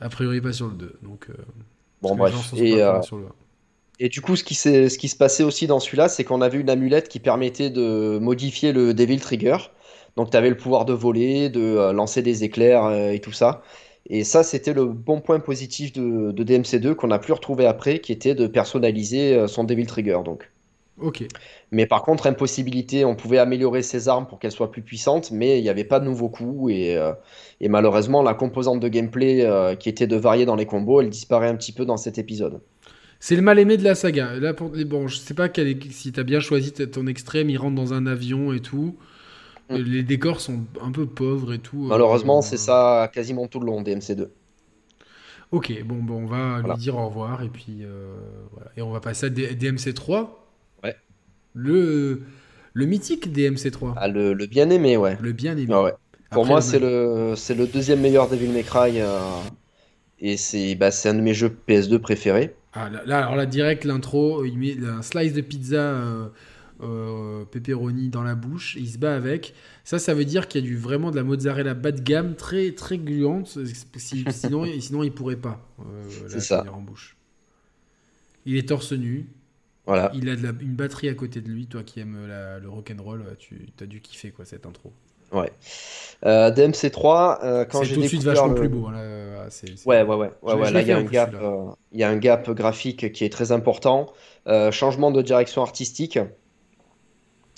A priori, pas sur le 2. Donc, euh, Bon, bref. Et, euh, sur le 1. Et du coup, ce qui, s'est- ce qui se passait aussi dans celui-là, c'est qu'on avait une amulette qui permettait de modifier le Devil Trigger. Donc, tu avais le pouvoir de voler, de euh, lancer des éclairs euh, et tout ça. Et ça, c'était le bon point positif de, de DMC2 qu'on n'a plus retrouvé après, qui était de personnaliser son Devil Trigger. Donc. Mais par contre, impossibilité, on pouvait améliorer ses armes pour qu'elles soient plus puissantes, mais il n'y avait pas de nouveaux coups. Et, euh, et malheureusement, la composante de gameplay euh, qui était de varier dans les combos, elle disparaît un petit peu dans cet épisode. C'est le mal aimé de la saga. Là, pour... Bon, je sais pas quel est- si t'as bien choisi ton extrême, il rentre dans un avion et tout. Mm. Les décors sont un peu pauvres et tout. Malheureusement, Euh, c'est ça quasiment tout le long DMC2. Ok, bon, bon on va Voilà. lui dire au revoir et puis voilà. Et on va passer à D- DMC3. Le, le mythique DMC3. Ah, le, le bien aimé, ouais. Le bien aimé. Ah ouais. Pour Après moi, c'est le, c'est le deuxième meilleur Devil May Cry. euh, et c'est bah, c'est un de mes jeux PS2 préférés. Ah, là, là, alors là, direct, l'intro, il met un slice de pizza euh, euh, pepperoni dans la bouche, il se bat avec. Ça, ça veut dire qu'il y a du, vraiment de la mozzarella bas de gamme, très, très gluante. Si- sinon, sinon, il pourrait pas C'est ça. en bouche. Il est torse nu, Voilà. il a de la- une batterie à côté de lui. Toi qui aimes la- le rock'n'roll, tu as dû kiffer quoi, cette intro. Euh, DMC3, euh, quand C'est j'ai tout de suite découvert vachement le- plus beau. hein, euh, c'est- c'est- Ouais, ouais, ouais. ouais, ouais, là, il y a un gap, celui-là. euh, il y a un gap graphique qui est très important. Euh, changement de direction artistique.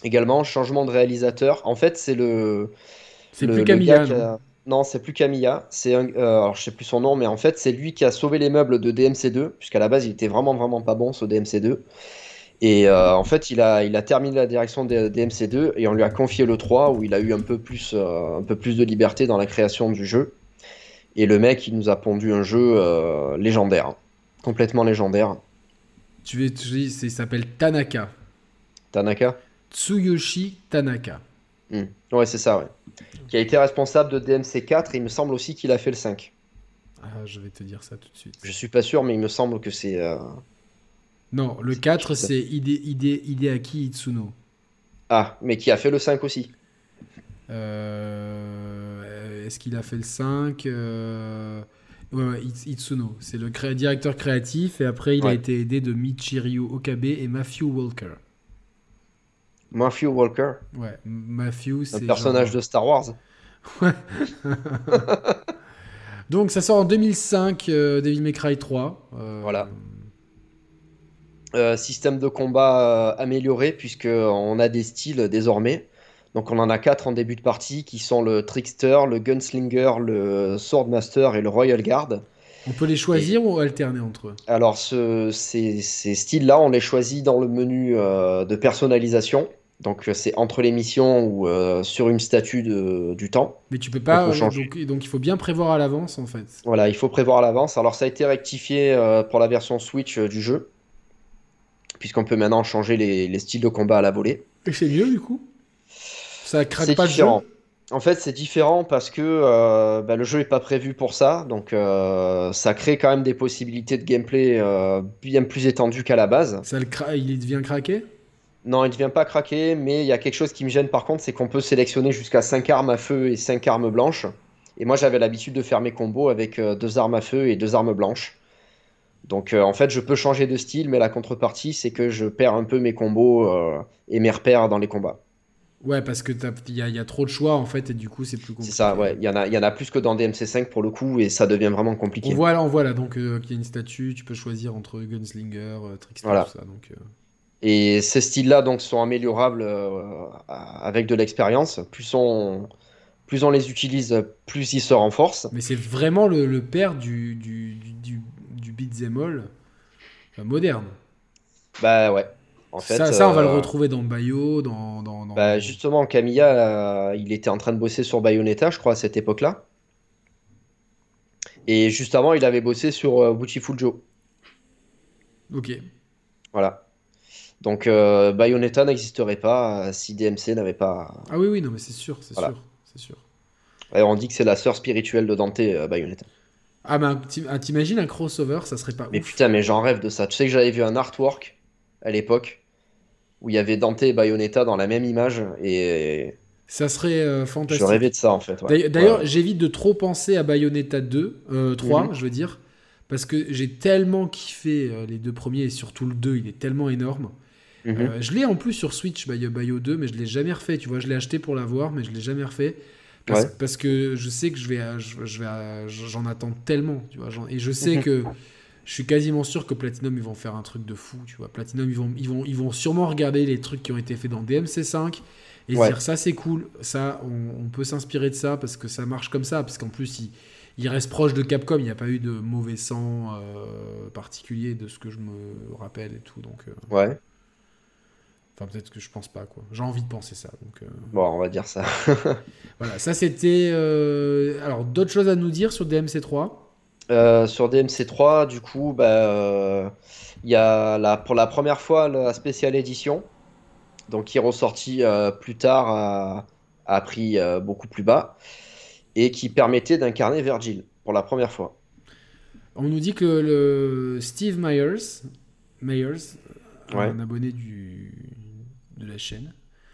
Également, changement de réalisateur. En fait, c'est le. C'est plus Camilla. gars non c'est plus Camilla. C'est un... euh, alors, je sais plus son nom, mais en fait, c'est lui qui a sauvé les meubles de DMC2, puisqu'à la base, il était vraiment, vraiment pas bon, ce DMC2. Et euh, en fait, il a, il a terminé la direction des DMC2 et on lui a confié le 3 où il a eu un peu plus, euh, un peu plus de liberté dans la création du jeu. Et le mec, il nous a pondu un jeu légendaire, complètement légendaire. Tu tu dis, il s'appelle Tanaka. Tanaka? Tsuyoshi Tanaka. Hmm. Ouais, c'est ça, ouais. Qui a été responsable de DMC4 et il me semble aussi qu'il a fait le 5. Ah, je vais te dire ça tout de suite. Je suis pas sûr, mais il me semble que c'est. euh, Non, le 4, c'est- Hide, Hide- Hideaki Itsuno. Ah, mais qui a fait le 5 aussi. Euh, Est-ce qu'il a fait le 5 Euh, Ouais, ouais, Its- Itsuno. C'est le cré- directeur créatif et après il a été aidé de Michiryu Okabe et Matthew Walker. Matthew Walker, Ouais, Matthew, un c'est. personnage genre- de Star Wars. Donc ça sort en 2005, euh, Devil May Cry 3. euh, Voilà. Euh, système de combat euh, amélioré, puisqu'on a des styles désormais. Donc on en a quatre en début de partie, qui sont le Trickster, le Gunslinger, le Swordmaster et le Royal Guard. On peut les choisir ou alterner entre eux? Alors ce- ces, ces styles-là, on les choisit dans le menu euh, de personnalisation. Donc euh, c'est entre les missions ou euh, sur une statue de- du temps. Mais tu peux pas. Euh, changer. donc, donc il faut bien prévoir à l'avance en fait. Voilà, il faut prévoir à l'avance. Alors ça a été rectifié euh, pour la version Switch euh, du jeu, puisqu'on peut maintenant changer les, les styles de combat à la volée. Et c'est mieux du coup? Ça craque pas différent. le jeu? En fait, c'est différent parce que bah, le jeu n'est pas prévu pour ça, donc ça crée quand même des possibilités de gameplay bien plus étendues qu'à la base. Ça le cra- Il devient craqué? Non, il ne devient pas craquer, mais il y a quelque chose qui me gêne par contre, c'est qu'on peut sélectionner jusqu'à 5 armes à feu et 5 armes blanches. Et moi, j'avais l'habitude de faire mes combos avec euh, deux armes à feu et deux armes blanches. Donc euh, en fait, je peux changer de style, mais la contrepartie, c'est que je perds un peu mes combos euh, et mes repères dans les combats. Ouais, parce que t'as- il y, a- il y a trop de choix en fait et du coup c'est plus compliqué. C'est ça, ouais. Il y en a, y en a plus que dans DMC5 pour le coup, et ça devient vraiment compliqué. On voit là, on voit là donc euh, qu'il y a une statue, tu peux choisir entre Gunslinger, Trickster, Voilà. tout ça. Donc, Et ces styles-là donc sont améliorables euh, avec de l'expérience. Plus on, plus on les utilise, plus ils se renforcent. Mais c'est vraiment le, le père du, du, du, du, du beat'em all euh, moderne. Bah ouais. En fait, ça, ça, on va le euh, retrouver dans Bayo, dans. dans, dans- bah, justement, Camilla, euh, il était en train de bosser sur Bayonetta, je crois, à cette époque-là. Et juste avant, il avait bossé sur euh, Beautiful Joe. Ok. Voilà. Donc, euh, Bayonetta n'existerait pas si DMC n'avait pas. Ah oui, oui, non, mais c'est sûr, c'est Voilà. sûr, c'est sûr. On dit que c'est la sœur spirituelle de Dante, euh, Bayonetta. Ah, mais un- t'im- ah, t'imagines un crossover, ça serait pas Mais ouf. putain, mais j'en rêve de ça. Tu sais que j'avais vu un artwork à l'époque où il y avait Dante et Bayonetta dans la même image et Ça serait euh, je fantastique. rêvais de ça en fait. ouais. D'ailleurs- Ouais. j'évite de trop penser à Bayonetta 2, euh, 3, Mhm. je veux dire, parce que j'ai tellement kiffé les deux premiers et surtout le 2, il est tellement énorme. Mhm. Euh, je l'ai en plus sur Switch, Bayo, Bayo 2, mais je l'ai jamais refait. Tu vois, je l'ai acheté pour l'avoir, mais je l'ai jamais refait. Parce, Ouais. parce que je sais que je vais, je, je vais, j'en attends tellement, tu vois. Et je sais Mhm. que je suis quasiment sûr que Platinum ils vont faire un truc de fou, tu vois. Platinum ils vont, ils vont, ils vont sûrement regarder les trucs qui ont été faits dans DMC5 et Ouais. dire ça c'est cool, ça on, on peut s'inspirer de ça parce que ça marche comme ça, parce qu'en plus il, il reste proche de Capcom, il n'y a pas eu de mauvais sang euh, particulier de ce que je me rappelle et tout, donc. euh, Ouais, Enfin, peut-être que je pense pas, quoi. J'ai envie de penser ça. Donc, euh, bon, on va dire ça. voilà, ça c'était. euh, Alors, d'autres choses à nous dire sur DMC3 Euh, sur DMC3, du coup, bah, il y a la, pour la première fois la spéciale édition, donc qui est ressortie plus tard à, à prix beaucoup plus bas, et qui permettait d'incarner Virgil pour la première fois. On nous dit que le Steve Myers, Myers Ouais. un abonné du, de la chaîne,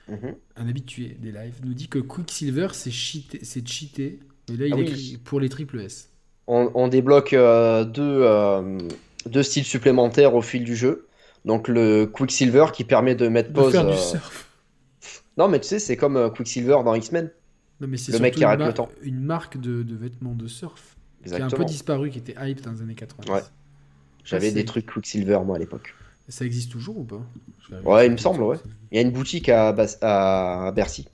Mhm. un habitué des lives, nous dit que Quicksilver c'est cheaté, c'est cheaté. Et là, il Ah oui. écrit pour les triple S. On, on débloque euh, deux, euh, deux styles supplémentaires au fil du jeu. Donc le Quicksilver qui permet de mettre De pause. faire du euh, surf. Non, mais tu sais, c'est comme Quicksilver dans X-Men. Non, mais c'est le mec qui arrête une, le temps. une marque de, de vêtements de surf qui a un peu Exactement. disparu, qui était hype dans les années 80. Ouais. J'avais des trucs Quicksilver, moi, à l'époque. Ça existe toujours ou pas Ouais, il me semble, ouais. Il y a une boutique à, Bas- à Bercy.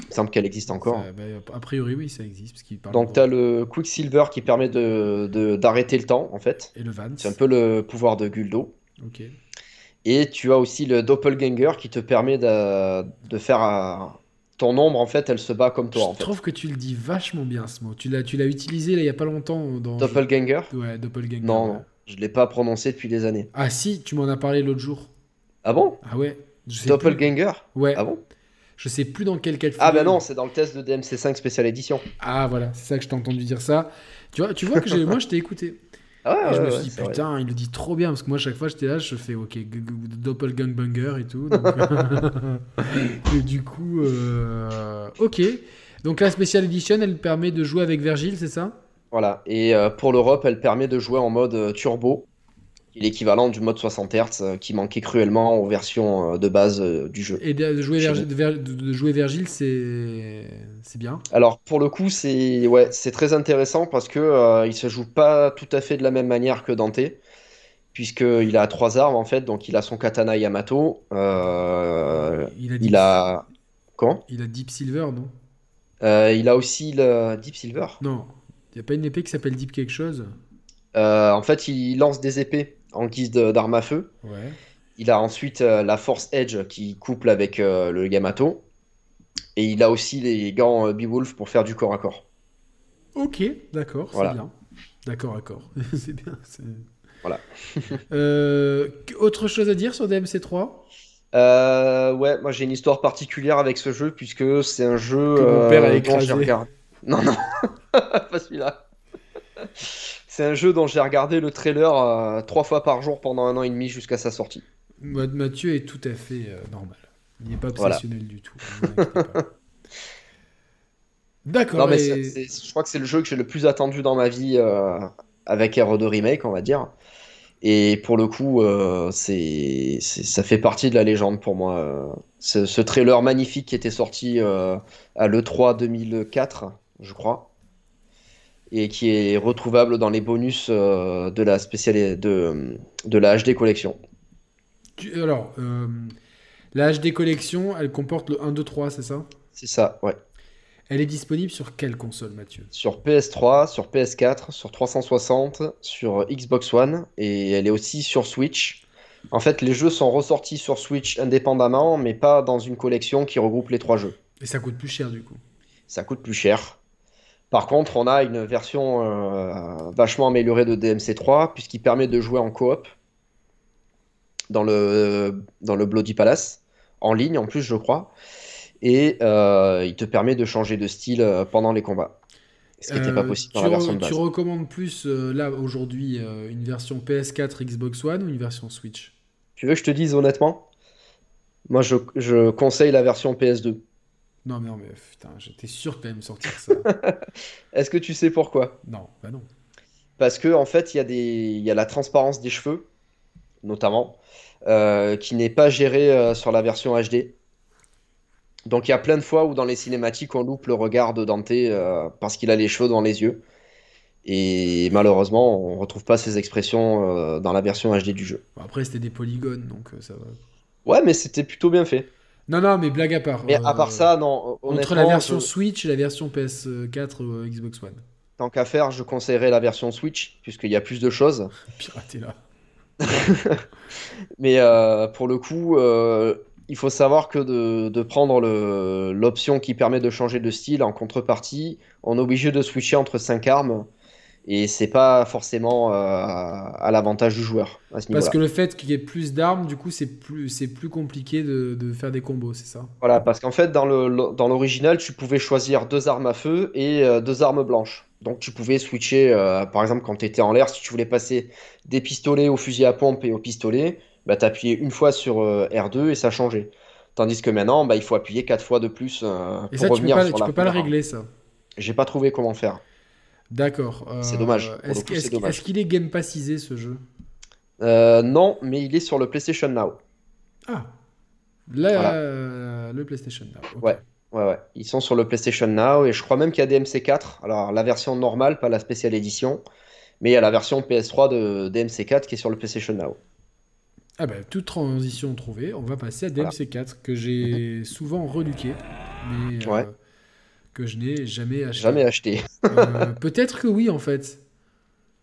Il me semble qu'elle existe encore. Ça, bah, a priori, oui, ça existe. Parce qu'il parle Donc, de- tu as le Quicksilver qui permet de, de- d'arrêter le temps, en fait. Et le Vans. C'est un peu le pouvoir de Guldo. Ok. Et tu as aussi le Doppelganger qui te permet de, de faire un- ton ombre, en fait, elle se bat comme toi, en Je fait. trouve que tu le dis vachement bien ce mot. Tu l'as, tu l'as utilisé là, il y a pas longtemps dans. Doppelganger? Ouais, Doppelganger. Non, ouais. non, je l'ai pas prononcé depuis des années. Ah si, tu m'en as parlé l'autre jour. Ah bon? Ah ouais. Je sais plus. Doppelganger Ouais. Ah bon? Je sais plus dans quel cas de Ah bah non, c'est dans le test de DMC5 spécial édition. Ah voilà, c'est ça que je t'ai entendu dire ça. Tu vois, tu vois que moi je t'ai écouté. Ah ouais, Et je me suis ouais, dit vrai. putain, il le dit trop bien parce que moi chaque fois j'étais là, je fais ok, Doppelganger et tout. donc- et du coup, euh, ok. Donc la Special Edition, elle permet de jouer avec Virgile, c'est ça? Voilà, et euh, pour l'Europe, elle permet de jouer en mode euh, turbo, qui est l'équivalent du mode 60 Hz euh, qui manquait cruellement aux versions de base du jeu. Et de jouer, Virgile, de, jouer Virgile, c'est c'est bien. Alors pour le coup, c'est ouais, c'est très intéressant parce que euh, il se joue pas tout à fait de la même manière que Dante, puisqu'il a trois armes en fait, donc il a son katana Yamato, euh, Il a Deep, il a comment? il a Deep Silver, non? Euh, il a aussi le Deep Silver. Non. Il n'y a pas une épée qui s'appelle Deep quelque chose? Euh, en fait, il lance des épées en guise d'arme à feu. Ouais. Il a ensuite euh, la Force Edge qui couple avec euh, le Yamato. Et il a aussi les gants Beowulf pour faire du corps à corps. Ok, d'accord, Voilà. c'est bien. D'accord, d'accord. c'est bien. Voilà. Autre chose à dire sur DMC3 Euh, ouais, moi j'ai une histoire particulière avec ce jeu puisque c'est un jeu Que mon euh, père a écrasé. regardé. Non, non, pas celui-là. C'est un jeu dont j'ai regardé le trailer euh, trois fois par jour pendant un an et demi jusqu'à sa sortie. Ma- Mathieu est tout à fait euh, normal. Il n'est pas Voilà. obsessionnel du tout. D'accord. Mais et- je crois que c'est le jeu que j'ai le plus attendu dans ma vie euh, avec RE2 Remake, on va dire. Et pour le coup, c'est, ça fait partie de la légende pour moi. Ce, ce trailer magnifique qui était sorti à l'E3 2004, je crois, et qui est retrouvable dans les bonus euh, de la spéciale de, de la HD collection. alors, euh, la HD collection, elle comporte le 1, 2, 3, c'est ça? C'est ça, ouais. Elle est disponible sur quelle console, Mathieu? Sur PS3, sur PS4, sur 360, sur Xbox One, et elle est aussi sur Switch. En fait, les jeux sont ressortis sur Switch indépendamment, mais pas dans une collection qui regroupe les trois jeux. Et ça coûte plus cher du coup? Ça coûte plus cher. Par contre, on a une version euh, vachement améliorée de DMC3, puisqu'il permet de jouer en coop dans le, dans le Bloody Palace, en ligne en plus, je crois. Et euh, il te permet de changer de style euh, pendant les combats. Ce qui n'était pas possible tu dans la version de base. Tu recommandes plus euh, là aujourd'hui euh, une version PS4 Xbox One ou une version Switch? Tu veux que je te dise honnêtement? Moi, je, je conseille la version PS2. Non, mais non, mais putain, j'étais sûr que t'allais me sortir ça. Est-ce que tu sais pourquoi? non, bah non. Parce que en fait, il y a des, y a la transparence des cheveux, notamment, euh, qui n'est pas gérée euh, sur la version HD. Donc il y a plein de fois où dans les cinématiques on loupe le regard de Dante euh, parce qu'il a les cheveux dans les yeux. Et malheureusement, on retrouve pas ces expressions dans la version HD du jeu. Après, c'était des polygones, donc ça va. Ouais, mais c'était plutôt bien fait. Non, non, mais blague à part. Mais à euh, part ça, non, Entre la version je- Switch et la version PS4 euh, Xbox One. tant qu'à faire, je conseillerais la version Switch puisqu'il y a plus de choses. Piraté là. Mais euh, pour le coup, euh, il faut savoir que de, de prendre l'option qui permet de changer de style en contrepartie, on est obligé de switcher entre 5 armes et c'est pas forcément euh, à l'avantage du joueur à ce Parce que le fait qu'il y ait plus d'armes, du coup, c'est plus, c'est plus compliqué de, de faire des combos, c'est ça? Voilà, parce qu'en fait, dans le, dans l'original, tu pouvais choisir deux armes à feu et euh, deux armes blanches. Donc tu pouvais switcher, euh, par exemple, quand tu étais en l'air, si tu voulais passer des pistolets au fusil à pompe et au pistolet, bah, tu appuyais une fois sur euh, R2 et ça changeait. Tandis que maintenant, bah, il faut appuyer quatre fois de plus euh, Et pour ça, tu peux pas, sur tu peux pas le régler, ça? J'ai pas trouvé comment faire. D'accord. C'est euh, dommage. Est-ce qu'il est Game Passisé, ce jeu? Euh, non, mais il est sur le PlayStation Now. Ah Là, Voilà. euh, le PlayStation Now. Ouais. Ouais, ouais. Ils sont sur le PlayStation Now et je crois même qu'il y a DMC4. Alors, la version normale, pas la spéciale édition, mais il y a la version PS3 de DMC4 qui est sur le PlayStation Now. Ah bah, toute transition trouvée, on va passer à Voilà. DMC4, que j'ai souvent reluqué, mais Ouais. Que je n'ai jamais acheté. Jamais acheté. Euh, Peut-être que oui, en fait.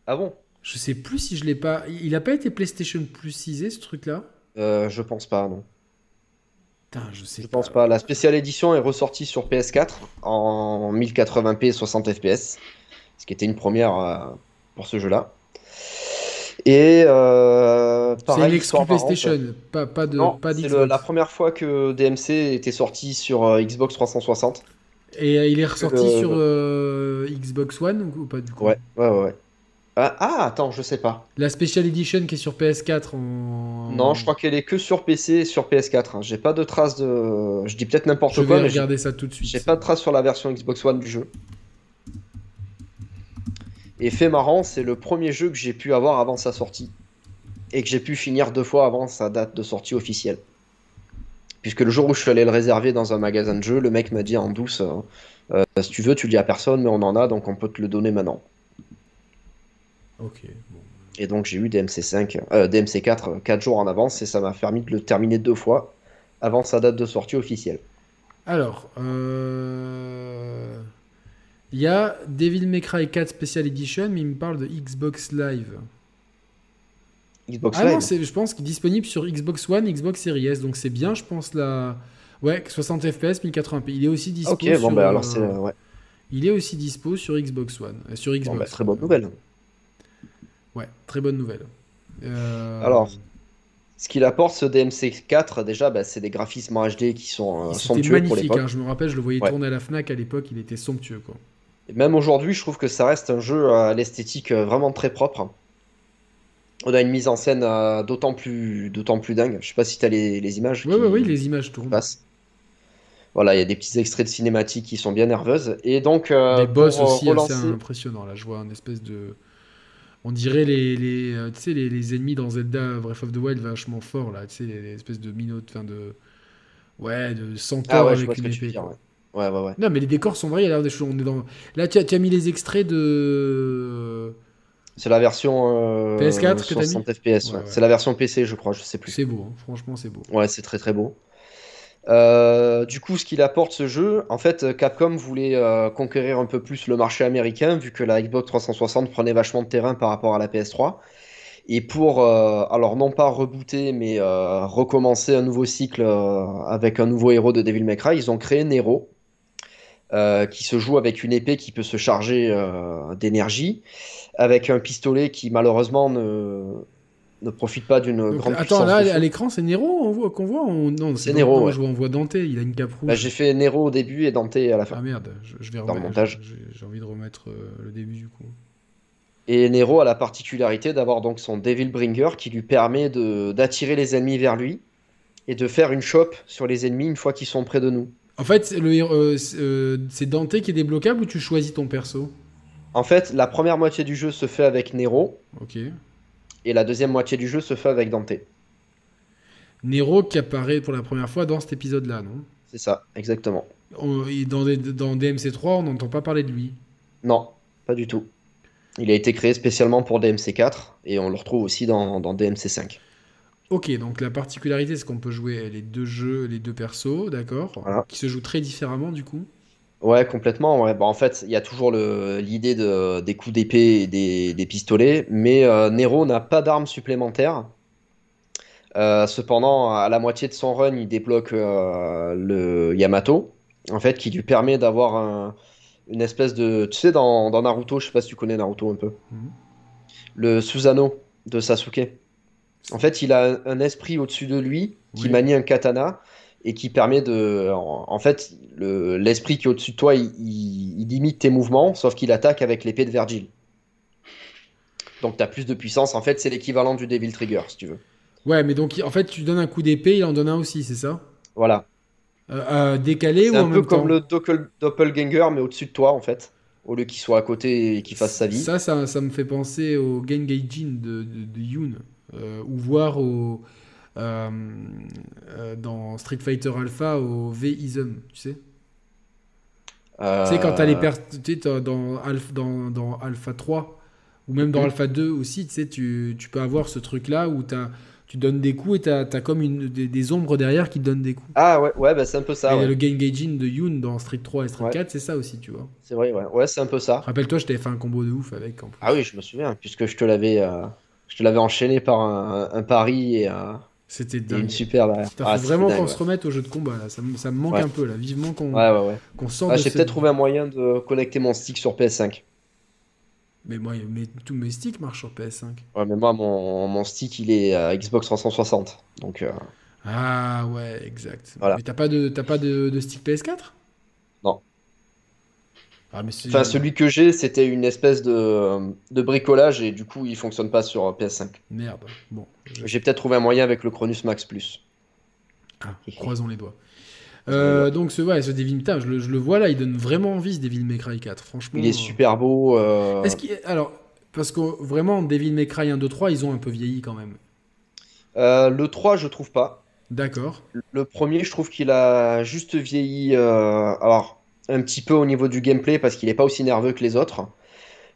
Ah bon? Je sais plus si je l'ai pas. Il a pas été PlayStation Plus ce truc-là? Euh, je pense pas, non. Putain, je sais Je pense pas. La spéciale édition est ressortie sur PS4 en 1080p 60 fps, ce qui était une première euh, pour ce jeu-là. Et euh, C'est pareil, une exclu histoire marrante. PlayStation, pas, pas de Non, pas c'est la première fois que DMC était sorti sur euh, Xbox 360. Et euh, il est ressorti Euh, sur euh, Xbox One ou pas du coup Ouais, ouais, ouais. Ah, ah, attends, je sais pas. La Special Edition qui est sur PS4 en. Non, je crois qu'elle est que sur PC et sur PS4. hein. J'ai pas de traces de. Je dis peut-être n'importe Je quoi, vais mais j'ai regarder ça tout de suite. j'ai pas de traces sur la version Xbox One du jeu. Et fait marrant, c'est le premier jeu que j'ai pu avoir avant sa sortie. Et que j'ai pu finir deux fois avant sa date de sortie officielle. Puisque le jour où je suis allé le réserver dans un magasin de jeux, le mec m'a dit en douce euh, euh, Si tu veux, tu le dis à personne, mais on en a, donc on peut te le donner maintenant. Ok. bon. Et donc j'ai eu DMC5, euh, DMC4 4 jours en avance et ça m'a permis de le terminer deux fois avant sa date de sortie officielle. Alors, euh, il y a Devil May Cry 4 Special Edition, mais il me parle de Xbox Live. Xbox Ah Live non, je pense qu'il est disponible sur Xbox One, Xbox Series S, donc c'est bien, je pense la. Ouais, 60 FPS, 1080p. Il est aussi dispo. Ok, bon sur, bah alors c'est euh, ouais. Il est aussi dispo sur Xbox One, euh, sur Xbox. Bon, bah, très bonne nouvelle. Ouais, très bonne nouvelle. Euh, Alors, Ce qu'il apporte ce DMC4 déjà, bah, c'est des graphismes en HD qui sont euh, somptueux pour l'époque. hein, je me rappelle, je le voyais Ouais. tourner à la Fnac à l'époque, il était somptueux quoi. Et Même aujourd'hui, je trouve que ça reste un jeu à l'esthétique vraiment très propre. On a une mise en scène euh, d'autant plus, d'autant plus dingue. Je sais pas si tu as les, les images Ouais, qui ouais, les images tournent. passent. Voilà, il y a des petits extraits de cinématiques qui sont bien nerveuses. Et donc, euh, Les boss euh, aussi relancer- assez impressionnants. Là, je vois un espèce de. On dirait les, les, euh, les, les ennemis dans Zelda Breath of the Wild vachement forts, là. Tu sais, les, espèces de minotes, enfin de. Ouais, de centaures Ah ouais, avec une épée. Ouais, ouais, ouais. Non, mais les décors sont vrais, des choses. On est dans... Là, tu as, tu as mis les extraits de. C'est la version euh, PS4 que t'as mis 60 FPS. Ouais, ouais. ouais. C'est la version PC, je crois, je sais plus. C'est beau, hein. franchement, c'est beau. Ouais, c'est très très beau. Euh, du coup, ce qu'il apporte ce jeu, en fait, Capcom voulait euh, conquérir un peu plus le marché américain, vu que la Xbox 360 prenait vachement de terrain par rapport à la PS3. Et pour, euh, alors non pas rebooter, mais euh, recommencer un nouveau cycle euh, avec un nouveau héros de Devil May Cry, ils ont créé Nero, euh, qui se joue avec une épée qui peut se charger euh, d'énergie, avec un pistolet qui malheureusement ne, ne profite pas d'une grande attends, puissance. là, à l'écran, c'est Nero on voit- qu'on voit on- Non, C'est Nero, non, ouais. je vois- on voit Dante, il a une cape rouge. Bah, j'ai fait Nero au début et Dante à la fin. Ah merde, je, je vais Dans remettre- montage. J'ai envie de remettre euh, le début du coup. Et Nero a la particularité d'avoir donc son Devil Bringer qui lui permet de d'attirer les ennemis vers lui et de faire une chope sur les ennemis une fois qu'ils sont près de nous. En fait, c'est euh, euh, c'est Dante qui est débloquable ou tu choisis ton perso? En fait, la première moitié du jeu se fait avec Nero Ok. et la deuxième moitié du jeu se fait avec Dante. Nero qui apparaît pour la première fois dans cet épisode-là, non? C'est ça, exactement. On- et dans, des- dans DMC3, on n'entend pas parler de lui. Non, pas du tout. Il a été créé spécialement pour DMC4 et on le retrouve aussi dans, dans DMC5. Ok, donc la particularité, c'est qu'on peut jouer les deux jeux, les deux persos, d'accord? Voilà. Qui se jouent très différemment du coup. Ouais, complètement. Ouais. Bah, en fait, il y a toujours l'idée de, des coups d'épée et des, des pistolets, mais euh, Nero n'a pas d'armes supplémentaires. Euh, cependant, à la moitié de son run, il débloque euh, le Yamato, en fait, qui lui permet d'avoir un- une espèce de... Tu sais, dans, dans Naruto, je sais pas si tu connais Naruto un peu, Mhm. le Susanoo de Sasuke. En fait, il a un, un esprit au-dessus de lui qui Oui. manie un katana et qui permet de. En, en fait, le- l'esprit qui est au-dessus de toi, il, il- il limite tes mouvements, sauf qu'il attaque avec l'épée de Virgil. Donc, tu as plus de puissance. En fait, c'est l'équivalent du Devil Trigger, si tu veux. Ouais, mais donc en fait, tu donnes un coup d'épée, il en donne un aussi, c'est ça? Voilà. Euh, euh, Décalé ou C'est en un peu même temps? comme le doppel- Doppelganger, mais au-dessus de toi, en fait. Au lieu qu'il soit à côté et qu'il fasse sa vie. Ça, ça, ça me fait penser au Gengaijin de, de, de Yoon, euh, ou voir au, dans Street Fighter Alpha au V-Ism, tu sais Euh, Tu sais, quand t'as les pers- tu sais, dans, Alpha, dans, dans Alpha 3, ou même dans Mhm. Alpha 2 aussi, tu sais, tu, tu peux avoir ce truc-là où t'as- tu donnes des coups et t'as as comme une, des, des ombres derrière qui te donnent des coups. Ah ouais, ouais bah, c'est un peu ça. et ouais. le Gengaijin de Yoon dans Street 3 et Street Ouais. 4, c'est ça aussi, tu vois. C'est vrai, ouais. Ouais, c'est un peu ça. Rappelle-toi, je t'avais fait un combo de ouf avec. En plus. Ah oui, je me souviens, puisque je te l'avais euh, je te l'avais enchaîné par un, un pari et, euh, C'était une super. Putain, Ah, faut vraiment qu'on ouais. se remette au jeu de combat là. Ça, me- ça me manque Ouais. un peu là. Vivement qu'on Ouais, sorte Ah, j'ai peut-être trouvé un moyen de connecter mon stick sur PS5. Mais moi, mais tous mes sticks marchent sur PS5. Ouais, mais moi, mon, mon stick, il est à Xbox 360. Donc, euh, Ah ouais, exact. Voilà. Mais t'as pas de t'as pas de, de stick PS4 Non. Ah mais enfin, celui que j'ai, c'était une espèce de, de bricolage et du coup, il fonctionne pas sur PS5. Merde. Bon. je- J'ai peut-être trouvé un moyen avec le Cronus Max Plus. Ah, croisons les doigts. Euh, donc ce, ouais, ce Devil putain, je le, je le vois là, il donne vraiment envie ce Devil May Cry 4. Franchement. Il est euh, super beau. euh, Est-ce qu'il alors parce que vraiment Devil May Cry 1 2 3, ils ont un peu vieilli quand même. euh, le 3, je trouve pas. D'accord. Le premier, je trouve qu'il a juste vieilli, euh, alors un petit peu au niveau du gameplay parce qu'il n'est pas aussi nerveux que les autres,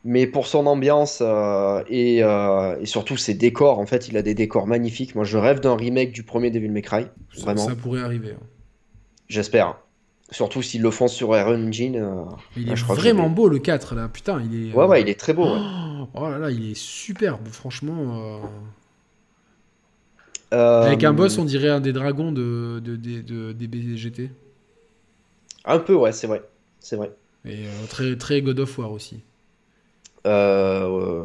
mais pour son ambiance euh, et, euh, et surtout ses décors, en fait, il a des décors magnifiques. Moi, je rêve d'un remake du premier Devil May Cry, Ça, vraiment. ça pourrait arriver. hein. J'espère. Surtout s'ils le font sur Iron Engine. euh, Il est je crois que vraiment beau le 4 là, putain, il est Ouais, ouais, il est très beau. ouais. Oh là là, il est superbe, franchement. Avec un boss, on dirait un des dragons de, de. Un peu, ouais, c'est vrai. C'est vrai. Et euh, très, très God of War aussi. Euh,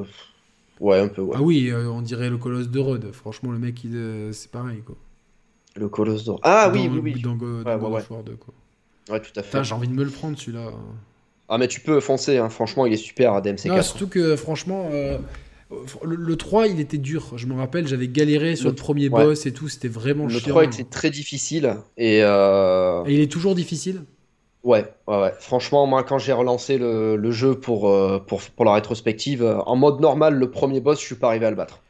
Ouais, un peu, ouais. Ah oui, euh, on dirait le colosse de Rhodes. Franchement, le mec, il, euh, c'est pareil quoi. Le Colosse d'Or. Ah oui, Dans- oui, oui. Dans, Go- dans Ouais, God ouais. of War 2 quoi. Ouais, tout à fait. Putain, j'ai envie de me le prendre celui-là. Ah, mais tu peux foncer, hein. Franchement, il est super à Non, DMC4. surtout que franchement, euh, le, le 3 il était dur. Je me rappelle, j'avais galéré sur Le- le, premier ouais. boss et tout, c'était vraiment Le chiant. 3 était très difficile et euh, Et il est toujours difficile. Ouais, ouais, ouais. Franchement, moi, quand j'ai relancé le, le jeu pour, euh, pour, pour la rétrospective, euh, en mode normal, le premier boss, je suis pas arrivé à le battre.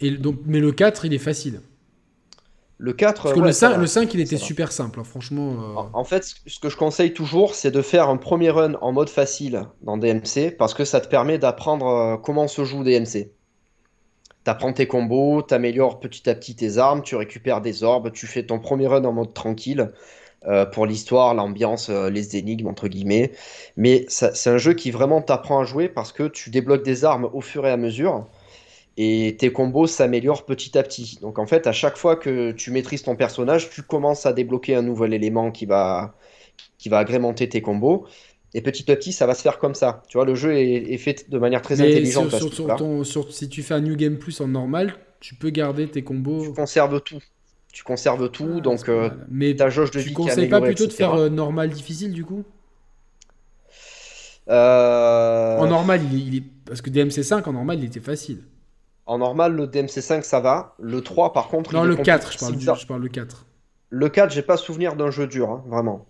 Et le- donc, mais le 4 il est facile. Le 4, Parce que ouais, le, ça 5, va. le 5 il était super simple, hein, franchement. euh, En, en fait, ce- que je conseille toujours, c'est de faire un premier run en mode facile dans DMC parce que ça te permet d'apprendre euh, comment se joue DMC. T'apprends tes combos, t'améliores petit à petit tes armes, tu récupères des orbes, tu fais ton premier run en mode tranquille euh, pour l'histoire, l'ambiance, euh, les énigmes entre guillemets. Mais c'est un jeu qui vraiment t'apprend à jouer parce que tu débloques des armes au fur et à mesure et tes combos s'améliorent petit à petit. Donc en fait, à chaque fois que tu maîtrises ton personnage, tu commences à débloquer un nouvel élément qui va, qui va agrémenter tes combos. Et petit à petit, ça va se faire comme ça. Tu vois, le jeu est, est fait de manière très Mais intelligente. sur- à ce sur- sur niveau-là. ton- sur- si tu fais un New Game Plus en normal, tu peux garder tes combos. Tu conserves tout. Tu conserves tout, Ah, donc euh. Mais ta jauge de tu vie est conseilles pas plutôt de faire euh, normal difficile du coup? Euh, En normal, il est, il est- parce que DMC5 en normal, il était facile. En normal, le DMC5, ça va. Le 3, par contre, Non, il est le 4, je parle, du, je parle le 4. Le 4, j'ai pas souvenir d'un jeu dur, hein, vraiment.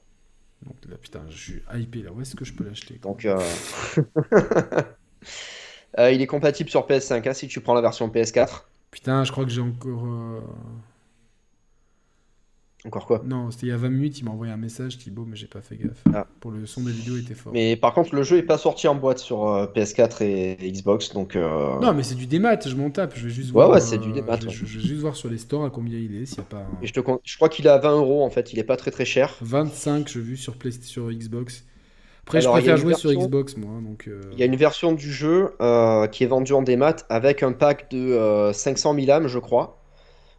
Donc là, putain, je suis hypé là. Où est-ce que je peux l'acheter Donc, euh, euh, il est compatible sur PS5 hein, si tu prends la version PS4. Putain, je crois que j'ai encore. euh, Encore quoi. Non, c'était il y a 20 minutes, il m'a envoyé un message, Thibaut, mais j'ai pas fait gaffe. Ah. Pour le son des vidéos était fort. Mais par contre, le jeu est pas sorti en boîte sur euh, PS4 et Xbox, donc euh, Non, mais c'est du démat, je m'en tape. Je vais juste Ouais, voir. ouais, c'est du démat, Je, ouais. je- je vais juste voir sur les stores à combien il est, s'il n'y a pas. un- et je, te con- je crois qu'il est à 20 euros en fait, il est pas très très cher. 25, je vu sur, Play... sur Xbox. Après, Alors, je y préfère jouer sur Xbox, moi. Donc, euh, Il y a une version du jeu euh, qui est vendue en démat avec un pack de euh, 500 000 âmes, je crois.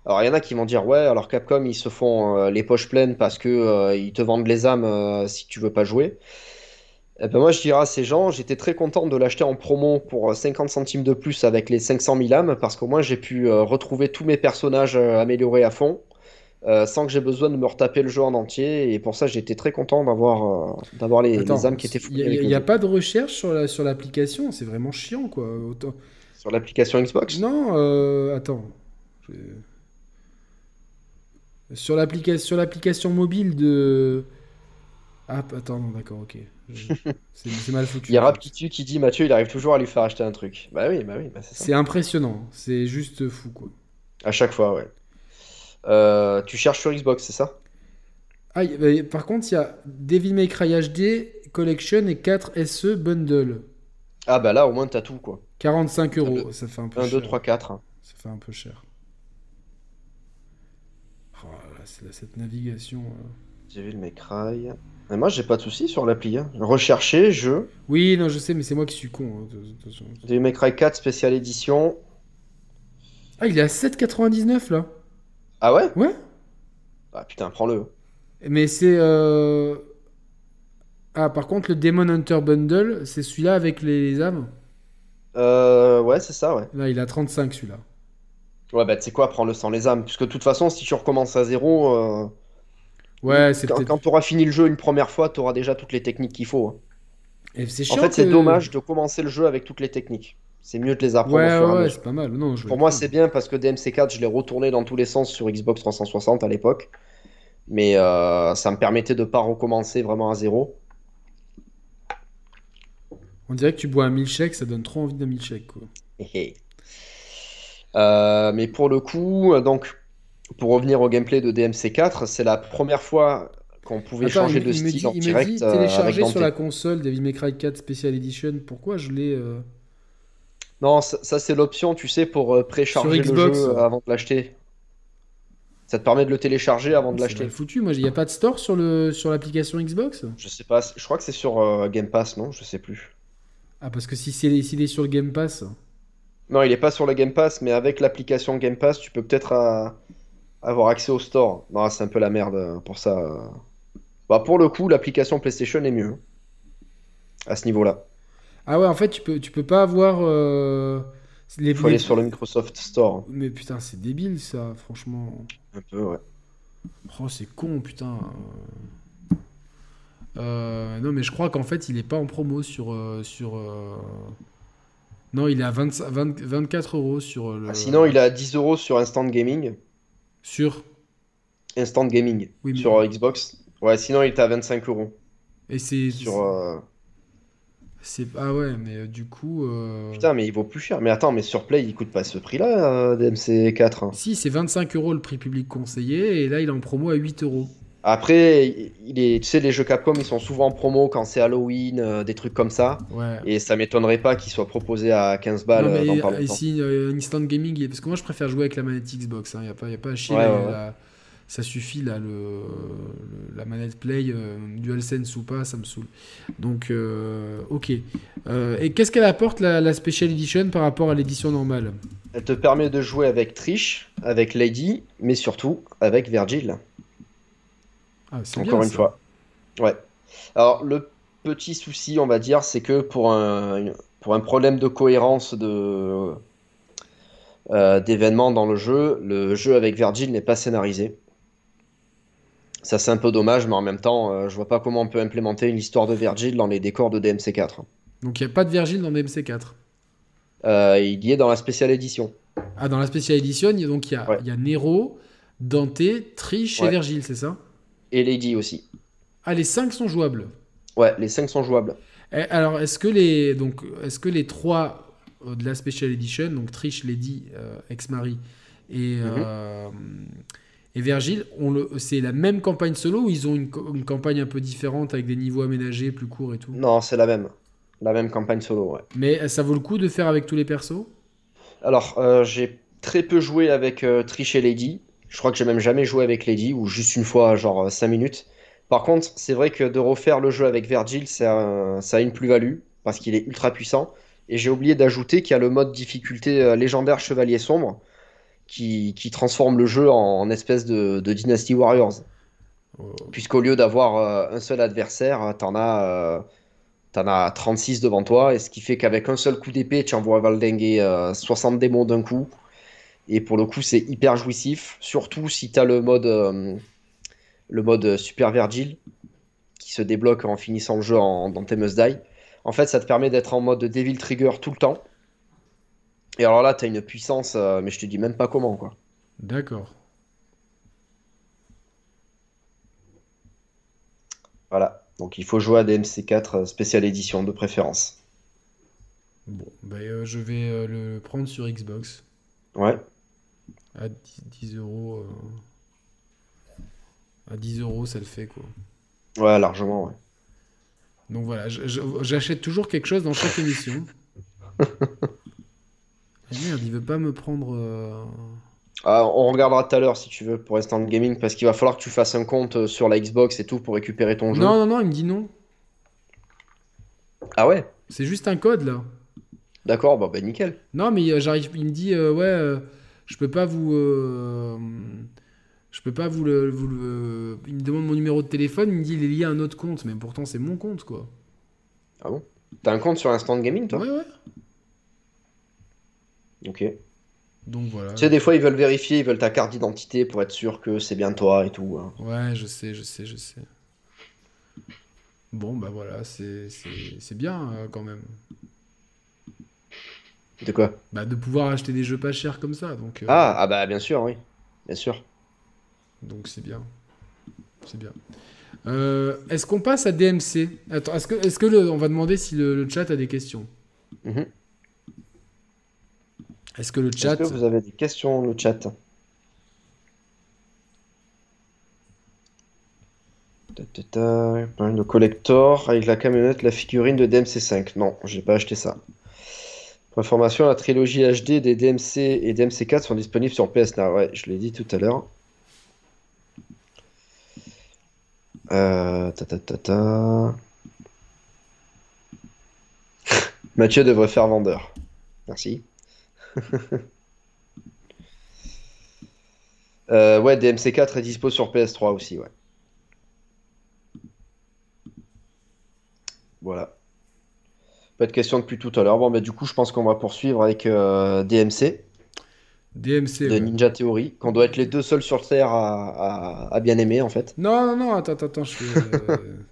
Alors il y en a qui vont dire ouais, alors Capcom ils se font euh, les poches pleines parce que euh, ils te vendent les âmes euh, si tu veux pas jouer. Eh ben moi je dirais à ces gens, j'étais très content de l'acheter en promo pour euh, 50 centimes de plus avec les 500 000 âmes parce qu'au moins j'ai pu retrouver tous mes personnages améliorés à fond sans que j'ai besoin de me retaper le jeu en entier et pour ça j'étais très content d'avoir d'avoir les, âmes qui étaient Il n'y a, pas de recherche sur la- sur l'application, c'est vraiment chiant, quoi. Autant- sur l'application Xbox? Non, attends. Sur l'application sur l'application mobile de. Ah, attends, non, d'accord, ok. Je- C'est mal foutu. Il y a. Raptitu qui dit Mathieu, il arrive toujours à lui faire acheter un truc. Bah oui, bah oui, bah c'est impressionnant, c'est juste fou, quoi. À chaque fois, ouais. Euh, tu cherches sur Xbox, c'est ça? Ah, bah, par contre, il y a Devil May Cry HD Collection et 4 SE Bundle. Ah bah là, au moins, t'as tout, quoi. 45 Un, euros, ça fait un peu 1, cher. 2, 3, 4. Ça fait un peu cher. Oh là là, c'est cette navigation. euh. J'ai vu le Cry. Mais moi, j'ai pas de soucis sur l'appli. Hein. Rechercher, jeu. Oui, non, je sais, mais c'est moi qui suis con. hein, de- de Cry 4 spécial édition. Ah, il est à 7,99 là. Ah ouais? Ouais. Ah putain, prends-le. Mais c'est. euh, Ah, par contre, le Demon Hunter Bundle, c'est celui-là avec les, les âmes? Euh, ouais, c'est ça, ouais. Là, il a 35 celui-là. Ouais, bah tu sais quoi, prends-le sans les âmes. Puisque de toute façon, si tu recommences à zéro, euh, Ouais, c'est quand, quand tu auras fini le jeu une première fois, tu auras déjà toutes les techniques qu'il faut. hein. Et c'est En fait, c'est dommage de commencer le jeu avec toutes les techniques. C'est mieux de les apprendre Ouais, au ouais, c'est pas mal. Non, je vais Pour moi, c'est bien parce que DMC4, je l'ai retourné dans tous les sens sur Xbox 360 à l'époque. Mais euh, ça me permettait de pas recommencer vraiment à zéro. On dirait que tu bois un milkshake, ça donne trop envie d'un milkshake, quoi. Euh, mais pour le coup, euh, donc, pour revenir au gameplay de DMC4, c'est la première fois qu'on pouvait Attends, changer il, de il style dit, en il me direct dit euh, télécharger sur la console Devil May Cry 4 Special Edition. Pourquoi je l'ai euh, Non, ça, ça, c'est l'option, tu sais, pour précharger le jeu avant de l'acheter. Ça te permet de le télécharger avant de C'est l'acheter. mal foutu. Moi, il n'y a pas de store sur le sur l'application Xbox? Je sais pas, je crois que c'est sur euh, Game Pass, non? Je sais plus. Ah, parce que si c'est s'il est sur le Game Pass. Non, il est pas sur le Game Pass, mais avec l'application Game Pass, tu peux peut-être euh, avoir accès au store. Non, c'est un peu la merde euh, pour ça. euh. Bah, pour le coup, l'application PlayStation est mieux. À ce niveau-là. Ah ouais, en fait, tu peux tu peux pas avoir euh, les. Faut aller sur le Microsoft Store. Mais putain, c'est débile ça, franchement. Un peu, ouais. Oh, c'est con, putain. Euh, non, mais je crois qu'en fait, il est pas en promo sur. sur Non, il est à 25 20 24 euros sur le. Ah, sinon, il est à 10 euros sur Instant Gaming. Sur. Instant Gaming. Oui, mais- Sur euh, Xbox. Ouais, sinon, il est à 25 euros. Et c'est. Sur. euh, c'est- Ah ouais, mais euh, du coup. euh, Putain, mais il vaut plus cher. Mais attends, mais sur Play, il coûte pas ce prix-là, euh, DMC4. hein. Si, c'est 25 euros le prix public conseillé, et là, il est en promo à 8 euros. Après, il est, tu sais, les jeux Capcom, ils sont souvent en promo quand c'est Halloween, euh, des trucs comme ça. Ouais. Et ça m'étonnerait pas qu'il soit proposé à 15 balles non, mais dans pas euh, ici, euh, Instant Gaming, parce que moi, je préfère jouer avec la manette Xbox, il n'y a, pas, y a pas à chier. Ouais, la- ouais, ouais. la- ça suffit là, le, le- la manette Play, euh, DualSense ou pas, ça me saoule. Donc, ok. Et qu'est-ce qu'elle apporte la, la Special Edition par rapport à l'édition normale? Elle te permet de jouer avec Trish, avec Lady, mais surtout avec Virgil. Ah, Encore bien, une ça. fois. Ouais. Alors, le petit souci, on va dire, c'est que pour un, pour un problème de cohérence de, euh, d'événements dans le jeu, le jeu avec Virgil n'est pas scénarisé. Ça, c'est un peu dommage, mais en même temps, euh, je vois pas comment on peut implémenter une histoire de Virgil dans les décors de DMC4. Donc, il n'y a pas de Virgile dans DMC4. Euh, il y est dans la spéciale édition. Ah, dans la Special Edition, il y a, donc il y a, Ouais. y a Nero, Dante, Trish et Ouais. Virgile, c'est ça? Et Lady aussi. Ah, les 5 sont jouables. Ouais, les 5 sont jouables. Eh, Alors, est-ce que les donc est-ce que les trois euh, de la Special Edition, donc Trish, Lady, euh, ex-mari et euh, et Virgile, c'est la même campagne solo ou ils ont une, campagne un peu différente avec des niveaux aménagés, plus courts et tout? Non, c'est la même. La même campagne solo, ouais. Mais ça vaut le coup de faire avec tous les persos? Alors, euh, j'ai très peu joué avec Trish et Lady. Je crois que j'ai même jamais joué avec Lady, ou juste une fois, genre 5 minutes. Par contre, c'est vrai que de refaire le jeu avec Virgil, ça, ça a une plus-value, parce qu'il est ultra puissant. Et j'ai oublié d'ajouter qu'il y a le mode difficulté euh, légendaire Chevalier Sombre, qui, qui transforme le jeu en, en espèce de, de Dynasty Warriors. Oh, Puisqu'au lieu d'avoir euh, un seul adversaire, t'en as, euh, as 36 devant toi, et ce qui fait qu'avec un seul coup d'épée, tu envoies valdinguer euh, 60 démons d'un coup. Et pour le coup, c'est hyper jouissif, surtout si t'as le mode, euh, le mode Super Virgil, qui se débloque en finissant le jeu en, dans Tes Must Die. En fait, ça te permet d'être en mode Devil Trigger tout le temps. Et alors là, t'as une puissance, euh, mais je te dis même pas comment, quoi. D'accord. Voilà. Donc il faut jouer à DMC4 euh, spéciale édition de préférence. Bon, ben, euh, je vais euh, le prendre sur Xbox Ouais. À 10, 10 euros. euh, À 10 euros, ça le fait quoi. Ouais, largement, ouais. Donc voilà, j'achète toujours quelque chose dans chaque émission. Ah merde, il veut pas me prendre. euh, Ah, on regardera tout à l'heure si tu veux pour Instant Gaming parce qu'il va falloir que tu fasses un compte euh, sur la Xbox et tout pour récupérer ton jeu. Non, non, non, il me dit non. Ah ouais? C'est juste un code là. D'accord, bah, bah nickel. Non, mais euh, j'arrive. Il me dit euh, ouais, je peux pas vous. euh, je peux pas vous le, vous le- Il me demande mon numéro de téléphone. Il me dit il est lié à un autre compte, mais pourtant c'est mon compte quoi. Ah bon? T'as un compte sur Instant Gaming toi? Ouais, ouais. Ok. Donc voilà. Tu sais, des fois ils veulent vérifier, ils veulent ta carte d'identité pour être sûr que c'est bien toi et tout. hein. Ouais, je sais, je sais, je sais. Bon, bah voilà, c'est bien euh, quand même. De quoi? Bah, de pouvoir acheter des jeux pas chers comme ça, donc euh, Ah, ah bah bien sûr, oui. Bien sûr. donc c'est bien. C'est bien. Euh, est-ce qu'on passe à DMC Attends, est-ce que, est-ce que le- on va demander si le, le chat a des questions? Mhm. Est-ce que le Est-ce chat que vous avez des questions, le chat? Le collector avec la camionnette, la figurine de DMC5. Non, j'ai pas acheté ça. Pour information, la trilogie HD des DMC et DMC4 sont disponibles sur PS Now. Ouais, je l'ai dit tout à l'heure. Euh. Mathieu devrait faire vendeur. Merci. Euh, ouais, DMC4 est dispo sur PS3 aussi. Voilà. Pas de questions depuis tout à l'heure. Bon, bah, du coup, je pense qu'on va poursuivre avec euh, DMC DMC de ouais. Ninja Theory, qu'on doit être les deux seuls sur Terre à, à- à bien aimer, en fait. Non, non, non, attends, attends, attends, je fais, euh,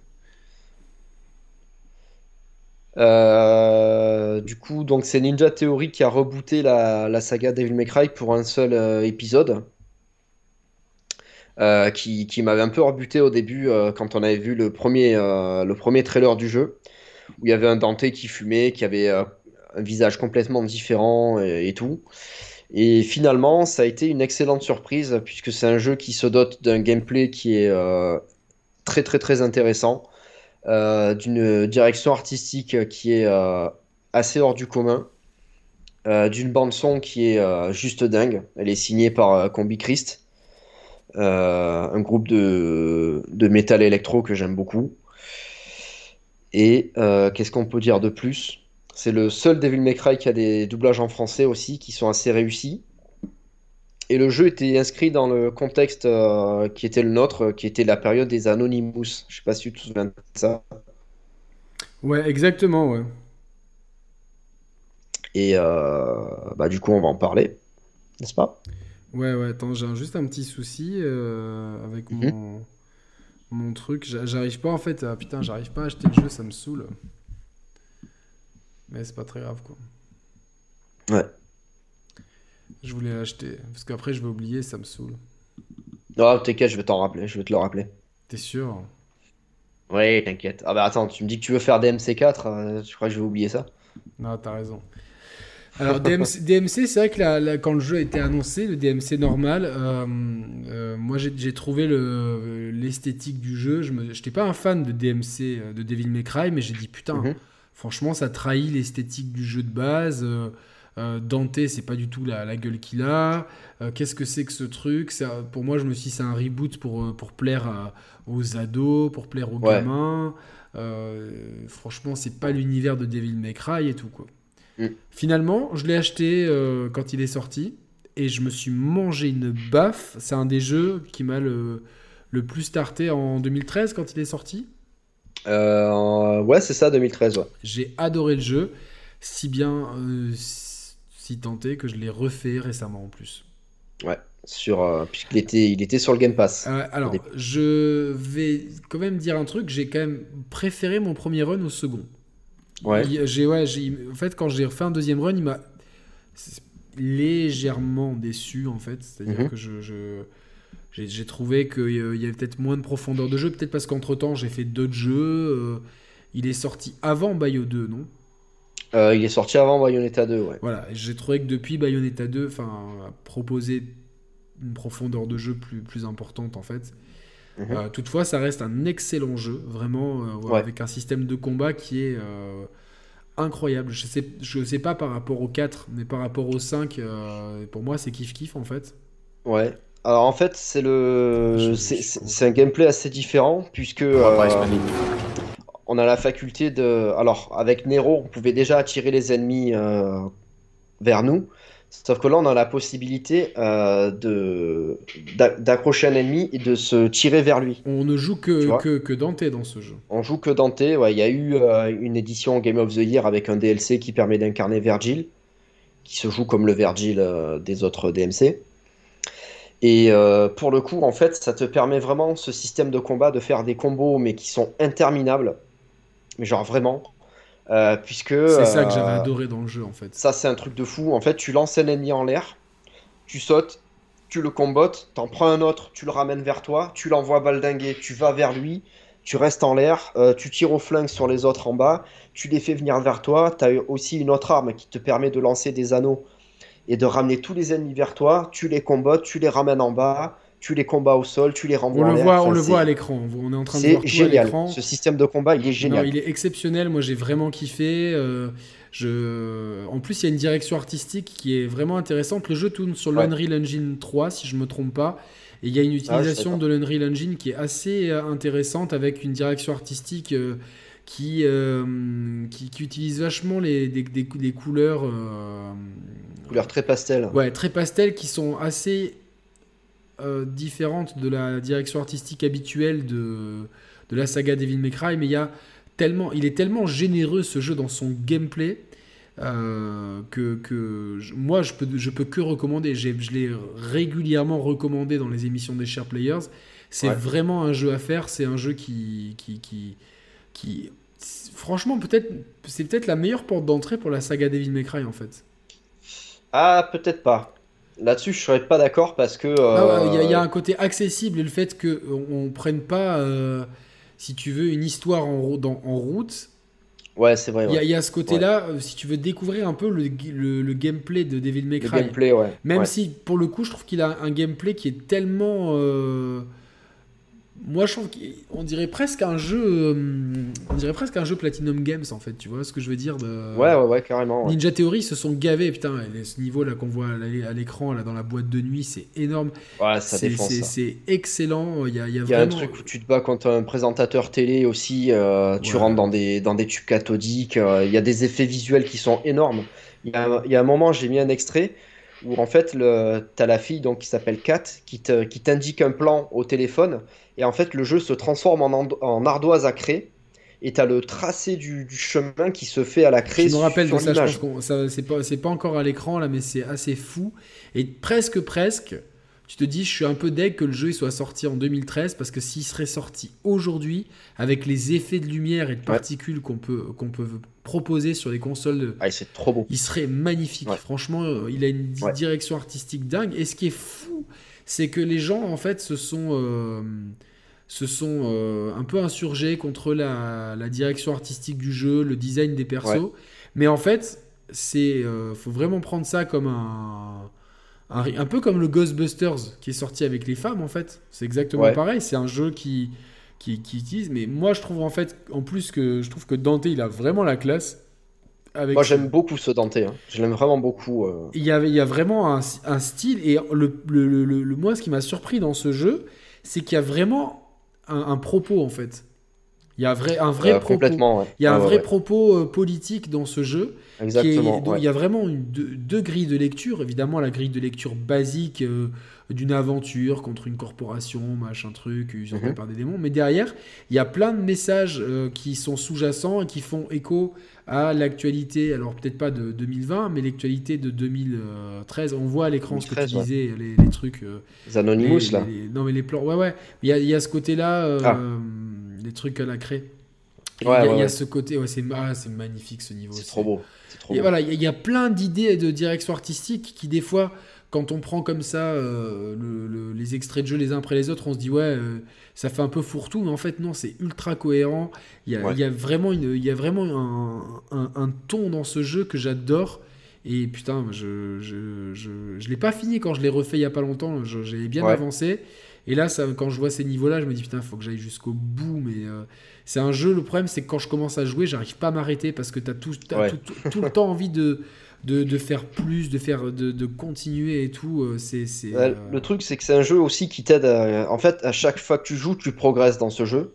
Euh, du coup, donc c'est Ninja Theory qui a rebooté la, la saga Devil May Cry pour un seul euh, épisode. Euh, qui, qui m'avait un peu rebuté au début quand on avait vu le premier, le premier trailer du jeu, où il y avait un Dante qui fumait, qui avait euh, un visage complètement différent et, et tout. Et finalement, ça a été une excellente surprise, puisque c'est un jeu qui se dote d'un gameplay qui est euh, très très très intéressant euh, d'une direction artistique qui est euh, assez hors du commun, euh, d'une bande son qui est euh, juste dingue. Elle est signée par euh, Combi Christ. Euh, un groupe de, de métal électro que j'aime beaucoup. Et euh, qu'est-ce qu'on peut dire de plus? C'est le seul Devil May Cry qui a des doublages en français aussi qui sont assez réussis. Et le jeu était inscrit dans le contexte euh, qui était le nôtre, qui était la période des Anonymous. Je sais pas si tu te souviens de ça. Ouais, exactement, ouais. Et euh, bah, du coup, on va en parler, n'est-ce pas? Ouais, ouais, attends, j'ai juste un petit souci avec Mhm. mon, mon truc. J'a- J'arrive pas en fait, à, putain, j'arrive pas à acheter le jeu, ça me saoule. Mais c'est pas très grave quoi. Ouais. Je voulais l'acheter, parce qu'après je vais oublier, ça me saoule. Non, t'inquiète, je vais t'en rappeler, je vais te le rappeler. T'es sûr? Oui, t'inquiète. Ah bah attends, tu me dis que tu veux faire DMC4, euh, tu crois que je vais oublier ça Non, t'as raison. Alors DMC, DMC, c'est vrai que la- la- quand le jeu a été annoncé, le DMC normal, euh, euh, moi j'ai trouvé le- l'esthétique du jeu. Je n'étais pas un fan de DMC, euh, de Devil May Cry, mais j'ai dit putain, Mhm. franchement ça trahit l'esthétique du jeu de base. euh, Dante, c'est pas du tout la, la gueule qu'il a. Qu'est-ce que c'est que ce truc? Pour moi, je me suis dit c'est un reboot pour, pour plaire à- aux ados, pour plaire aux Ouais. gamins. Franchement, c'est pas l'univers de Devil May Cry et tout quoi. Mm. Finalement, je l'ai acheté euh, quand il est sorti et je me suis mangé une baffe. C'est un des jeux qui m'a le, le plus starté en 2013 quand il est sorti. Euh, Ouais, c'est ça, 2013, ouais. J'ai adoré le jeu, si bien euh, si, est que je l'ai refait récemment en plus. Sur, euh, puisqu'il était, il était sur le Game Pass. Alors, je vais quand même dire un truc. J'ai quand même préféré mon premier run au second. Ouais. J'ai, ouais, en fait, quand j'ai refait un deuxième run, il m'a légèrement déçu, en fait. C'est-à-dire Mhm. que je, je- j'ai, trouvé qu'il y avait peut-être moins de profondeur de jeu, peut-être parce qu'entre-temps, j'ai fait d'autres jeux. euh, il est sorti avant Bayo 2, non? Euh, il est sorti avant Bayonetta 2, ouais. Voilà, j'ai trouvé que depuis Bayonetta 2, enfin, a proposé une profondeur de jeu plus, plus importante, en fait. Mhm. Euh, toutefois, ça reste un excellent jeu, vraiment, euh, voilà, Ouais. avec un système de combat qui est euh, incroyable. Je sais, je sais pas par rapport au 4, mais par rapport au 5, euh, pour moi, c'est kiff-kiff en fait. Ouais. Alors en fait, c'est le, c'est c'est un gameplay assez différent puisque euh, on a la faculté de, alors avec Nero, on pouvait déjà attirer les ennemis euh, vers nous, sauf que là, on a la possibilité euh, de d'a- d'accrocher un ennemi et de se tirer vers lui. On ne joue que, que, que Dante dans ce jeu. On joue que Dante. Ouais, il y a eu euh, une édition Game of the Year avec un DLC qui permet d'incarner Virgil, qui se joue comme le Virgil euh, des autres DMC. Et pour le coup, en fait, ça te permet vraiment ce système de combat de faire des combos, mais qui sont interminables. Mais genre vraiment. Euh, puisque. C'est ça que euh, j'avais adoré dans le jeu en fait. ça, c'est un truc de fou. En fait, tu lances un ennemi en l'air, tu sautes, tu le combattes, t'en prends un autre, tu le ramènes vers toi, tu l'envoies baldinguer, tu vas vers lui, tu restes en l'air, euh, tu tires au flingue sur les autres en bas, tu les fais venir vers toi. Tu as aussi une autre arme qui te permet de lancer des anneaux et de ramener tous les ennemis vers toi. Tu les combattes, tu les ramènes en bas, tu les combats au sol, tu les renvoies On le voit, on le voit à l'écran. On est en train de voir tout à génial. l'écran. Ce système de combat, il est génial. Non, il est exceptionnel. Moi, j'ai vraiment kiffé. euh, je... En plus, il y a une direction artistique qui est vraiment intéressante. Le jeu tourne sur Ouais. l'Unreal Engine 3, si je me trompe pas. Et il y a une utilisation d'accord. de l'Unreal Engine qui est assez euh, intéressante avec une direction artistique euh, qui, euh, qui, qui utilise vachement les, des, des- des couleurs euh, Couleur très pastel. ouais, très pastel qui sont assez euh, différentes de la direction artistique habituelle de, de la saga Devil May Cry, mais il y a tellement, il est tellement généreux ce jeu dans son gameplay euh, que, que moi je peux, je peux que recommander. Je l'ai régulièrement recommandé dans les émissions des Share Players. C'est Ouais. vraiment un jeu à faire. C'est un jeu qui, qui, qui, qui franchement peut-être c'est peut-être la meilleure porte d'entrée pour la saga Devil May Cry en fait. Ah, peut-être pas. Là-dessus, je serais pas d'accord parce que. Ah Il y, a- euh, il y a un côté accessible et le fait qu'on ne prenne pas, euh, si tu veux, une histoire en, rou- dans- en route. Ouais, c'est vrai. Il y, a- ouais. il y a ce côté-là, euh, si tu veux découvrir un peu le, le- le gameplay de Devil May Le Cry. gameplay, ouais. Même si, pour le coup, je trouve qu'il a un gameplay qui est tellement. euh, moi, je trouve qu'on dirait presque un jeu, euh, on dirait presque un jeu Platinum Games en fait. Tu vois ce que je veux dire de... Ouais, ouais, ouais, carrément. ouais. Ninja Theory se sont gavés, putain. Ce niveau là qu'on voit à l'é- à l'écran là dans la boîte de nuit, c'est énorme. Ouais, ça C'est- défonce. C'est excellent. Il y a, il y a Il y a un vraiment. truc où tu te bats contre un présentateur télé aussi, euh, tu Ouais. rentres dans des, dans des tubes cathodiques, euh, il y a des effets visuels qui sont énormes. Il y a, il y a un moment, j'ai mis un extrait où en fait, le, t'as la fille donc, qui s'appelle Kat qui t'indique un plan au téléphone et en fait, le jeu se transforme en, ardoise à craie et t'as le tracé du, du chemin qui se fait à la craie Je me rappelle de sur ça, je pense l'image. qu'on ça c'est pas c'est pas encore à l'écran là, mais c'est assez fou et presque presque. Tu te dis, je suis un peu deg que le jeu soit sorti en 2013 parce que s'il serait sorti aujourd'hui avec les effets de lumière et de particules qu'on peut qu'on peut proposer sur les consoles de, Ah, c'est trop beau. il serait magnifique. Ouais. Franchement, euh, il a une direction artistique dingue. Et ce qui est fou, c'est que les gens, en fait, se sont, euh, se sont euh, un peu insurgés contre la, la direction artistique du jeu, le design des persos. Mais en fait, c'est, euh, faut vraiment prendre ça comme un, un, un peu comme le Ghostbusters qui est sorti avec les femmes, en fait. C'est exactement Ouais. pareil. C'est un jeu qui qui, qui utilise. Mais moi, je trouve en fait, en plus que je trouve que Dante, il a vraiment la classe. Avec Moi, j'aime beaucoup ce Dante. hein. Je l'aime vraiment beaucoup. euh. il y a, il y a vraiment un, un style, et le, le, le- le- le- moi, ce qui m'a surpris dans ce jeu, c'est qu'il y a vraiment un, un propos, en fait. Il y a vrai, un vrai Euh, propos. complètement. ouais. Il y a un ouais, vrai ouais. propos euh, politique dans ce jeu. est- Exactement. donc. Il y a vraiment une, deux, deux grilles de lecture. Évidemment, la grille de lecture basique euh, d'une aventure contre une corporation, machin truc, usurpée Mhm. par des démons. Mais derrière, il y a plein de messages euh, qui sont sous-jacents et qui font écho à l'actualité. Alors, peut-être pas de 2020, mais l'actualité de 2013. On voit à l'écran ce que tu 2013, ouais. disais, les, les trucs. Les Anonymous, les- là. les- non, mais les plans. Ouais, ouais. Il y a, il y a ce côté-là, Ah. Les trucs à la craie. Ouais, il y a, ouais, il y a ouais. ce côté, ouais, c'est ah, c'est magnifique ce niveau. C'est trop beau. C'est trop et beau. voilà, il y, a- plein d'idées de direction artistique qui, des fois, quand on prend comme ça euh, le- le- les extraits de jeu les uns après les autres, on se dit, ouais, euh, ça fait un peu fourre-tout, mais en fait, non, c'est ultra cohérent. Il y a, Ouais. il y a vraiment, une, il y a vraiment un, un- un ton dans ce jeu que j'adore. Et putain, je je, je, je l'ai pas fini quand je l'ai refait il y a pas longtemps, je- j'ai bien avancé. Et là, ça, quand je vois ces niveaux-là, je me dis putain, faut que j'aille jusqu'au bout. Mais euh, c'est un jeu, le problème, c'est que quand je commence à jouer, j'arrive pas à m'arrêter parce que tu as, tout, t'as Ouais. tout, tout- tout le temps envie de, de, de faire plus, de, faire, de, de continuer et tout. euh, C'est, euh, Le truc, c'est que c'est un jeu aussi qui t'aide. à- En fait, à chaque fois que tu joues, tu progresses dans ce jeu.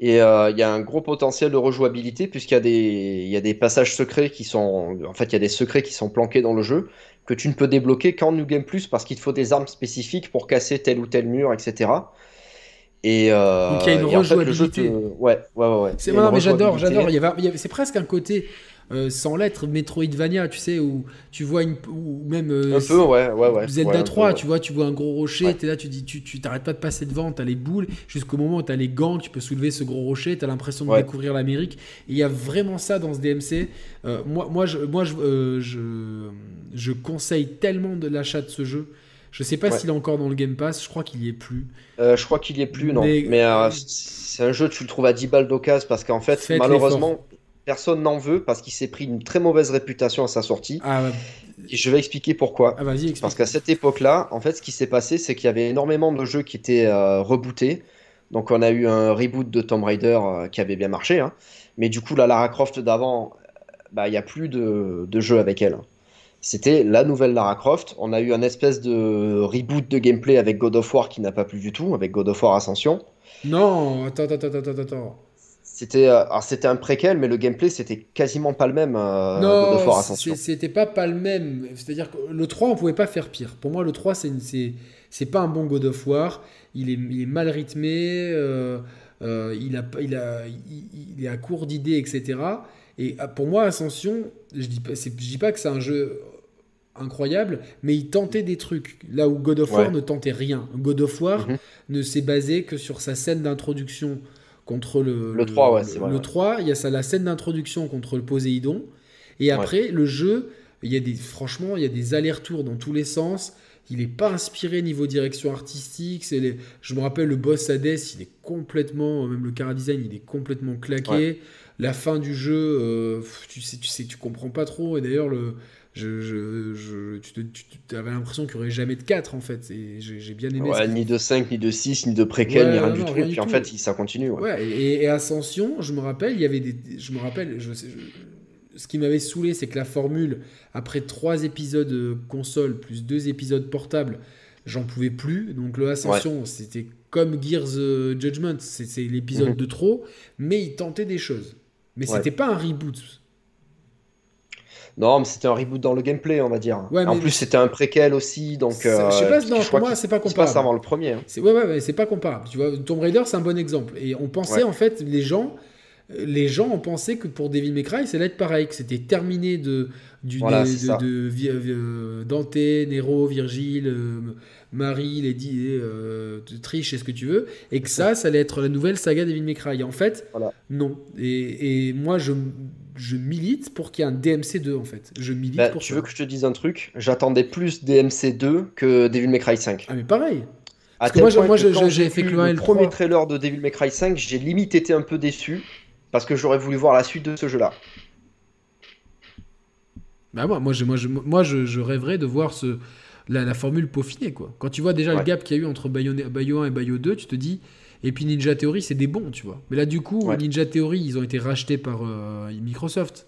Et euh, il y a un gros potentiel de rejouabilité, puisqu'il y y a des passages secrets qui sont. En fait, il y a des secrets qui sont planqués dans le jeu, que tu ne peux débloquer qu'en New Game Plus, parce qu'il te faut des armes spécifiques pour casser tel ou tel mur, etc. Et, euh, Donc, il y a une et en fait, le jeu te- rejouabilité. Ouais, ouais, ouais. ouais. C'est, mais j'adore, rejouabilité. j'adore. Il y avait- il y avait- c'est presque un côté euh, sans lettres Metroidvania, tu sais, où tu vois une. Ou même. euh, Un peu, ouais, ouais, ouais. Zelda Ouais, un peu, 3, ouais. tu vois, tu vois un gros rocher, Ouais. t'es là, tu dis, tu tu t'arrêtes pas de passer devant, t'as les boules, jusqu'au moment où t'as les gants, tu peux soulever ce gros rocher, t'as l'impression de Ouais. découvrir l'Amérique. Et il y a vraiment ça dans ce DMC. Euh, moi, moi, je, moi, je, je, je conseille tellement de l'achat de ce jeu. Je sais pas Ouais. s'il est encore dans le Game Pass, je crois qu'il y est plus. Euh, je crois qu'il y est plus, non. Mais- Mais, euh, c'est un jeu, tu le trouves à 10 balles d'occasion parce qu'en fait, Faites malheureusement, personne n'en veut parce qu'il s'est pris une très mauvaise réputation à sa sortie. Ah, Et je vais expliquer pourquoi. ah, explique. Parce qu'à cette époque-là, en fait, ce qui s'est passé, c'est qu'il y avait énormément de jeux qui étaient euh, rebootés. Donc, on a eu un reboot de Tomb Raider euh, qui avait bien marché. hein. Mais du coup, la Lara Croft d'avant, euh, bah, il n'y a plus de, de jeu avec elle. C'était la nouvelle Lara Croft. On a eu un espèce de reboot de gameplay avec God of War qui n'a pas plu du tout, avec God of War Ascension. Non, attends, attends, attends, attends, attends. C'était euh, alors c'était un préquel, mais le gameplay c'était quasiment pas le même. euh, non, c'était pas pas le même. C'est-à-dire que le 3, on pouvait pas faire pire. Pour moi, le 3, c'est c'est c'est pas un bon God of War. Il est, il est mal rythmé. euh, euh, il, a, pas- il, a, il, il est à court d'idées, etc. Et ah, pour moi, Ascension, je dis, pas- je dis pas que c'est un jeu incroyable, mais il tentait des trucs. Là où God of War Ouais. ne tentait rien. God of War Mhm. ne s'est basé que sur sa scène d'introduction contre le, Le 3, ouais, le- c'est vrai, le ouais. 3, il y a ça, la scène d'introduction contre le Poséidon. Et après, le jeu, il y a des, franchement, il y a des allers-retours dans tous les sens. Il n'est pas inspiré niveau direction artistique. C'est les, je me rappelle le boss Hades, il est complètement, même le cara design, il est complètement claqué. La fin du jeu, euh, tu sais, tu sais, tu comprends pas trop. Et d'ailleurs, le, je, je, je- tu, te- tu- tu avais l'impression qu'il n'y aurait jamais de 4 en fait. Et j'ai bien aimé Ouais, ça. ni de 5, ni de 6, ni de préquel, Ouais, ni rien non, du non, tout. rien du puis en tout. fait, ça continue. ouais. Ouais, et, et Ascension, je me rappelle, il y avait des. Je me rappelle, je ce qui m'avait saoulé, c'est que la formule, après trois épisodes euh, console plus deux épisodes portables, j'en pouvais plus. Donc le Ascension, c'était comme Gears euh, Judgment, c'est l'épisode Mhm. de trop, mais il tentait des choses. Mais c'était pas un reboot. Non, mais c'était un reboot dans le gameplay, on va dire. Ouais, en plus, c'était un préquel aussi, donc. C'est- je sais pas, euh, non, parce que pour moi, c'est pas comparable. avant le premier. hein. C'est ouais, ouais, c'est pas comparable. Tu vois, Tomb Raider, c'est un bon exemple. Et on pensait Ouais. en fait, les gens, euh, les gens ont pensé que pour Devil May Cry, ça allait être pareil, que c'était terminé de du Voilà, de, c'est de- ça. de Vi- euh, Dante, Nero, Virgile, euh, Marie, Lady, euh, Trish, et ce que tu veux, et que ça, ça allait être la nouvelle saga Devil May Cry. Et en fait, Voilà. non. Et, et moi, je je milite pour qu'il y ait un DMC 2 en fait. Je milite Bah, pour tu ça. veux que je te dise un truc? J'attendais plus DMC 2 que Devil May Cry 5. Ah mais pareil. À que tel moi, j'ai fait que le un et le le premier trois. trailer de Devil May Cry 5, j'ai limite été un peu déçu parce que j'aurais voulu voir la suite de ce jeu-là. Bah moi, moi, je, moi, je, moi je, je rêverais de voir ce, la, la formule peaufinée. Quoi. Quand tu vois déjà le Ouais. gap qu'il y a eu entre Bayo, Bayo 1 et Bayo 2, tu te dis. Et puis Ninja Theory, c'est des bons, tu vois. Mais là, du coup, Ouais. Ninja Theory, ils ont été rachetés par euh, Microsoft.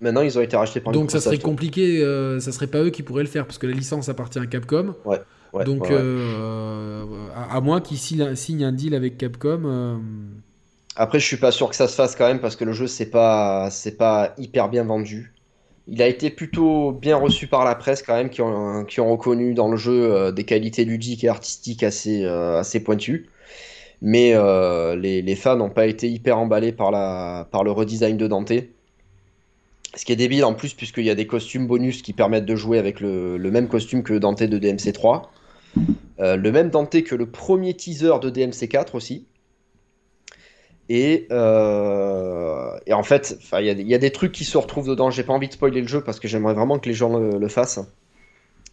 Maintenant, ils ont été rachetés par Donc ça serait Microsoft. compliqué, euh, ça serait pas eux qui pourraient le faire, parce que la licence appartient à Capcom. Ouais, Donc, ouais, euh, à, à moins qu'ils signent, un deal avec Capcom. euh, Après, je suis pas sûr que ça se fasse quand même parce que le jeu, c'est pas, c'est pas hyper bien vendu. Il a été plutôt bien reçu par la presse quand même, qui ont, qui ont reconnu dans le jeu des qualités ludiques et artistiques assez, assez pointues. Mais euh, les, fans n'ont pas été hyper emballés par, le redesign de Dante. Ce qui est débile en plus, puisqu'il y a des costumes bonus qui permettent de jouer avec le, même costume que Dante de DMC3. Euh, le même Dante que le premier teaser de DMC4 aussi. Et, euh, et en fait, enfin, il y, a des- il y a des trucs qui se retrouvent dedans. J'ai pas envie de spoiler le jeu parce que j'aimerais vraiment que les gens le, le fassent.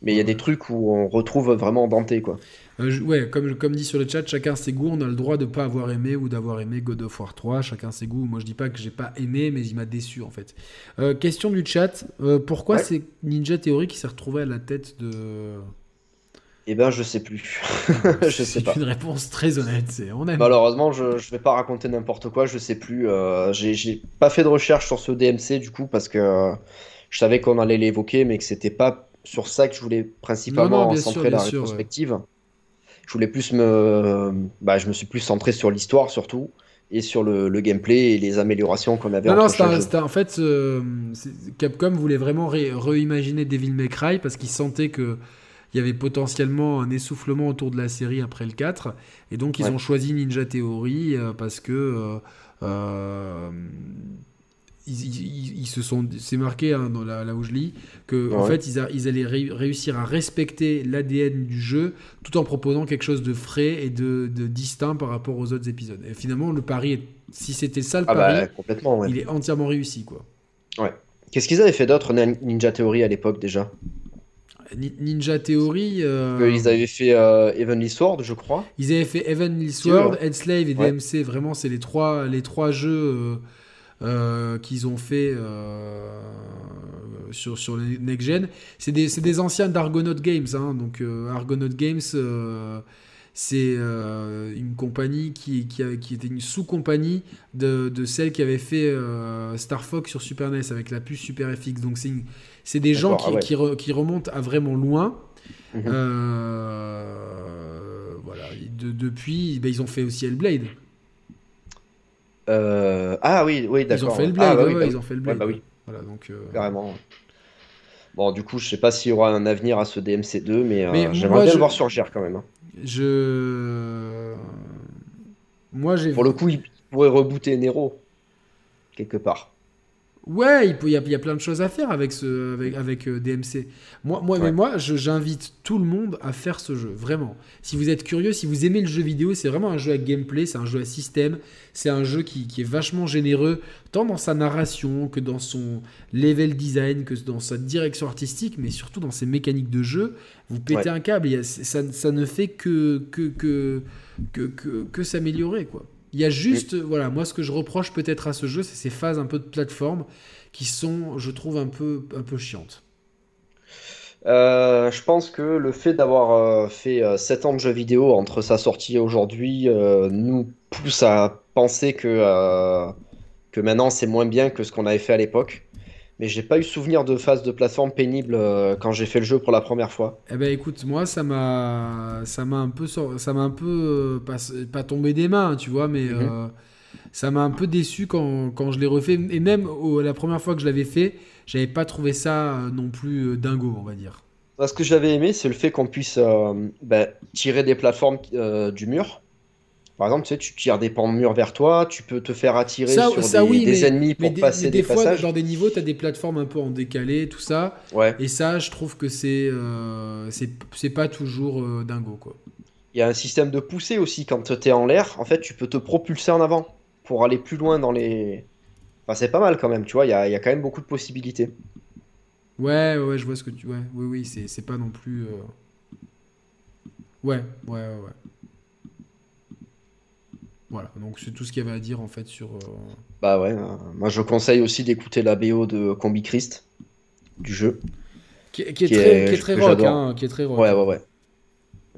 Mais il y a des trucs où on retrouve vraiment Dante, quoi. euh, je- ouais, comme, comme dit sur le chat, chacun ses goûts. On a le droit de pas avoir aimé ou d'avoir aimé God of War 3. Chacun ses goûts. Moi, je dis pas que j'ai pas aimé, mais il m'a déçu en fait. Euh, question du chat euh, pourquoi Ouais. c'est Ninja Theory qui s'est retrouvé à la tête de. Eh ben, je sais plus. je sais C'est pas. une réponse très honnête. C'est on aime. Malheureusement, je, je vais pas raconter n'importe quoi, je sais plus. J'ai pas fait de recherche sur ce DMC du coup parce que je savais qu'on allait l'évoquer, mais que c'était pas sur ça que je voulais principalement Non, non, bien sûr, centrer la sûr, ouais. rétrospective. Je voulais plus me, bah, je me suis plus centré sur l'histoire surtout et sur le, le gameplay et les améliorations qu'on avait Non, non, c'était en fait, euh, Capcom voulait vraiment ré- réimaginer Devil May Cry parce qu'ils sentaient que il y avait potentiellement un essoufflement autour de la série après le 4 et donc ils Ouais. ont choisi Ninja Theory euh, parce que euh, ils, ils- ils se sont c'est marqué hein, dans la, là où je lis que en Ouais. fait ils, a- ils allaient ré- réussir à respecter l'ADN du jeu tout en proposant quelque chose de frais et de, de distinct par rapport aux autres épisodes et finalement le pari est- si c'était ça le Ah pari bah complètement. ouais. il est entièrement réussi quoi Qu'est-ce qu'ils avaient fait d'autre Nin- Ninja Theory à l'époque déjà? Ni- Ninja Theory, euh, Ils avaient fait euh, Heavenly Sword, je crois. ils avaient fait Heavenly Sword, ouais. Slave et Ouais. DMC. Vraiment, c'est les trois, les trois jeux euh, euh, qu'ils ont fait euh, sur, sur les Next Gen. C'est des, des anciens d'Argonaut Games. hein. donc, euh, Argonaut Games, c'est une compagnie qui, qui, a- qui était une sous-compagnie de, de celle qui avait fait Star Fox sur Super NES avec la puce Super FX. Donc, c'est des gens qui, ah ouais. qui, re- qui remontent à vraiment loin. Mhm. Euh, voilà. De- depuis, ben, ils ont fait aussi Hellblade. Euh, Ah oui, oui, Ils d'accord. ont fait. Hellblade. Ah, bah oui, bah ils oui. ont fait Ouais, Hellblade. bah oui, Voilà, donc, euh, carrément. Bon, du coup, je sais pas s'il y aura un avenir à ce DMC2, mais, euh, Mais j'aimerais bien je- le voir surgir quand même. hein. je. Moi, j'ai. Pour le coup, il pourrait rebooter Nero, quelque part. Ouais, il peut- il y, a, il y a plein de choses à faire avec, ce, avec, avec euh, DMC. Moi, moi, mais moi je- j'invite tout le monde à faire ce jeu, vraiment. Si vous êtes curieux, si vous aimez le jeu vidéo, c'est vraiment un jeu à gameplay, c'est un jeu à système, c'est un jeu qui, qui est vachement généreux, tant dans sa narration que dans son level design, que dans sa direction artistique, mais surtout dans ses mécaniques de jeu. Vous pétez Ouais. un câble, a- ça, ça ne fait que, que, que, que, que, que s'améliorer, quoi. Il y a juste, voilà, moi ce que je reproche peut-être à ce jeu, c'est ces phases un peu de plateforme qui sont, je trouve, un peu, un peu chiantes. Euh, je pense que le fait d'avoir euh, fait euh, 7 ans de jeux vidéo entre sa sortie et aujourd'hui euh, nous pousse à penser que, euh, que maintenant c'est moins bien que ce qu'on avait fait à l'époque. Mais j'ai pas eu souvenir de phase de plateforme pénible euh, quand j'ai fait le jeu pour la première fois. Eh ben écoute, moi ça m'a ça m'a un peu ça m'a un peu euh, pas, pas tombé des mains, tu vois, mais Mhm. euh, ça m'a un peu déçu quand, quand je l'ai refait et même la première fois que je l'avais fait, j'avais pas trouvé ça non plus dingo, on va dire. Ce que j'avais aimé, c'est le fait qu'on puisse ben, tirer des plateformes du mur. Par exemple, tu sais, tu tires des pans de mur vers toi, tu peux te faire attirer Ça- sur ça, des, oui, des mais- ennemis Mais pour des, passer mais des, des fois passages. dans des niveaux, tu as des plateformes un peu en décalé, tout ça, Ouais. et ça je trouve que c'est euh, c'est pas toujours euh, dingo quoi. Il y a un système de poussée aussi quand tu es en l'air. En fait, tu peux te propulser en avant pour aller plus loin dans les. Enfin, c'est pas mal quand même, tu vois. Il y a, y a quand même beaucoup de possibilités. Ouais, ouais, je vois ce que tu. Ouais, oui, oui, c'est c'est pas non plus. euh, Ouais, ouais, ouais, ouais. Voilà, donc c'est tout ce qu'il y avait à dire en fait sur. euh, Bah ouais. euh, moi, je conseille aussi d'écouter la BO de Combi Christ du jeu. Qui, est- qui est Qui très, est- qui est très que rock, hein, qui est très rock. Ouais, ouais, ouais.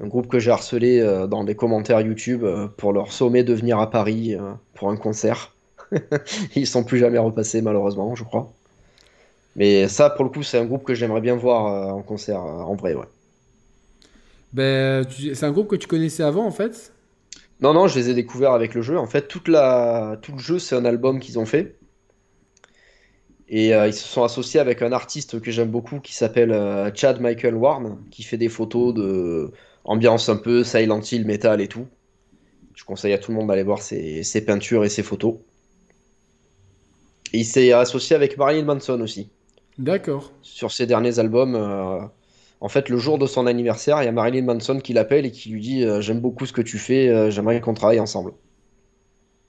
Un groupe que j'ai harcelé euh, dans des commentaires YouTube euh, pour leur sommet de venir à Paris euh, pour un concert. Ils sont plus jamais repassés, malheureusement, je crois. Mais ça, pour le coup, c'est un groupe que j'aimerais bien voir euh, en concert, euh, en vrai, ouais. Ben, c'est un groupe que tu connaissais avant en fait? Non, non, je les ai découverts avec le jeu. En fait, toute la... tout le jeu, c'est un album qu'ils ont fait. Et euh, ils se sont associés avec un artiste que j'aime beaucoup qui s'appelle euh, Chad Michael Warne, qui fait des photos de ambiance un peu Silent Hill, metal et tout. Je conseille à tout le monde d'aller voir ses, ses peintures et ses photos. Et il s'est associé avec Marilyn Manson aussi. D'accord. Sur ses derniers albums, euh, en fait, le jour de son anniversaire, il y a Marilyn Manson qui l'appelle et qui lui dit euh, J'aime beaucoup ce que tu fais, euh, j'aimerais qu'on travaille ensemble.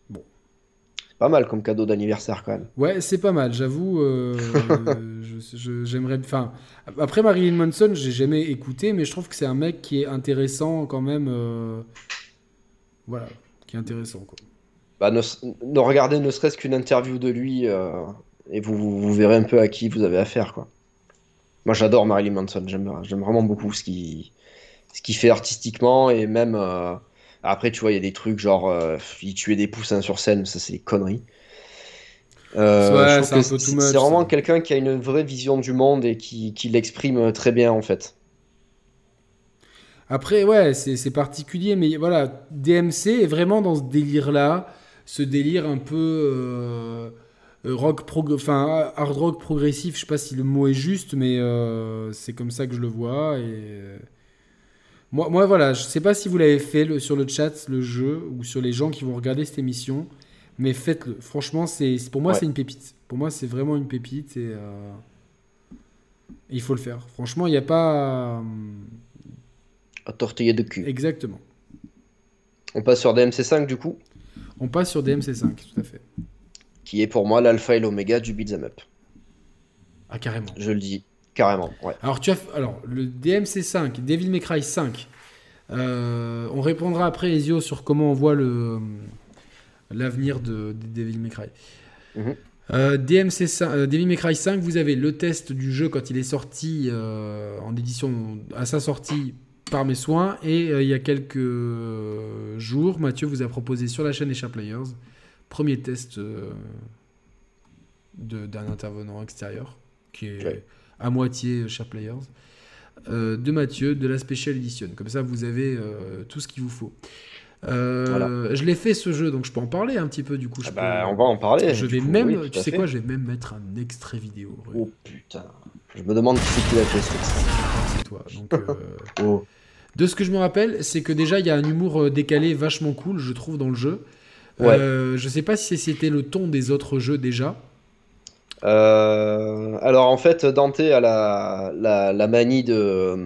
Bon. C'est pas mal comme cadeau d'anniversaire quand même. Ouais, c'est pas mal, j'avoue. euh, J'aimerais. Enfin, après Marilyn Manson, j'ai jamais écouté, mais je trouve que c'est un mec qui est intéressant quand même. euh, Voilà, qui est intéressant quoi. Bah, ne, ne regardez ne serait-ce qu'une interview de lui euh, et vous, vous, vous verrez un peu à qui vous avez affaire. Quoi. Moi j'adore Marilyn Manson, j'aime j'aime vraiment beaucoup ce qu'il ce fait artistiquement et même. euh, Après, tu vois, il y a des trucs genre euh, il tuait des poussins sur scène, ça c'est des conneries. Euh, Ouais, c'est que vraiment quelqu'un qui a une vraie vision du monde et qui, qui l'exprime très bien en fait. Après, ouais, c'est particulier, mais voilà, DMC est vraiment dans ce délire-là, ce délire un peu rock prog- enfin hard rock progressif. Je sais pas si le mot est juste, mais euh, c'est comme ça que je le vois. Et euh, moi, moi, voilà, je sais pas si vous l'avez fait le- sur le chat, le jeu, ou sur les gens qui vont regarder cette émission, mais faites-le. Franchement, c'est pour moi, Ouais. c'est une pépite. Pour moi, c'est vraiment une pépite et euh, il faut le faire. Franchement, il n'y a pas. euh, À tortiller de cul. Exactement. On passe sur DMC5 du coup, On passe sur DMC5, tout à fait. Qui est pour moi l'alpha et l'oméga du beat'em up. Ah, carrément. Je le dis carrément. Ouais. Alors, tu as... Alors le DMC5, Devil May Cry 5, euh, on répondra après, Ezio, sur comment on voit le l'avenir de, de Devil May Cry. Mhm. Euh, DMC 5, euh, Devil May Cry 5, vous avez le test du jeu quand il est sorti en édition à sa sortie par mes soins et il y a quelques jours, Mathieu vous a proposé sur la chaîne Echa Players premier test euh, d'un intervenant extérieur qui est à moitié Echa Players euh, de Mathieu de la Special Edition. Comme ça vous avez euh, tout ce qu'il vous faut. Euh, Voilà. Je l'ai fait ce jeu donc je peux en parler un petit peu du coup. je Ah bah, peux- on va en parler. je vais coup, même, oui, tu sais fait. quoi, je vais même mettre un extrait vidéo. Oh putain. Je me demande qui c'est qui l'a fait ce texte. C'est toi. Donc, euh, Oh. de ce que je me rappelle, c'est que déjà il y a un humour décalé vachement cool, je trouve, dans le jeu. Ouais. Euh, je sais pas si c'était le ton des autres jeux déjà. Euh, alors en fait, Dante a la, la, la manie de... euh,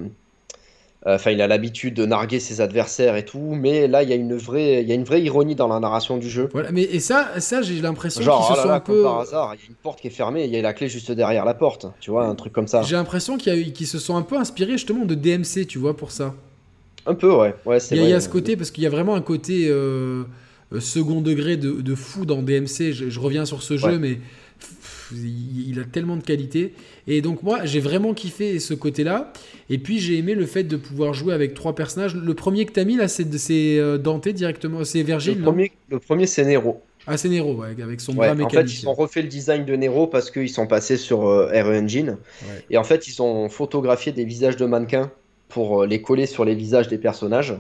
Enfin, il a l'habitude de narguer ses adversaires et tout, mais là, il y a une vraie, il y a une vraie ironie dans la narration du jeu. Voilà, mais et ça, ça j'ai l'impression qu'ils oh se sont un peu. par hasard, il y a une porte qui est fermée et il y a la clé juste derrière la porte. Tu vois, un truc comme ça. J'ai l'impression qu'ils se sont un peu inspirés justement de DMC, tu vois, pour ça. Un peu, ouais. Ouais, Il y, a- y ce côté, parce qu'il y a vraiment un côté euh, second degré de, de fou dans DMC. Je, je reviens sur ce jeu, Ouais. mais pff, il, il a tellement de qualité. Et donc moi, j'ai vraiment kiffé ce côté-là. Et puis j'ai aimé le fait de pouvoir jouer avec trois personnages. Le premier que t'as mis là, c'est euh, Dante directement, c'est Virgile. Le premier, le premier c'est Nero. Ah, c'est Nero, ouais, avec son Ouais, bras en mécanique. fait, ils ont refait le design de Nero parce qu'ils sont passés sur euh, RE Engine. Ouais. Et en fait, ils ont photographié des visages de mannequins pour euh, les coller sur les visages des personnages.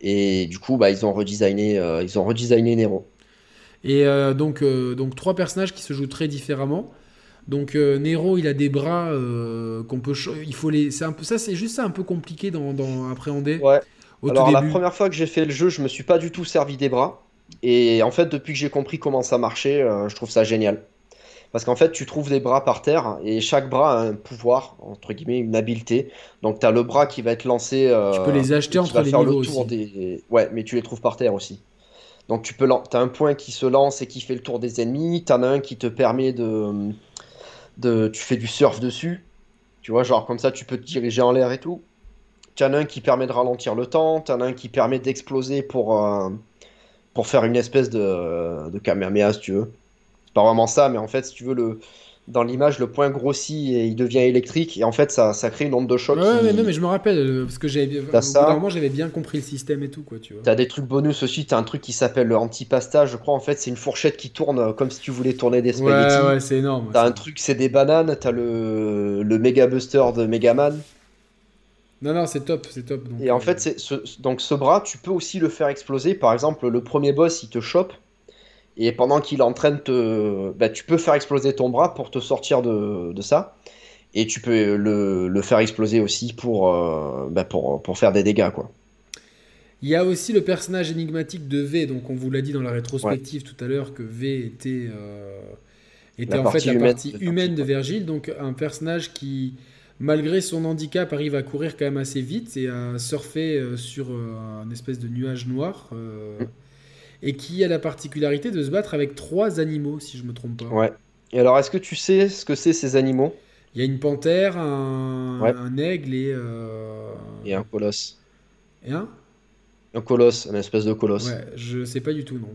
Et du coup, bah, ils ont redesigné, euh, ils ont redesigné Nero. Et euh, donc, euh, donc trois personnages qui se jouent très différemment. Donc euh, Nero, il a des bras euh, qu'on peut, il faut les, c'est un peu ça, c'est juste ça un peu compliqué dans, dans appréhender Ouais. au Alors, tout la première fois que j'ai fait le jeu, je me suis pas du tout servi des bras. Et en fait, depuis que j'ai compris comment ça marchait, euh, je trouve ça génial. Parce qu'en fait, tu trouves des bras par terre et chaque bras a un pouvoir, entre guillemets, une habileté. Donc, tu as le bras qui va être lancé. euh, Tu peux les acheter entre les faire niveaux le tour aussi. des. Ouais, mais tu les trouves par terre aussi. Donc, tu peux, as un point qui se lance et qui fait le tour des ennemis. Tu en as un qui te permet de, de. Tu fais du surf dessus. Tu vois, genre comme ça, tu peux te diriger en l'air et tout. Tu en as un qui permet de ralentir le temps. Tu en as un qui permet d'exploser pour, euh, pour faire une espèce de, de Kamehameha, si tu veux. Pas vraiment ça, mais en fait, si tu veux, le, dans l'image, le point grossit et il devient électrique. Et en fait, ça, ça crée une onde de choc. Ouais, qui- mais non, mais je me rappelle euh, parce que j'avais, j'avais bien compris le système et tout quoi, tu vois. T'as des trucs bonus aussi, t'as un truc qui s'appelle le antipasta, je crois en fait c'est une fourchette qui tourne euh, comme si tu voulais tourner des Ouais, spaghettis. ouais, c'est énorme. T'as un truc c'est des bananes, t'as le, le Mega Buster de Megaman. Non, non, c'est top, c'est top. donc, Et en euh, fait c'est ce, donc ce bras tu peux aussi le faire exploser. Par exemple le premier boss il te chope et pendant qu'il est en train de te... bah, tu peux faire exploser ton bras pour te sortir de, de ça. Et tu peux le, le faire exploser aussi pour, euh, bah, pour, pour faire des dégâts quoi. Il y a aussi le personnage énigmatique de V, donc on vous l'a dit dans la rétrospective tout à l'heure que V était, euh, était en fait la humaine partie humaine de Virgile, Virgile, donc un personnage qui, malgré son handicap, arrive à courir quand même assez vite et à surfer euh, sur un espèce de nuage noir, euh, Mm. Et qui a la particularité de se battre avec trois animaux, si je me trompe pas. Ouais. Et alors est-ce que tu sais ce que c'est ces animaux? Il y a une panthère, un, Ouais. un aigle et, euh, Et un colosse. et un? Un colosse, une espèce de colosse. Ouais, je sais pas du tout, non.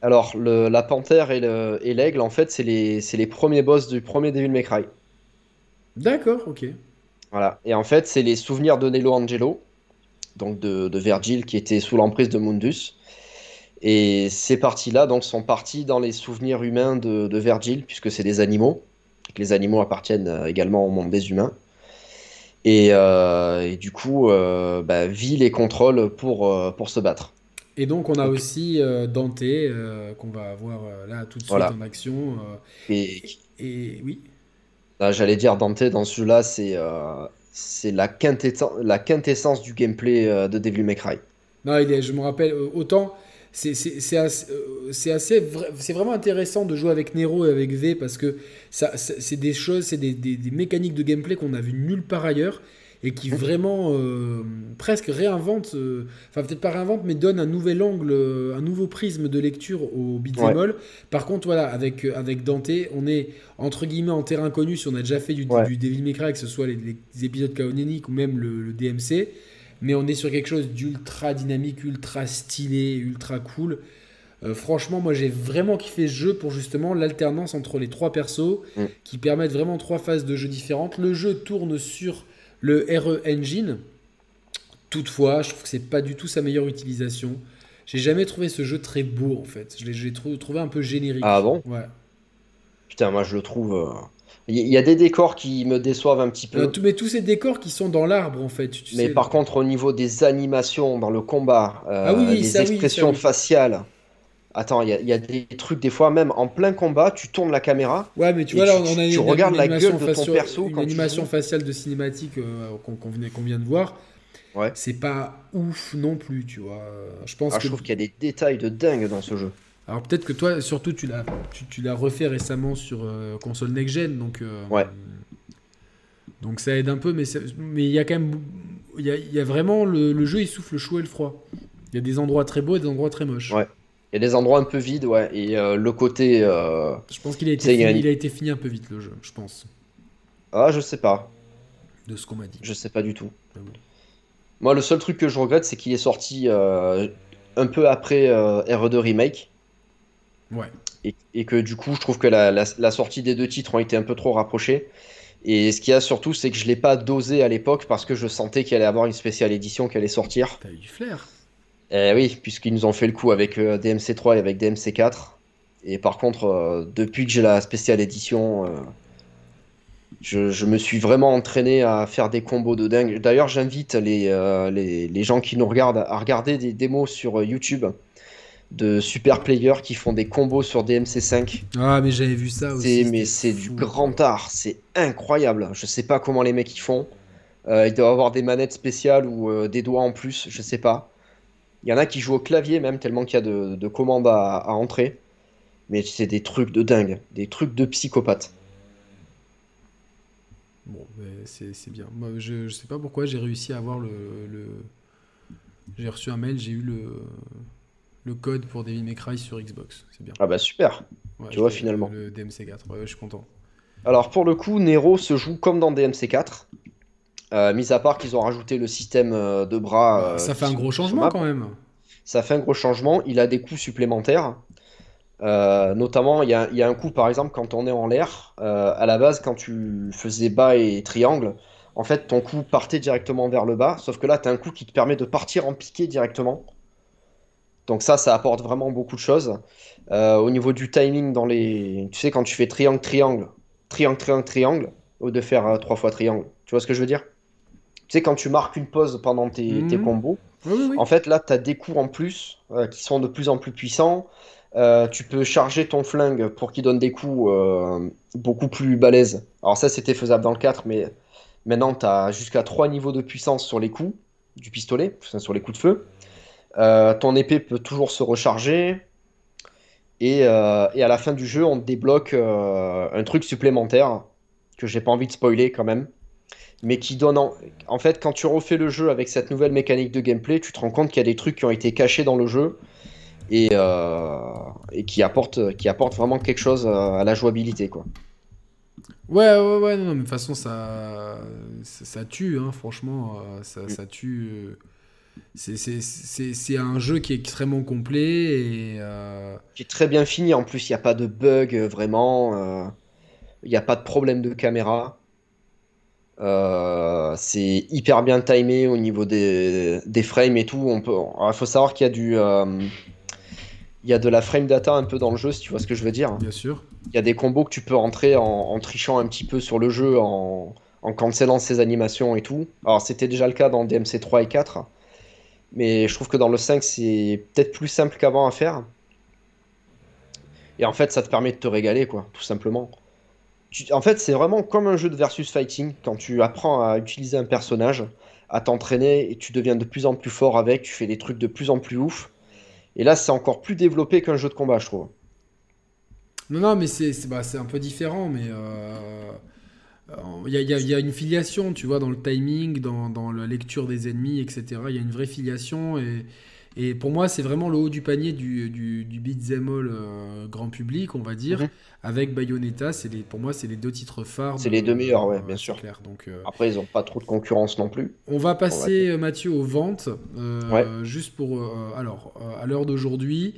Alors, le- la panthère et le- et l'aigle, en fait, c'est les, premiers boss du premier Devil May Cry. D'accord, ok. Voilà. Et en fait, c'est les souvenirs de Nello Angelo, donc de, de Virgil, qui était sous l'emprise de Mundus. Et ces parties-là, donc, sont parties dans les souvenirs humains de, de Virgil, puisque c'est des animaux, et que les animaux appartiennent euh, également au monde des humains. Et, euh, et du coup, euh, bah, vit les contrôles pour, euh, pour se battre. Et donc on a aussi Dante qu'on va avoir là tout de suite Voilà. en action. Et et oui, j'allais dire Dante dans ce jeu-là, c'est c'est la quintessence, la quintessence du gameplay de Devil May Cry. non, il est, je me rappelle autant. C'est assez, euh, assez c'est vraiment intéressant de jouer avec Nero et avec V parce que ça, c'est des choses, c'est des, des- des mécaniques de gameplay qu'on a vu nulle part ailleurs et qui vraiment euh, presque réinventent, euh, enfin peut-être pas réinventent, mais donnent un nouvel angle, euh, un nouveau prisme de lecture au beat'em Ouais. Par contre, voilà, avec, avec Dante, on est entre guillemets en terrain connu si on a déjà fait du, Ouais. du Devil May Cry, que ce soit les, les épisodes canoniques ou même le, le DMC, mais on est sur quelque chose d'ultra dynamique, ultra stylé, ultra cool. Euh, franchement, moi j'ai vraiment kiffé ce jeu pour justement l'alternance entre les trois persos Mm. qui permettent vraiment trois phases de jeu différentes. Le jeu tourne sur le RE Engine. Toutefois, je trouve que c'est pas du tout sa meilleure utilisation. J'ai jamais trouvé ce jeu très beau en fait. Je l'ai trouvé un peu générique. Ah bon? Ouais. Putain, moi je le trouve. euh, Il y, a des décors qui me déçoivent un petit peu. Euh, mais tous ces décors qui sont dans l'arbre en fait. Tu mais sais, par là. contre, au niveau des animations dans le combat, euh, Ah oui, les expressions oui. faciales. Attends, il y, a- il y a des trucs, des fois même en plein combat, tu tournes la caméra. Ouais, mais tu vois, là, tu- on a tu une, regardes une la animation gueule de ton faciale- perso une quand tu animation faciale de cinématique euh, qu'on venait- qu'on vient de voir. Ouais. C'est pas ouf non plus, tu vois. Je pense Ah, que. je trouve qu'il y a des détails de dingue dans ce jeu. Alors peut-être que toi, surtout, tu l'as, tu, tu l'as refait récemment sur euh, console next-gen, donc. euh, Ouais. Donc ça aide un peu, mais mais il y a quand même, il y a, il y a vraiment le, le jeu, il souffle le chaud et le froid. Il y a des endroits très beaux et des endroits très moches. Ouais. Il y a des endroits un peu vides, ouais. Et euh, le côté. Je pense qu'il a été, a fini, il a été fini un peu vite le jeu, je pense, Ah, je sais pas. de ce qu'on m'a dit. Je sais pas du tout. Ah bon. Moi, le seul truc que je regrette, c'est qu'il est sorti un peu après euh, RE2 Remake. Ouais. et, et que du coup, je trouve que la, la- la sortie des deux titres ont été un peu trop rapprochées. Et ce qu'il y a surtout, c'est que je l'ai pas dosé à l'époque parce que je sentais qu'il allait avoir une spéciale édition qui allait sortir. T'as eu du flair. Eh oui, puisqu'ils nous ont fait le coup avec euh, DMC3 et avec DMC4. Et par contre, euh, depuis que j'ai la spéciale édition, euh, je, je me suis vraiment entraîné à faire des combos de dingue. D'ailleurs, j'invite les, les, les gens qui nous regardent à regarder des démos sur YouTube de super players qui font des combos sur DMC5. Ah, mais j'avais vu ça C'est, aussi. mais c'est du grand art, c'est incroyable. Je sais pas comment les mecs y font. Euh, ils doivent avoir des manettes spéciales ou euh, des doigts en plus, je sais pas. Il y en a qui jouent au clavier même, tellement qu'il y a de, de commandes à, à entrer. Mais c'est des trucs de dingue, des trucs de psychopathe. Bon, mais c'est c'est bien. Moi, je, je sais pas pourquoi j'ai réussi à avoir le. le... J'ai reçu un mail, j'ai eu le, le code pour Devil May Cry sur Xbox. C'est bien. Ah bah super. Ouais, tu vois, finalement. Le DMC4, ouais, je suis content. Alors pour le coup, Nero se joue comme dans DMC4. Euh, mis à part qu'ils ont rajouté le système euh, de bras. euh, ça fait un gros changement quand même. Ça fait un gros changement. Il a des coups supplémentaires. Euh, notamment, il y a, il y a un coup, par exemple, quand on est en l'air. euh, à la base, quand tu faisais bas et triangle, en fait, ton coup partait directement vers le bas. Sauf que là, tu as un coup qui te permet de partir en piqué directement. Donc ça, ça apporte vraiment beaucoup de choses. Euh, au niveau du timing, dans les... tu sais, quand tu fais triangle, triangle, triangle, triangle, triangle, au de faire euh, trois fois triangle. Tu vois ce que je veux dire? Tu sais, quand tu marques une pause pendant tes, tes Mhm. combos, Oui, oui, oui. en fait, là, tu as des coups en plus euh, qui sont de plus en plus puissants. Euh, tu peux charger ton flingue pour qu'il donne des coups beaucoup plus balèzes. Alors ça, c'était faisable dans le 4, mais maintenant, tu as jusqu'à 3 niveaux de puissance sur les coups du pistolet, sur les coups de feu. Euh, ton épée peut toujours se recharger. Et, euh, et à la fin du jeu, on te débloque euh, un truc supplémentaire que j'ai pas envie de spoiler quand même. Mais qui donne en... en fait, quand tu refais le jeu avec cette nouvelle mécanique de gameplay, tu te rends compte qu'il y a des trucs qui ont été cachés dans le jeu et, euh, et qui apportent, qui apportent vraiment quelque chose à la jouabilité, quoi. Ouais, ouais, ouais, non, mais de toute façon, ça, ça, ça tue, hein, franchement, ça, Mm. ça tue. C'est- un jeu qui est extrêmement complet et. euh, Qui est très bien fini, en plus, il n'y a pas de bug euh, vraiment, euh, il n'y a pas de problème de caméra. Euh, c'est hyper bien timé au niveau des, des frames et tout. On peut, il faut savoir qu'il y a du, euh, il y a de la frame data un peu dans le jeu, si tu vois ce que je veux dire. bien sûr. Il y a des combos que tu peux rentrer en, en trichant un petit peu sur le jeu, en, en cancellant ses animations et tout. Alors c'était déjà le cas dans DMC 3 et 4, mais je trouve que dans le 5 c'est peut-être plus simple qu'avant à faire. Et en fait ça te permet de te régaler quoi, tout simplement. En fait c'est vraiment comme un jeu de versus fighting, quand tu apprends à utiliser un personnage, à t'entraîner et tu deviens de plus en plus fort avec, tu fais des trucs de plus en plus ouf. Et là c'est encore plus développé qu'un jeu de combat je trouve. Non, non, mais c'est bah, un peu différent, mais euh, il y a, il y a- il y a une filiation, tu vois, dans le timing, dans, dans la lecture des ennemis, etc. Il y a une vraie filiation et, et pour moi, c'est vraiment le haut du panier du, du, du beat'em all euh, grand public, on va dire, Mhm. avec Bayonetta. Les, pour moi, c'est les deux titres phares. C'est les deux meilleurs, ouais, euh, bien sûr. clair. Donc, euh, Après ils ont pas trop de concurrence non plus. on va passer, euh, Mathieu, aux ventes. euh, Ouais. Juste pour. euh, alors, euh, à l'heure d'aujourd'hui,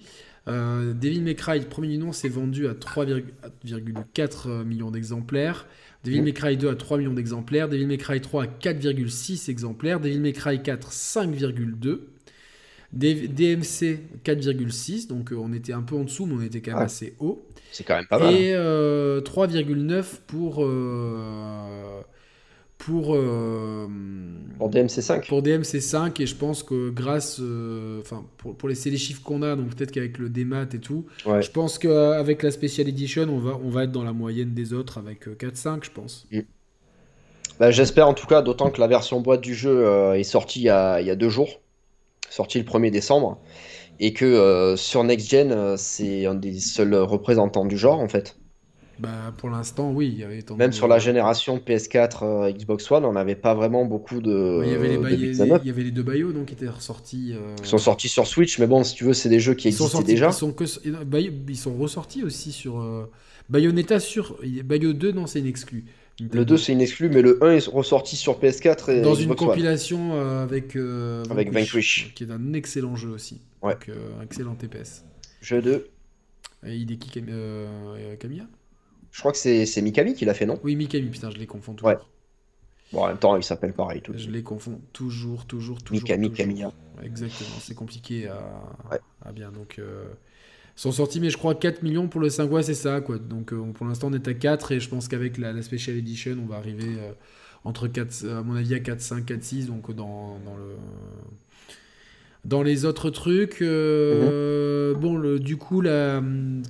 euh, Devil May Cry, premier du nom, s'est vendu à 3,4 millions d'exemplaires. Devil Mhm. May Cry 2 à 3 millions d'exemplaires. Devil May Cry 3 à 4,6 exemplaires. Devil May Cry 4, 5,2. D- DMC 4,6, donc euh, on était un peu en dessous, mais on était quand même assez haut. C'est quand même pas mal. Et euh, 3,9 pour, euh, pour, euh, Pour DMC5. pour DMC5 et je pense que grâce, euh, enfin pour, pour les, les chiffres qu'on a, donc peut-être qu'avec le démat et tout, Ouais. je pense qu'avec la Special Edition, on va, on va être dans la moyenne des autres avec euh, 4-5, je pense. Bah, j'espère en tout cas, d'autant que la version boîte du jeu euh, est sortie il y a, il y a deux jours, sortie le 1er décembre, et que euh, sur Next Gen, euh, c'est un des seuls représentants du genre en fait. Bah, pour l'instant, oui. Il y avait Même donné- sur la génération PS4, euh, Xbox One, on n'avait pas vraiment beaucoup de, il, y avait les de il y avait les deux Bayo donc, qui étaient ressortis. euh, qui sont sortis sur Switch, mais bon, si tu veux, c'est des jeux qui Ils sont, existaient sortis, déjà. ils, sont que, ils sont ressortis aussi sur euh, Bayonetta sur Bayo 2 non c'est une exclu Le 2 c'est une exclu, mais le 1 est ressorti sur PS4 et dans une Xbox One. compilation euh, avec euh, Avec Vanquish. qui est un excellent jeu aussi Ouais. donc euh, excellent TPS Jeu de Et Hideki Kami- euh, Kamiya Je crois que c'est Mikami qui l'a fait, non? Oui, Mikami, putain, je les confonds toujours. Ouais. Bon, en même temps, il s'appelle pareil. Tout. Je les confonds toujours, toujours, toujours. Mikami. Kamiya. Exactement, c'est compliqué à, Ouais. à bien. Donc, euh, ils sont sortis, mais je crois 4 millions pour le 5 ouais, c'est ça, quoi. Donc, euh, pour l'instant, on est à 4, et je pense qu'avec la, la Special Edition, on va arriver euh, entre 4, à mon avis, à 4, 5, 4, 6, donc dans, dans le. Dans les autres trucs, euh, bon, le- du coup, la,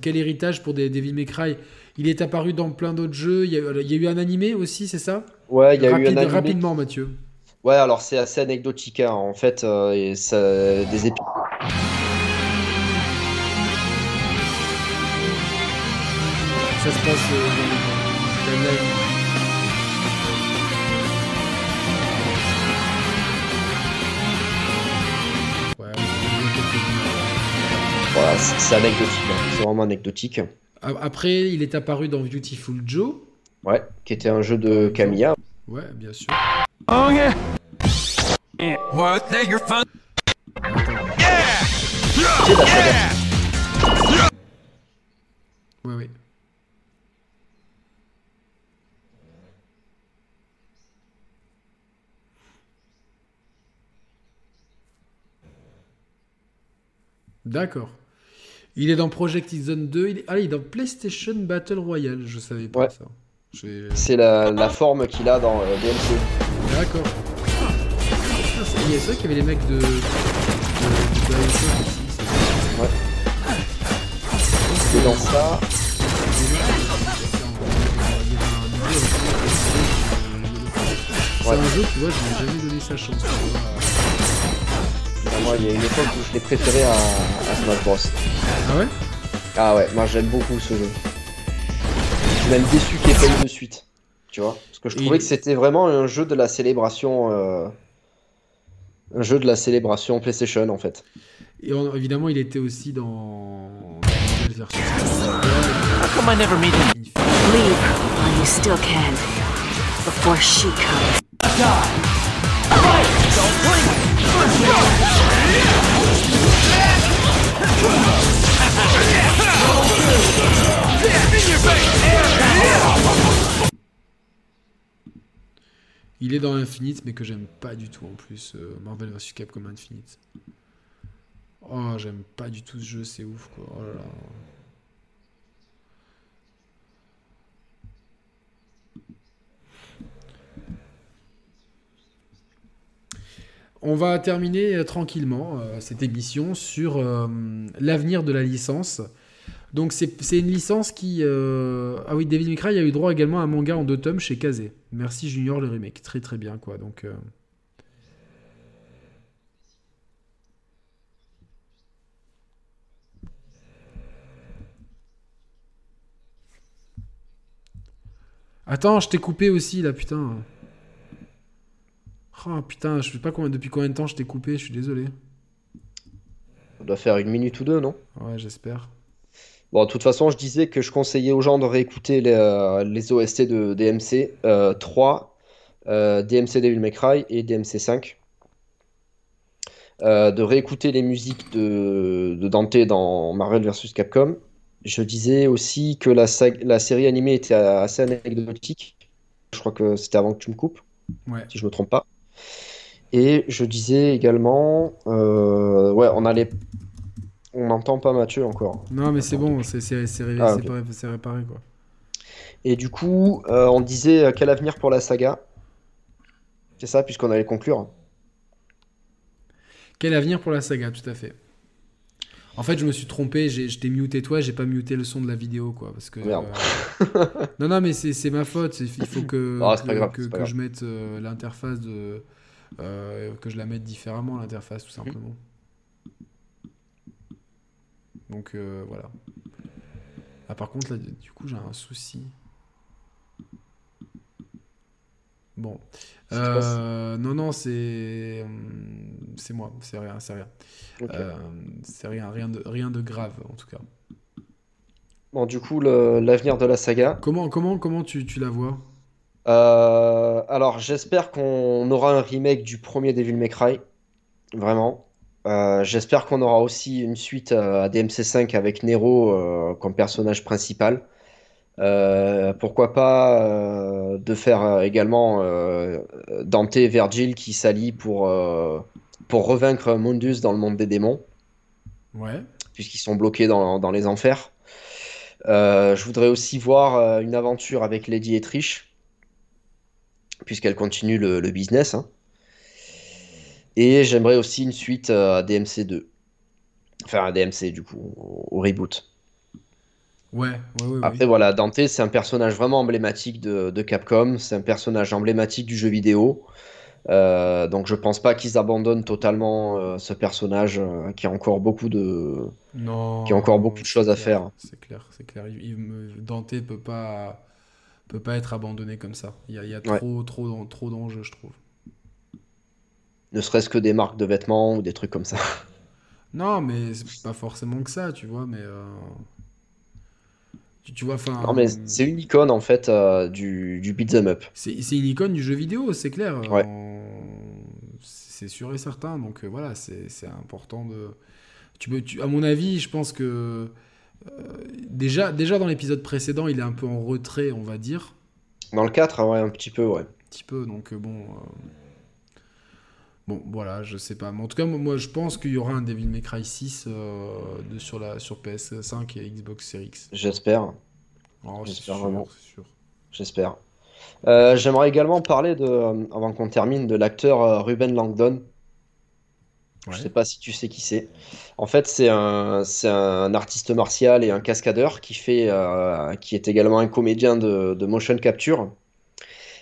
quel héritage pour des Devil May Cry? Il est apparu dans plein d'autres jeux. Il y, a, il y a eu un animé aussi, c'est ça? Ouais, il y a eu un animé. Rapidement, Mathieu. Ouais, alors c'est assez anecdotique. hein. En fait, euh, et ça, des épisodes. Ça se passe euh, dans Voilà, c'est c'est anecdotique. hein. C'est vraiment anecdotique. Après, il est apparu dans Beautiful Joe. Ouais, qui était un jeu de Kamiya. Ouais, bien sûr. Oh yeah. Yeah. What? You're fun. La saga. Ouais, ouais. D'accord. Il est dans Project Zone 2. Il est... Ah, il est dans PlayStation Battle Royale. Je savais pas Ouais. ça. C'est la, la forme qu'il a dans euh, DMC. D'accord. Il y a ça qu'il y avait les mecs de. de, de Bioshock aussi. c'est- C'est dans ça. C'est Ouais. un jeu, tu vois, je n'ai jamais donné sa chance. tu vois. Ah, Moi, il y a une époque où je l'ai préféré à, à Smash Bros. Ah ouais? Ah ouais, moi j'aime beaucoup ce jeu. Je suis même déçu qu'il ait pas eu de suite. Tu vois Parce que je trouvais il- que c'était vraiment un jeu de la célébration. euh, Un jeu de la célébration PlayStation en fait. Et on- évidemment, il était aussi dans? Leave Il est dans Infinite, mais que j'aime pas du tout en plus. euh, Marvel vs Capcom Infinite. Oh, j'aime pas du tout ce jeu, c'est ouf quoi. Oh là là. On va terminer euh, tranquillement euh, cette émission sur euh, l'avenir de la licence. Donc c'est une licence qui... Ah oui, David Cry a eu droit également à un manga en deux tomes chez Kazé. Merci Junior le remake, très très bien quoi. Donc Attends, je t'ai coupé aussi là, putain. Oh putain, je sais pas combien, depuis combien de temps je t'ai coupé, je suis désolé. Ça doit faire une minute ou deux, non? Ouais, j'espère. Bon, de toute façon, je disais que je conseillais aux gens de réécouter les, euh, les OST de DMC euh, 3, euh, DMC Devil May Cry et DMC 5. Euh, de réécouter les musiques de, de Dante dans Marvel vs Capcom. Je disais aussi que la, la série animée était assez anecdotique. Je crois que c'était avant que tu me coupes, Ouais. si je me trompe pas. Et je disais également, euh, ouais, on allait, on n'entend pas Mathieu encore. Non, mais c'est bon, c'est Ah, réparé quoi. Et du coup, euh, on disait euh, quel avenir pour la saga? C'est ça, puisqu'on allait conclure. Quel avenir pour la saga, tout à fait. En fait, je me suis trompé, j'ai- je t'ai muté toi, j'ai pas muté le son de la vidéo, quoi. Parce que. Merde. euh, non, non, mais c'est c'est ma faute. Il faut que, Ah, que, grave, que- que je mette euh, l'interface de. euh, que je la mette différemment, l'interface, tout simplement. Donc, euh, voilà. Ah, par contre, là, du coup, j'ai un souci. Bon. Euh, non, non, c'est. C'est moi, c'est rien, c'est rien. Euh, c'est rien, rien de, rien de grave en tout cas. Bon, du coup, l'avenir de la saga. Comment, comment, comment tu, tu la vois? Euh, alors, j'espère qu'on aura un remake du premier Devil May Cry. Vraiment. J'espère qu'on aura aussi une suite à DMC5 avec Nero comme personnage principal. Euh, pourquoi pas euh, de faire euh, également Dante et Virgil qui s'allient pour, pour revaincre Mundus dans le monde des démons, Ouais. puisqu'ils sont bloqués dans, dans les enfers. Je voudrais aussi voir une aventure avec Lady Etrish, puisqu'elle continue le, le business. hein. Et j'aimerais aussi une suite à DMC2. Enfin, à DMC, du coup, au, au reboot. Ouais, ouais, ouais. Après, voilà, Dante, c'est un personnage vraiment emblématique de, de Capcom. C'est un personnage emblématique du jeu vidéo. Euh, donc, je pense pas qu'ils abandonnent totalement euh, ce personnage euh, qui a encore beaucoup de. Non. Qui a encore beaucoup de choses à faire. C'est clair, c'est clair. Il, il me- Dante peut pas, peut pas être abandonné comme ça. Il y a, il y a trop, trop, trop d'enjeux, je trouve. Ne serait-ce que des marques de vêtements ou des trucs comme ça. Non, mais c'est pas forcément que ça, tu vois, mais. Tu, tu vois, enfin. Non, mais c'est une icône en fait euh, du, du beat'em up. C'est une icône du jeu vidéo, c'est clair. Ouais. Euh, C'est sûr et certain. Donc euh, voilà, c'est important de. Tu peux, tu- à mon avis, je pense que euh, déjà, déjà dans l'épisode précédent, il est un peu en retrait, on va dire, Dans le 4, ouais, un petit peu, ouais. un petit peu. Donc bon, bon, voilà, je sais pas. Mais en tout cas, moi, je pense qu'il y aura un Devil May Cry 6 euh, de, sur la sur PS5 et Xbox Series X. J'espère, Oh, J'espère vraiment. j'espère. Euh, j'aimerais également parler de, euh, avant qu'on termine, de l'acteur Ruben Langdon. Ouais. Je sais pas si tu sais qui c'est. En fait, c'est un, un artiste martial et un cascadeur qui fait, euh, qui est également un comédien de, de motion capture.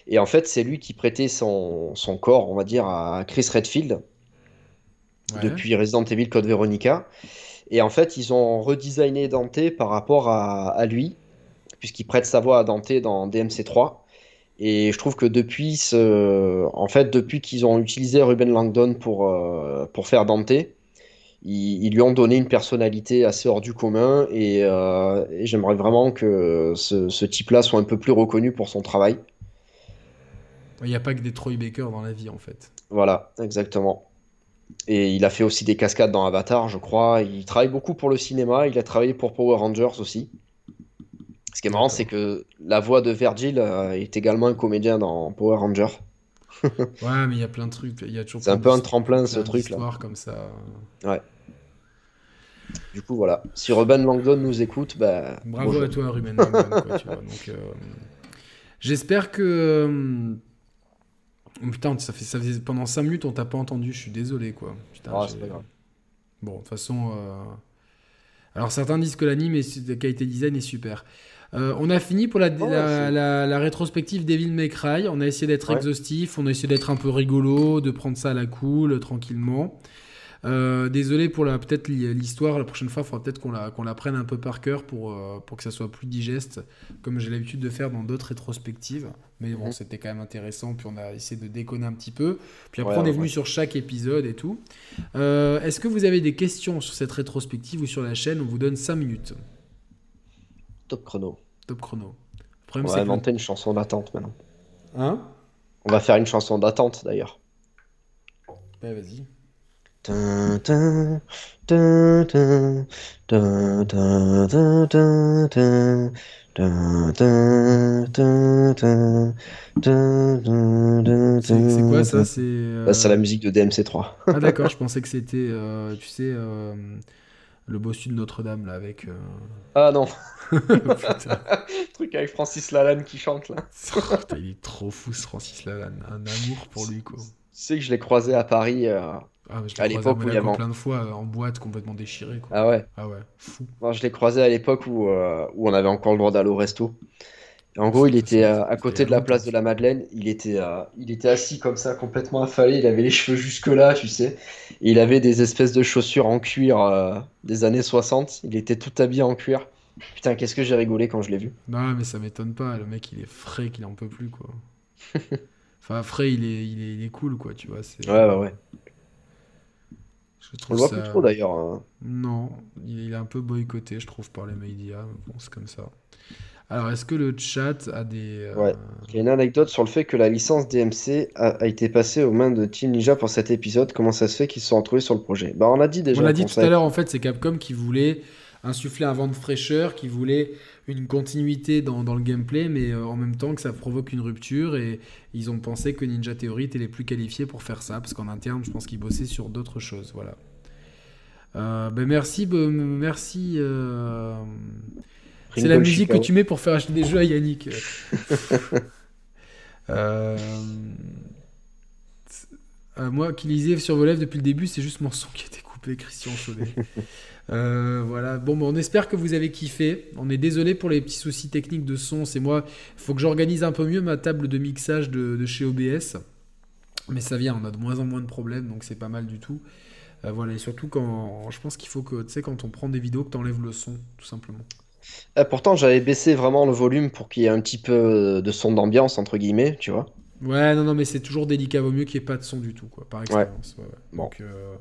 Et en fait, c'est lui qui prêtait son, son corps, on va dire, à Chris Redfield Ouais. depuis Resident Evil Code Veronica. Et en fait, ils ont redesigné Dante par rapport à, à lui, puisqu'il prête sa voix à Dante dans DMC3. Et je trouve que depuis, ce... en fait, depuis qu'ils ont utilisé Ruben Langdon pour, euh, pour faire Dante, ils, ils lui ont donné une personnalité assez hors du commun. Et, euh, et j'aimerais vraiment que ce, ce type-là soit un peu plus reconnu pour son travail. Il n'y a pas que des Troy Baker dans la vie, en fait. Voilà, exactement. Et il a fait aussi des cascades dans Avatar, je crois. Il travaille beaucoup pour le cinéma. Il a travaillé pour Power Rangers aussi. Ce qui est marrant, c'est que la voix de Virgil euh, est également un comédien dans Power Rangers. Ouais, mais il y a plein de trucs. Il y a toujours C'est un peu un tremplin, ce truc-là. d'histoires comme ça. Du coup, voilà. Si Ruben Langdon nous écoute, bah, Bravo bonjour. à toi, Ruben Langdon, euh, j'espère que. Oh, putain, ça fait, ça fait pendant 5 minutes, on t'a pas entendu. Je suis désolé, quoi. Putain, Ah, c'est pas grave. Bon, de toute façon. euh, Alors, certains disent que l'anime et la qualité design est super. Euh, on a fini pour la, Oh, la, c'est- la- la rétrospective Devil May Cry. On a essayé d'être Ouais. exhaustif, on a essayé d'être un peu rigolo, de prendre ça à la cool, tranquillement. Euh, désolé pour la peut-être l'histoire. La prochaine fois, il faudra peut-être qu'on la, qu'on la prenne un peu par cœur pour, euh, pour que ça soit plus digeste, comme j'ai l'habitude de faire dans d'autres rétrospectives. Mais bon, Mhm. c'était quand même intéressant. Puis on a essayé de déconner un petit peu. Puis après, Ouais, on est venu ouais. sur chaque épisode et tout. Euh, Est-ce que vous avez des questions sur cette rétrospective ou sur la chaîne? On vous donne 5 minutes. Top chrono. Top chrono. Le On va c'est que. inventer une chanson d'attente maintenant. Hein? On va faire une chanson d'attente d'ailleurs. Ouais, vas-y. C'est quoi ça? C'est. euh, Bah, C'est la musique de DMC3. Ah d'accord, je pensais que c'était, euh, tu sais, euh, le bossu de Notre-Dame là avec. euh, Ah non, truc avec Francis Lalanne qui chante là. Putain, il est trop fou ce Francis Lalanne, un amour pour lui quoi. Tu sais que je l'ai croisé à Paris. Ah, je À l'époque où il y avait- plein de fois euh, en boîte complètement déchiré quoi. Ah ouais. Ah ouais, fou. Non, je l'ai croisé à l'époque où, euh, où on avait encore le droit d'aller au resto. Et en gros, il était euh, à côté de la place de la Madeleine. Il était, euh, il était assis comme ça, complètement affalé. Il avait les cheveux jusque-là, tu sais. Et il avait des espèces de chaussures en cuir des années 60. Il était tout habillé en cuir. Putain, qu'est-ce que j'ai rigolé quand je l'ai vu. Non mais ça m'étonne pas, le mec il est frais qu'il en peut plus quoi. enfin frais il est, il est, il est cool quoi, tu vois. Ouais, ouais, ouais. Je On le voit ça- plus trop d'ailleurs. hein. Non, il est un peu boycotté, je trouve, par les médias. Bon, c'est comme ça. Alors, est-ce que le chat a des. euh, Ouais. Il y a une anecdote sur le fait que la licence DMC a, a été passée aux mains de Team Ninja pour cet épisode. Comment ça se fait qu'ils se sont retrouvés sur le projet? Bah, on a dit déjà On l'a dit tout à l'heure, en fait, c'est Capcom qui voulait insuffler un vent de fraîcheur, qui voulait une continuité dans, dans le gameplay, mais euh, en même temps que ça provoque une rupture. Et ils ont pensé que Ninja Theory était les plus qualifiés pour faire ça, parce qu'en interne, je pense qu'ils bossaient sur d'autres choses. Voilà. Euh, ben merci, ben, merci. euh, C'est la musique que tu mets pour faire acheter des jeux à Yannick. Euh, moi qui lisais sur vos lèvres depuis le début, c'est juste mon son qui a été coupé, Christian Chaudet. Euh, voilà. Bon, on espère que vous avez kiffé. On est désolé pour les petits soucis techniques de son. C'est moi. Il faut que j'organise un peu mieux ma table de mixage de, de chez OBS. Mais ça vient. On a de moins en moins de problèmes, donc c'est pas mal du tout. Euh, voilà. Et surtout quand je pense qu'il faut que tu sais quand on prend des vidéos que t'enlèves le son, tout simplement. Ah, pourtant, j'avais baissé vraiment le volume pour qu'il y ait un petit peu de son d'ambiance, entre guillemets, tu vois. Ouais, non, non, mais c'est toujours délicat. Vaut mieux qu'il n'y ait pas de son du tout, quoi, par expérience. ouais, ouais. Bon. Donc, euh,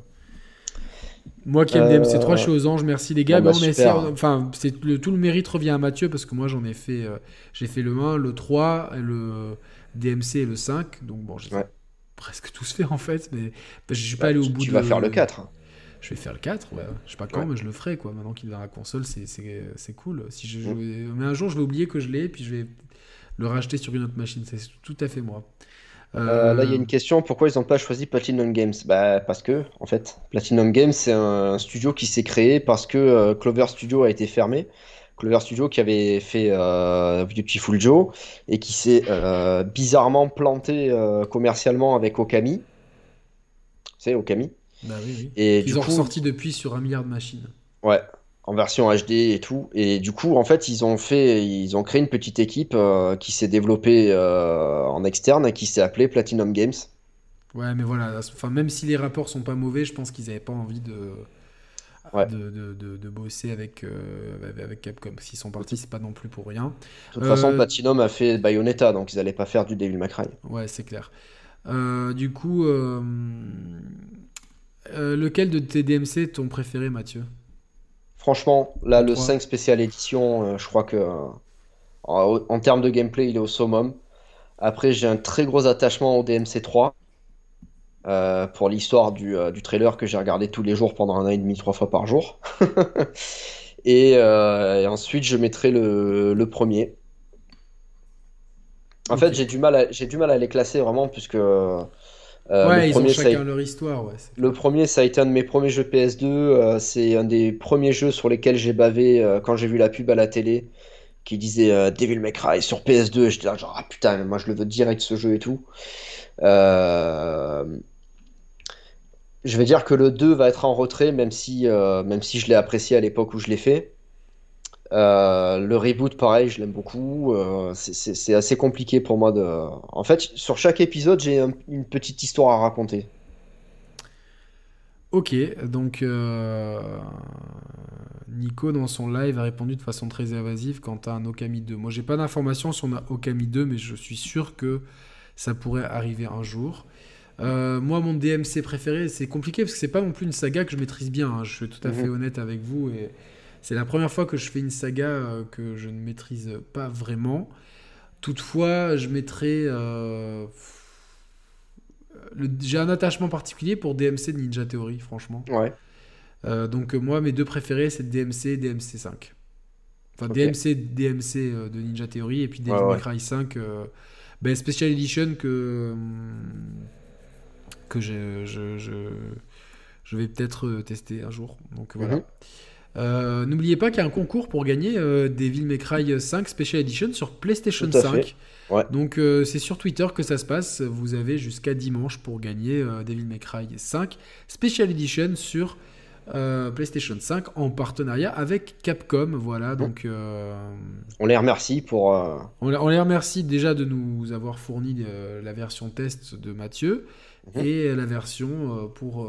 Moi qui aime Euh, DMC3, je suis aux anges. Merci les gars. bon, bah, on essaie- enfin, c'est le, tout le mérite revient à Mathieu parce que moi j'en ai fait, euh, j'ai fait le 1, le 3, et le DMC et le 5. Donc bon, j'ai Ouais. presque tous fait en fait, mais je suis pas Bah, allé au tu, bout tu de. vas faire le 4. hein. Je vais faire le 4, ouais. Je sais pas quand, Ouais. mais je le ferai, quoi. Maintenant qu'il est dans la console, c'est- c'est c'est cool. Si je, Mm. je- Mais un jour, je vais oublier que je l'ai, puis je vais le racheter sur une autre machine. C'est tout à fait moi. Euh, là, il y a Euh, une question, pourquoi ils n'ont pas choisi Platinum Games? Bah, parce que, en fait, Platinum Games, c'est un studio qui s'est créé parce que euh, Clover Studio a été fermé. Clover Studio qui avait fait euh, Beautiful Joe et qui s'est euh, bizarrement planté euh, commercialement avec Okami. Tu sais, Okami. Bah oui, oui. Et Ils ont coup, ressorti depuis sur un milliard de machines. Ouais, en version HD et tout. Et du coup, en fait, ils ont fait, ils ont créé une petite équipe euh, qui s'est développée euh, en externe et qui s'est appelée Platinum Games. Ouais, mais voilà. Enfin, même si les rapports sont pas mauvais, je pense qu'ils avaient pas envie de. Ouais. De, de, de- de bosser avec, euh, avec- Capcom. S'ils sont partis, c'est pas non plus pour rien. De toute façon, Platinum a fait Bayonetta, donc ils n'allaient pas faire du Devil May Cry. Ouais, c'est clair. Du coup, lequel de tes DMC est ton préféré, Mathieu? Franchement, là, Le le trois. 5 spécial édition, euh, je crois que euh, en, en termes de gameplay, il est au summum. Après, j'ai un très gros attachement au DMC 3 euh, pour l'histoire du, du trailer que j'ai regardé tous les jours pendant un an et demi, trois fois par jour. et, et ensuite, je mettrai le, le premier. En fait, j'ai du mal à, j'ai du mal à les classer vraiment, puisque euh, Ouais, le ils ont premier, ça a chacun leur histoire. Ouais, le premier, ça a été un de mes premiers jeux PS2. euh, c'est un des premiers jeux sur lesquels j'ai bavé euh, quand j'ai vu la pub à la télé qui disait Devil May Cry sur PS2. J'étais là, genre, ah putain, moi je le veux direct ce jeu et tout. Je vais dire que le 2 va être en retrait, même si, même si je l'ai apprécié à l'époque où je l'ai fait. Euh, le reboot, pareil, je l'aime beaucoup. Euh, c'est- assez compliqué pour moi de. En fait, sur chaque épisode, j'ai un- une petite histoire à raconter. Ok, donc euh, Nico dans son live a répondu de façon très évasive quant à un Okami 2. Moi j'ai pas d'informations sur un Okami 2, mais je suis sûr que ça pourrait arriver un jour. Euh, moi mon DMC préféré, c'est compliqué parce que c'est pas non plus une saga que je maîtrise bien. hein. Je suis tout à fait Mhm. honnête avec vous et c'est la première fois que je fais une saga euh, que je ne maîtrise pas vraiment. Toutefois, je mettrai. euh, le- J'ai un attachement particulier pour DMC de Ninja Theory, franchement. Ouais. Euh, donc moi, mes deux préférés, c'est DMC et DMC 5. Enfin, Ok. DMC, DMC de Ninja Theory et puis Devil May ouais. Cry 5, euh, ben, Special Edition que, que je, je, je, je vais peut-être tester un jour. Donc voilà. Mhm. Euh, N'oubliez pas qu'il y a un concours pour gagner euh, Devil May Cry 5 Special Edition sur PlayStation Tout à 5. fait. Ouais. Donc euh, c'est sur Twitter que ça se passe. Vous avez jusqu'à dimanche pour gagner euh, Devil May Cry 5 Special Edition sur euh, PlayStation 5 en partenariat avec Capcom. Voilà, donc euh, On les remercie pour. on, on les remercie déjà de nous avoir fourni la version test de Mathieu Mhm. et la version pour,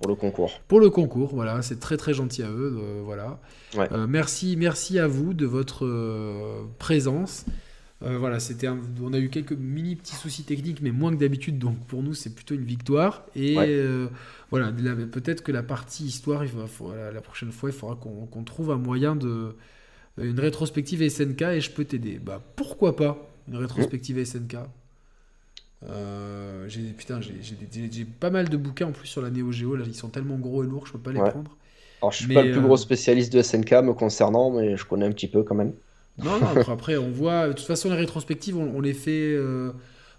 pour le concours. pour le concours. Voilà, c'est très très gentil à eux. euh, voilà. Ouais. Euh, merci, merci à vous de votre euh, présence. Voilà, c'était un- on a eu quelques mini petits soucis techniques, mais moins que d'habitude, donc pour nous c'est plutôt une victoire. Et Ouais. voilà, peut-être que la partie histoire, il va- faut- la, prochaine fois, il faudra qu'on qu'on trouve un moyen de une rétrospective SNK et je peux t'aider. Bah pourquoi pas une rétrospective SNK Euh, j'ai putain, j'ai- pas mal de bouquins en plus sur la Neo Geo. Là, ils sont tellement gros et lourds, je peux pas les Ouais. prendre. Alors, je suis Mais, pas le plus euh, gros spécialiste de SNK me concernant, mais je connais un petit peu quand même. Non, non, après, après, on voit. De toute façon, les rétrospectives, on, on les fait. euh,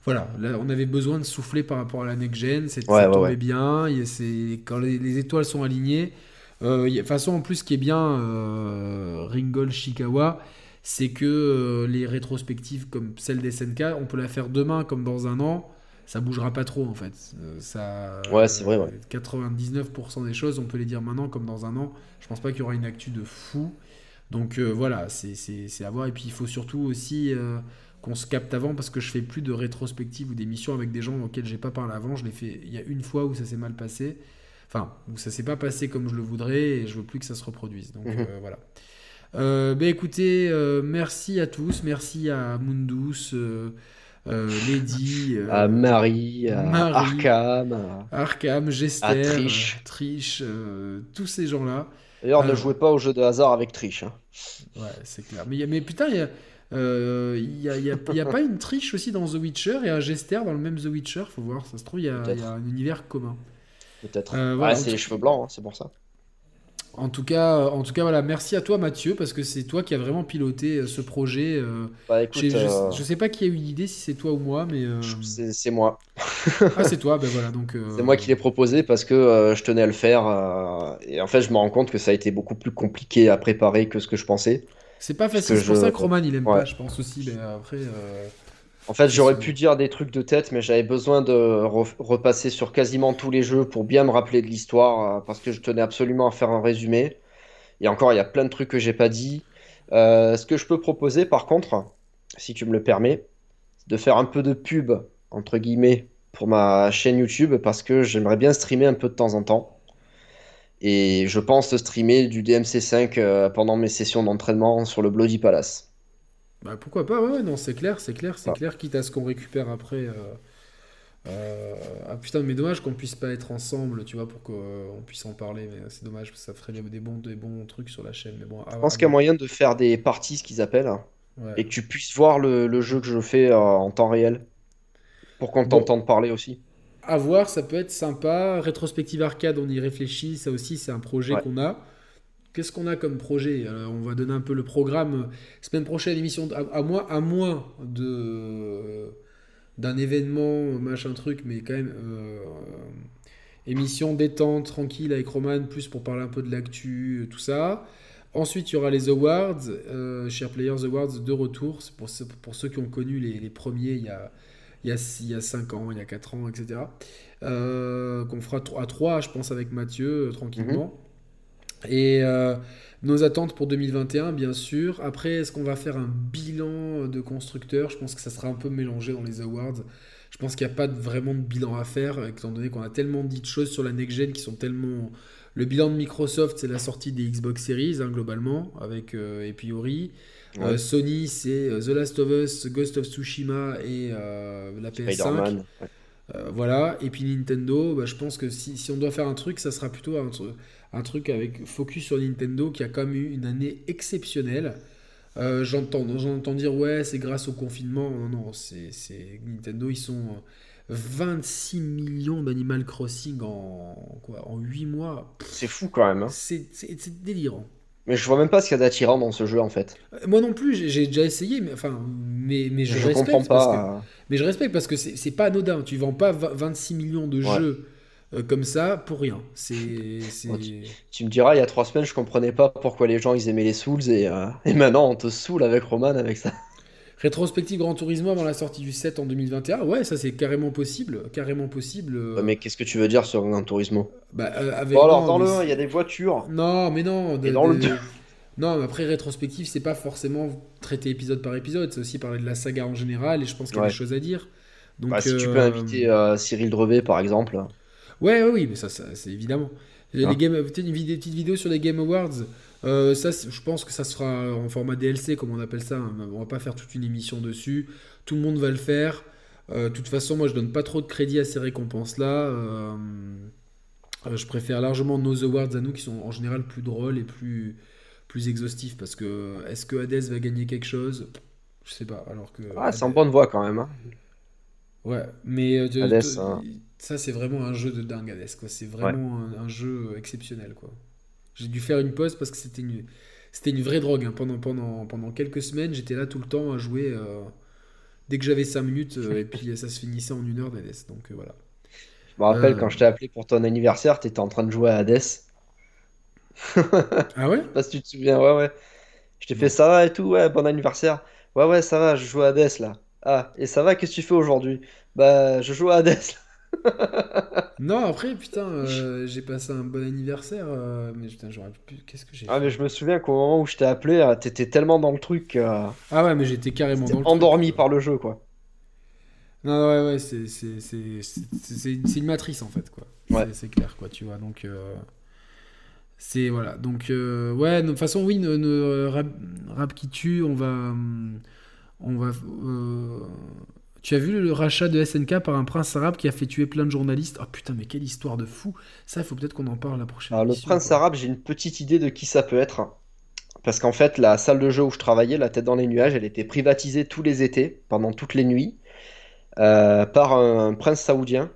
voilà, là, on avait besoin de souffler par rapport à la next gen. c'est- Ouais, ça ouais, tombait ouais. bien. c'est- quand les, les étoiles sont alignées. euh, il y a- De toute façon, en plus, ce qui est bien, Ringgold Shikawa, c'est que euh, les rétrospectives comme celle des SNK, on peut la faire demain comme dans un an. Ça bougera pas trop en fait. Euh, ça, Ouais, c'est vrai, ouais. 99% des choses, on peut les dire maintenant comme dans un an. Je pense pas qu'il y aura une actu de fou. Donc euh, voilà, c'est- c'est c'est à voir. Et puis il faut surtout aussi qu'on se capte avant parce que je fais plus de rétrospectives ou d'émissions avec des gens auxquels j'ai pas parlé avant. Je l'ai fait il y a une fois où ça s'est mal passé. Enfin, où ça s'est pas passé comme je le voudrais et je veux plus que ça se reproduise. Donc Mhm. voilà. Euh, ben écoutez, euh, merci à tous. Merci à Mundus, euh, Lady, euh, À Marie, à Marie. Arkham. à- Arkham, Gester, À euh, tous ces gens-là. D'ailleurs, ne jouez pas au jeu de hasard avec Triche. hein. Ouais, c'est clair. Mais, putain, il y a, euh, il y a, y a- y a pas une triche aussi dans The Witcher et un Gester dans le même The Witcher Faut voir, ça se trouve, il y a, y un univers commun. Peut-être. Euh, Ouais, voilà, en c'est les cheveux blancs, hein, c'est pour ça. En tout cas, euh, en tout cas, voilà, merci à toi Mathieu parce que c'est toi qui as vraiment piloté euh, ce projet. euh, Bah écoute, je, euh, je sais pas qui a eu l'idée, si c'est toi ou moi, mais euh, c'est moi. ah c'est toi, ben voilà donc. euh, C'est moi qui l'ai proposé parce que je tenais à le faire. et en fait, je me rends compte que ça a été beaucoup plus compliqué à préparer que ce que je pensais. C'est pas facile, c'est pour je- ça que Roman il aime Ouais. pas, je pense aussi. Mais après, En fait, j'aurais pu dire des trucs de tête, mais j'avais besoin de re- repasser sur quasiment tous les jeux pour bien me rappeler de l'histoire, euh, parce que je tenais absolument à faire un résumé. Et encore, il y a plein de trucs que j'ai pas dit. Euh, ce que je peux proposer, par contre, si tu me le permets, c'est de faire un peu de pub, entre guillemets, pour ma chaîne YouTube, parce que j'aimerais bien streamer un peu de temps en temps. Et je pense streamer du DMC5 euh, pendant mes sessions d'entraînement sur le Bloody Palace. Bah pourquoi pas, ouais, non, c'est clair, c'est clair, c'est Ah. clair, quitte à ce qu'on récupère après. euh, euh, Ah putain, mais dommage qu'on puisse pas être ensemble, tu vois, pour qu'on puisse en parler, mais c'est dommage, parce que ça ferait des bons, des bons trucs sur la chaîne, mais bon. Je pense qu'il y a moyen de faire des parties, ce qu'ils appellent. Ouais. et que tu puisses voir le, le jeu que je fais euh, en temps réel pour qu'on Bon. t'entende parler aussi. À voir, ça peut être sympa. Rétrospective arcade, on y réfléchit, ça aussi, c'est un projet Ouais. qu'on a. Qu'est-ce qu'on a comme projet? On va donner un peu le programme. Semaine prochaine, émission à, à moins, à moins de d'un événement, machin truc, mais quand même euh, émission détente, tranquille avec Roman, plus pour parler un peu de l'actu, euh, tout ça. Ensuite, il y aura les awards, euh, Share Players Awards de retour. C'est pour, ceux- pour ceux qui ont connu les, premiers il y a il y, a, il y a 5 ans, il y a 4 ans, etc. Euh, qu'on fera à 3, je pense, avec Mathieu, tranquillement. Et euh, nos attentes pour 2021, bien sûr. Après, est-ce qu'on va faire un bilan de constructeur Je pense que ça sera un peu mélangé dans les awards. Je pense qu'il n'y a pas de- vraiment de bilan à faire, étant donné qu'on a tellement dit de choses sur la next-gen qui sont tellement... Le bilan de Microsoft, c'est la sortie des Xbox Series, hein, globalement, avec euh, et puis Ori. Euh, Ouais. Sony, c'est euh, The Last of Us, Ghost of Tsushima et la PS5. Spider-Man. ouais. Euh, voilà, et puis Nintendo, bah, je pense que si, si on doit faire un truc, ça sera plutôt un, un truc avec focus sur Nintendo qui a quand même eu une année exceptionnelle. Euh, J'entends j'entends dire, ouais, c'est grâce au confinement. Non, non, c'est c'est- Nintendo, ils sont euh, 26 millions d'Animal Crossing en, quoi, en 8 mois. C'est fou quand même. hein. C'est c'est- c'est délirant. Mais je vois même pas ce qu'il y a d'attirant dans ce jeu en fait. Euh, Moi non plus, j'ai- j'ai déjà essayé, mais, enfin, mais, mais je, Je, respecte comprends parce que- pas. euh, mais je respecte parce que c'est c'est pas anodin. Tu vends pas va- 26 millions de Ouais. jeux euh, comme ça pour rien. C'est. Tu me diras, il y a trois semaines, je comprenais pas pourquoi les gens ils aimaient les Souls et, euh, et maintenant on te saoule avec Roman avec ça. Rétrospective Grand Turismo avant la sortie du 7 en 2021. Ouais, ça c'est carrément possible. Carrément possible. euh, Mais qu'est-ce que tu veux dire sur Gran Turismo? bah, euh, avec, Bon alors non, dans le mais 1, c'est- il y a des voitures. Non, mais non. de- Et dans le de- deux. Non, mais après, rétrospective, c'est pas forcément traiter épisode par épisode. C'est aussi parler de la saga en général. Et je pense qu'il y a Ouais. des choses à dire. Donc, Bah, si tu peux inviter euh, Cyril Drevet par exemple. Ouais, ouais, oui, mais ça, ça, c'est évidemment. Les Ah. game, une vidéo, petite vidéo sur les Game Awards. euh, ça, je pense que ça se fera en format DLC, comme on appelle ça. hein. On va pas faire toute une émission dessus. Tout le monde va le faire. Euh, De toute façon, moi, je donne pas trop de crédit à ces récompenses-là. Euh, je préfère largement nos awards à nous, qui sont en général plus drôles et plus, plus plus exhaustif parce que est-ce que Hades va gagner quelque chose? Je sais pas. Alors que Ah, c'est en Hades- bonne voie quand même. hein. Ouais, mais de- Hades, de- hein. Ça c'est vraiment un jeu de dingue Hades quoi. C'est vraiment un, un jeu exceptionnel quoi. J'ai dû faire une pause parce que c'était une c'était une vraie drogue hein. pendant pendant pendant quelques semaines. J'étais là tout le temps à jouer euh, dès que j'avais 5 minutes euh, et puis ça se finissait en une heure d'Hades. Donc euh, voilà. Je me rappelle Euh. quand je t'ai appelé pour ton anniversaire, t'étais en train de jouer à Hades. Ah ouais? Pas si tu te souviens, ouais, ouais. Je t'ai fait ça va et tout, ouais, bon anniversaire. Ouais, ouais, ça va, je joue à Hades là. Ah, et ça va, qu'est-ce que tu fais aujourd'hui? Bah, je joue à Hades. Non après putain euh, j'ai passé un bon anniversaire euh, mais putain j'aurais pu qu'est-ce que j'ai Ah, fait mais je me souviens qu'au moment où je t'ai appelé, euh, t'étais tellement dans le truc euh, Ah ouais mais j'étais carrément dans le endormi par le jeu, quoi. Non, ouais, ouais, c'est c'est- c'est- c'est- c'est- c'est une matrice en fait, quoi. Ouais. C'est- clair, quoi, tu vois. Donc, c'est voilà. Donc, ouais, de toute façon, oui, ne, ne- rap, rap qui tue, on va. hum, On va tu as vu le rachat de SNK par un prince arabe qui a fait tuer plein de journalistes? Oh putain, mais quelle histoire de fou Ça, il faut peut-être qu'on en parle la prochaine Alors, le prince quoi. arabe, j'ai une petite idée de qui ça peut être. Parce qu'en fait, la salle de jeu où je travaillais, la tête dans les nuages, elle était privatisée tous les étés, pendant toutes les nuits, euh, par un prince saoudien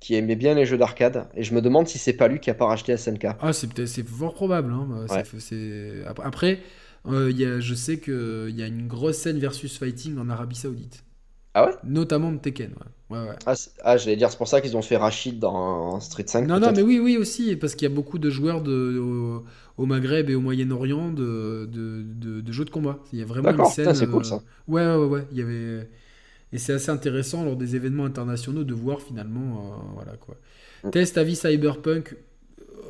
qui aimait bien les jeux d'arcade. Et je me demande si c'est pas lui qui a pas racheté SNK. Ah, c'est peut-être c'est fort probable. hein. Bah, Ouais. Après, euh, il y a, je sais qu'il y a une grosse scène versus fighting en Arabie Saoudite. Ah ouais? Notamment de Tekken. Ouais. Ouais, ouais. Ah, ah, j'allais dire, c'est pour ça qu'ils ont fait Rachid dans Street 5. Non, non, mais oui, oui aussi, parce qu'il y a beaucoup de joueurs de, au, au Maghreb et au Moyen-Orient de, de, de- de jeux de combat. Il y a vraiment une D'accord, scène. c'est cool, euh, ça. Ouais, ouais, ouais, ouais. Il y avait... Et c'est assez intéressant lors des événements internationaux de voir finalement. euh, voilà quoi. Mm. Test avis Cyberpunk.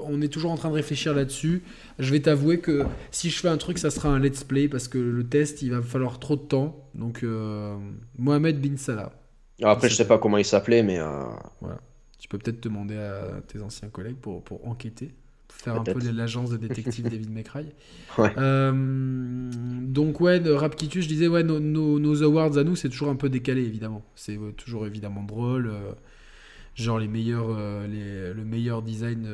On est toujours en train de réfléchir là-dessus. Je vais t'avouer que si je fais un truc, ça sera un let's play parce que le test, il va falloir trop de temps. Donc, euh, Mohamed Bin Salah. Après, je sais pas comment il s'appelait, mais euh, Tu peux peut-être demander à tes anciens collègues pour, pour enquêter, pour faire un peu l'agence de détective David McRae. Ouais. Euh, donc ouais, de Rap qui tue, je disais, ouais, nos, nos- nos awards à nous, c'est toujours un peu décalé, évidemment. C'est euh, toujours évidemment drôle. euh, genre les meilleurs, les, le meilleur design,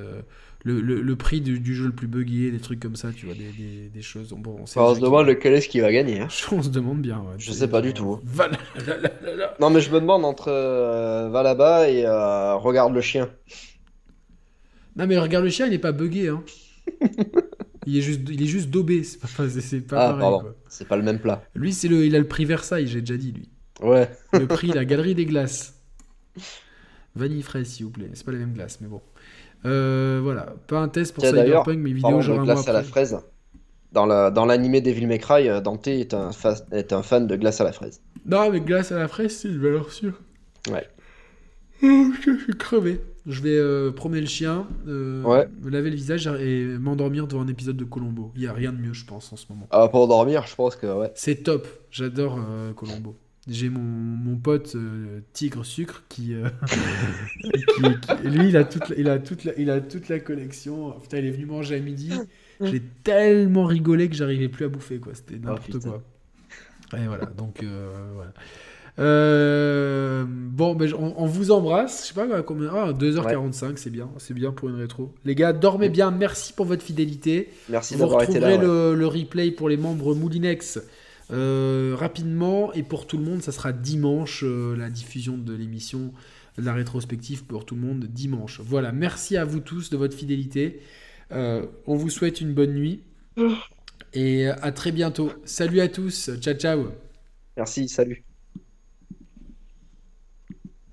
le, le- le prix du, du jeu le plus buggé, des trucs comme ça, tu vois, des, des- des choses. Bon, on, sait on se demande lequel est-ce qui va gagner. hein. On se demande bien. ouais. Je sais pas du tout. Là. Non, mais je me demande entre euh, va là-bas et euh, regarde le chien. Non mais regarde le chien, il est pas buggé, hein. il est juste, il est juste daubé. C'est pas, c'est- pas Ah, pareil. c'est pas le même plat. Lui, c'est le, il a le prix Versailles, j'ai déjà dit lui. Ouais. Le prix, la galerie des glaces. Vanille fraise, s'il vous plaît. C'est pas les mêmes glaces, mais bon. Euh, voilà, pas un test pour Cyberpunk, mais vidéo genre de un mois glace à la fraise, dans la- dans l'animé Devil May Cry, euh, Dante est un, est un fan de glace à la fraise. Non, mais glace à la fraise, c'est une valeur sûre. Ouais. Je suis crevé. Je vais euh, promener le chien, euh, Ouais. me laver le visage et m'endormir devant un épisode de Colombo. Il y a rien de mieux, je pense, en ce moment. Ah, pour dormir, je pense que ouais. C'est top, j'adore euh, Colombo. J'ai mon, mon pote euh, Tigre Sucre qui, euh, qui- qui- lui il a toute la, il a toute la, il a toute la collection. Putain, il est venu manger à midi. J'ai tellement rigolé que j'arrivais plus à bouffer quoi. C'était n'importe putain. quoi. Et voilà, donc euh, voilà. Euh, bon, ben, on, on vous embrasse. Je sais pas combien. Ah, 2h45, c'est bien. C'est bien pour une rétro. Les gars, dormez bien. Merci pour votre fidélité. Merci Vous d'avoir été là. retrouverez ouais. le, le replay pour les membres Moulinex euh, rapidement et pour tout le monde, ça sera dimanche euh, la diffusion de l'émission, la rétrospective pour tout le monde dimanche. Voilà, merci à vous tous de votre fidélité. Euh, on vous souhaite une bonne nuit et à très bientôt. Salut à tous, ciao ciao. Merci, salut.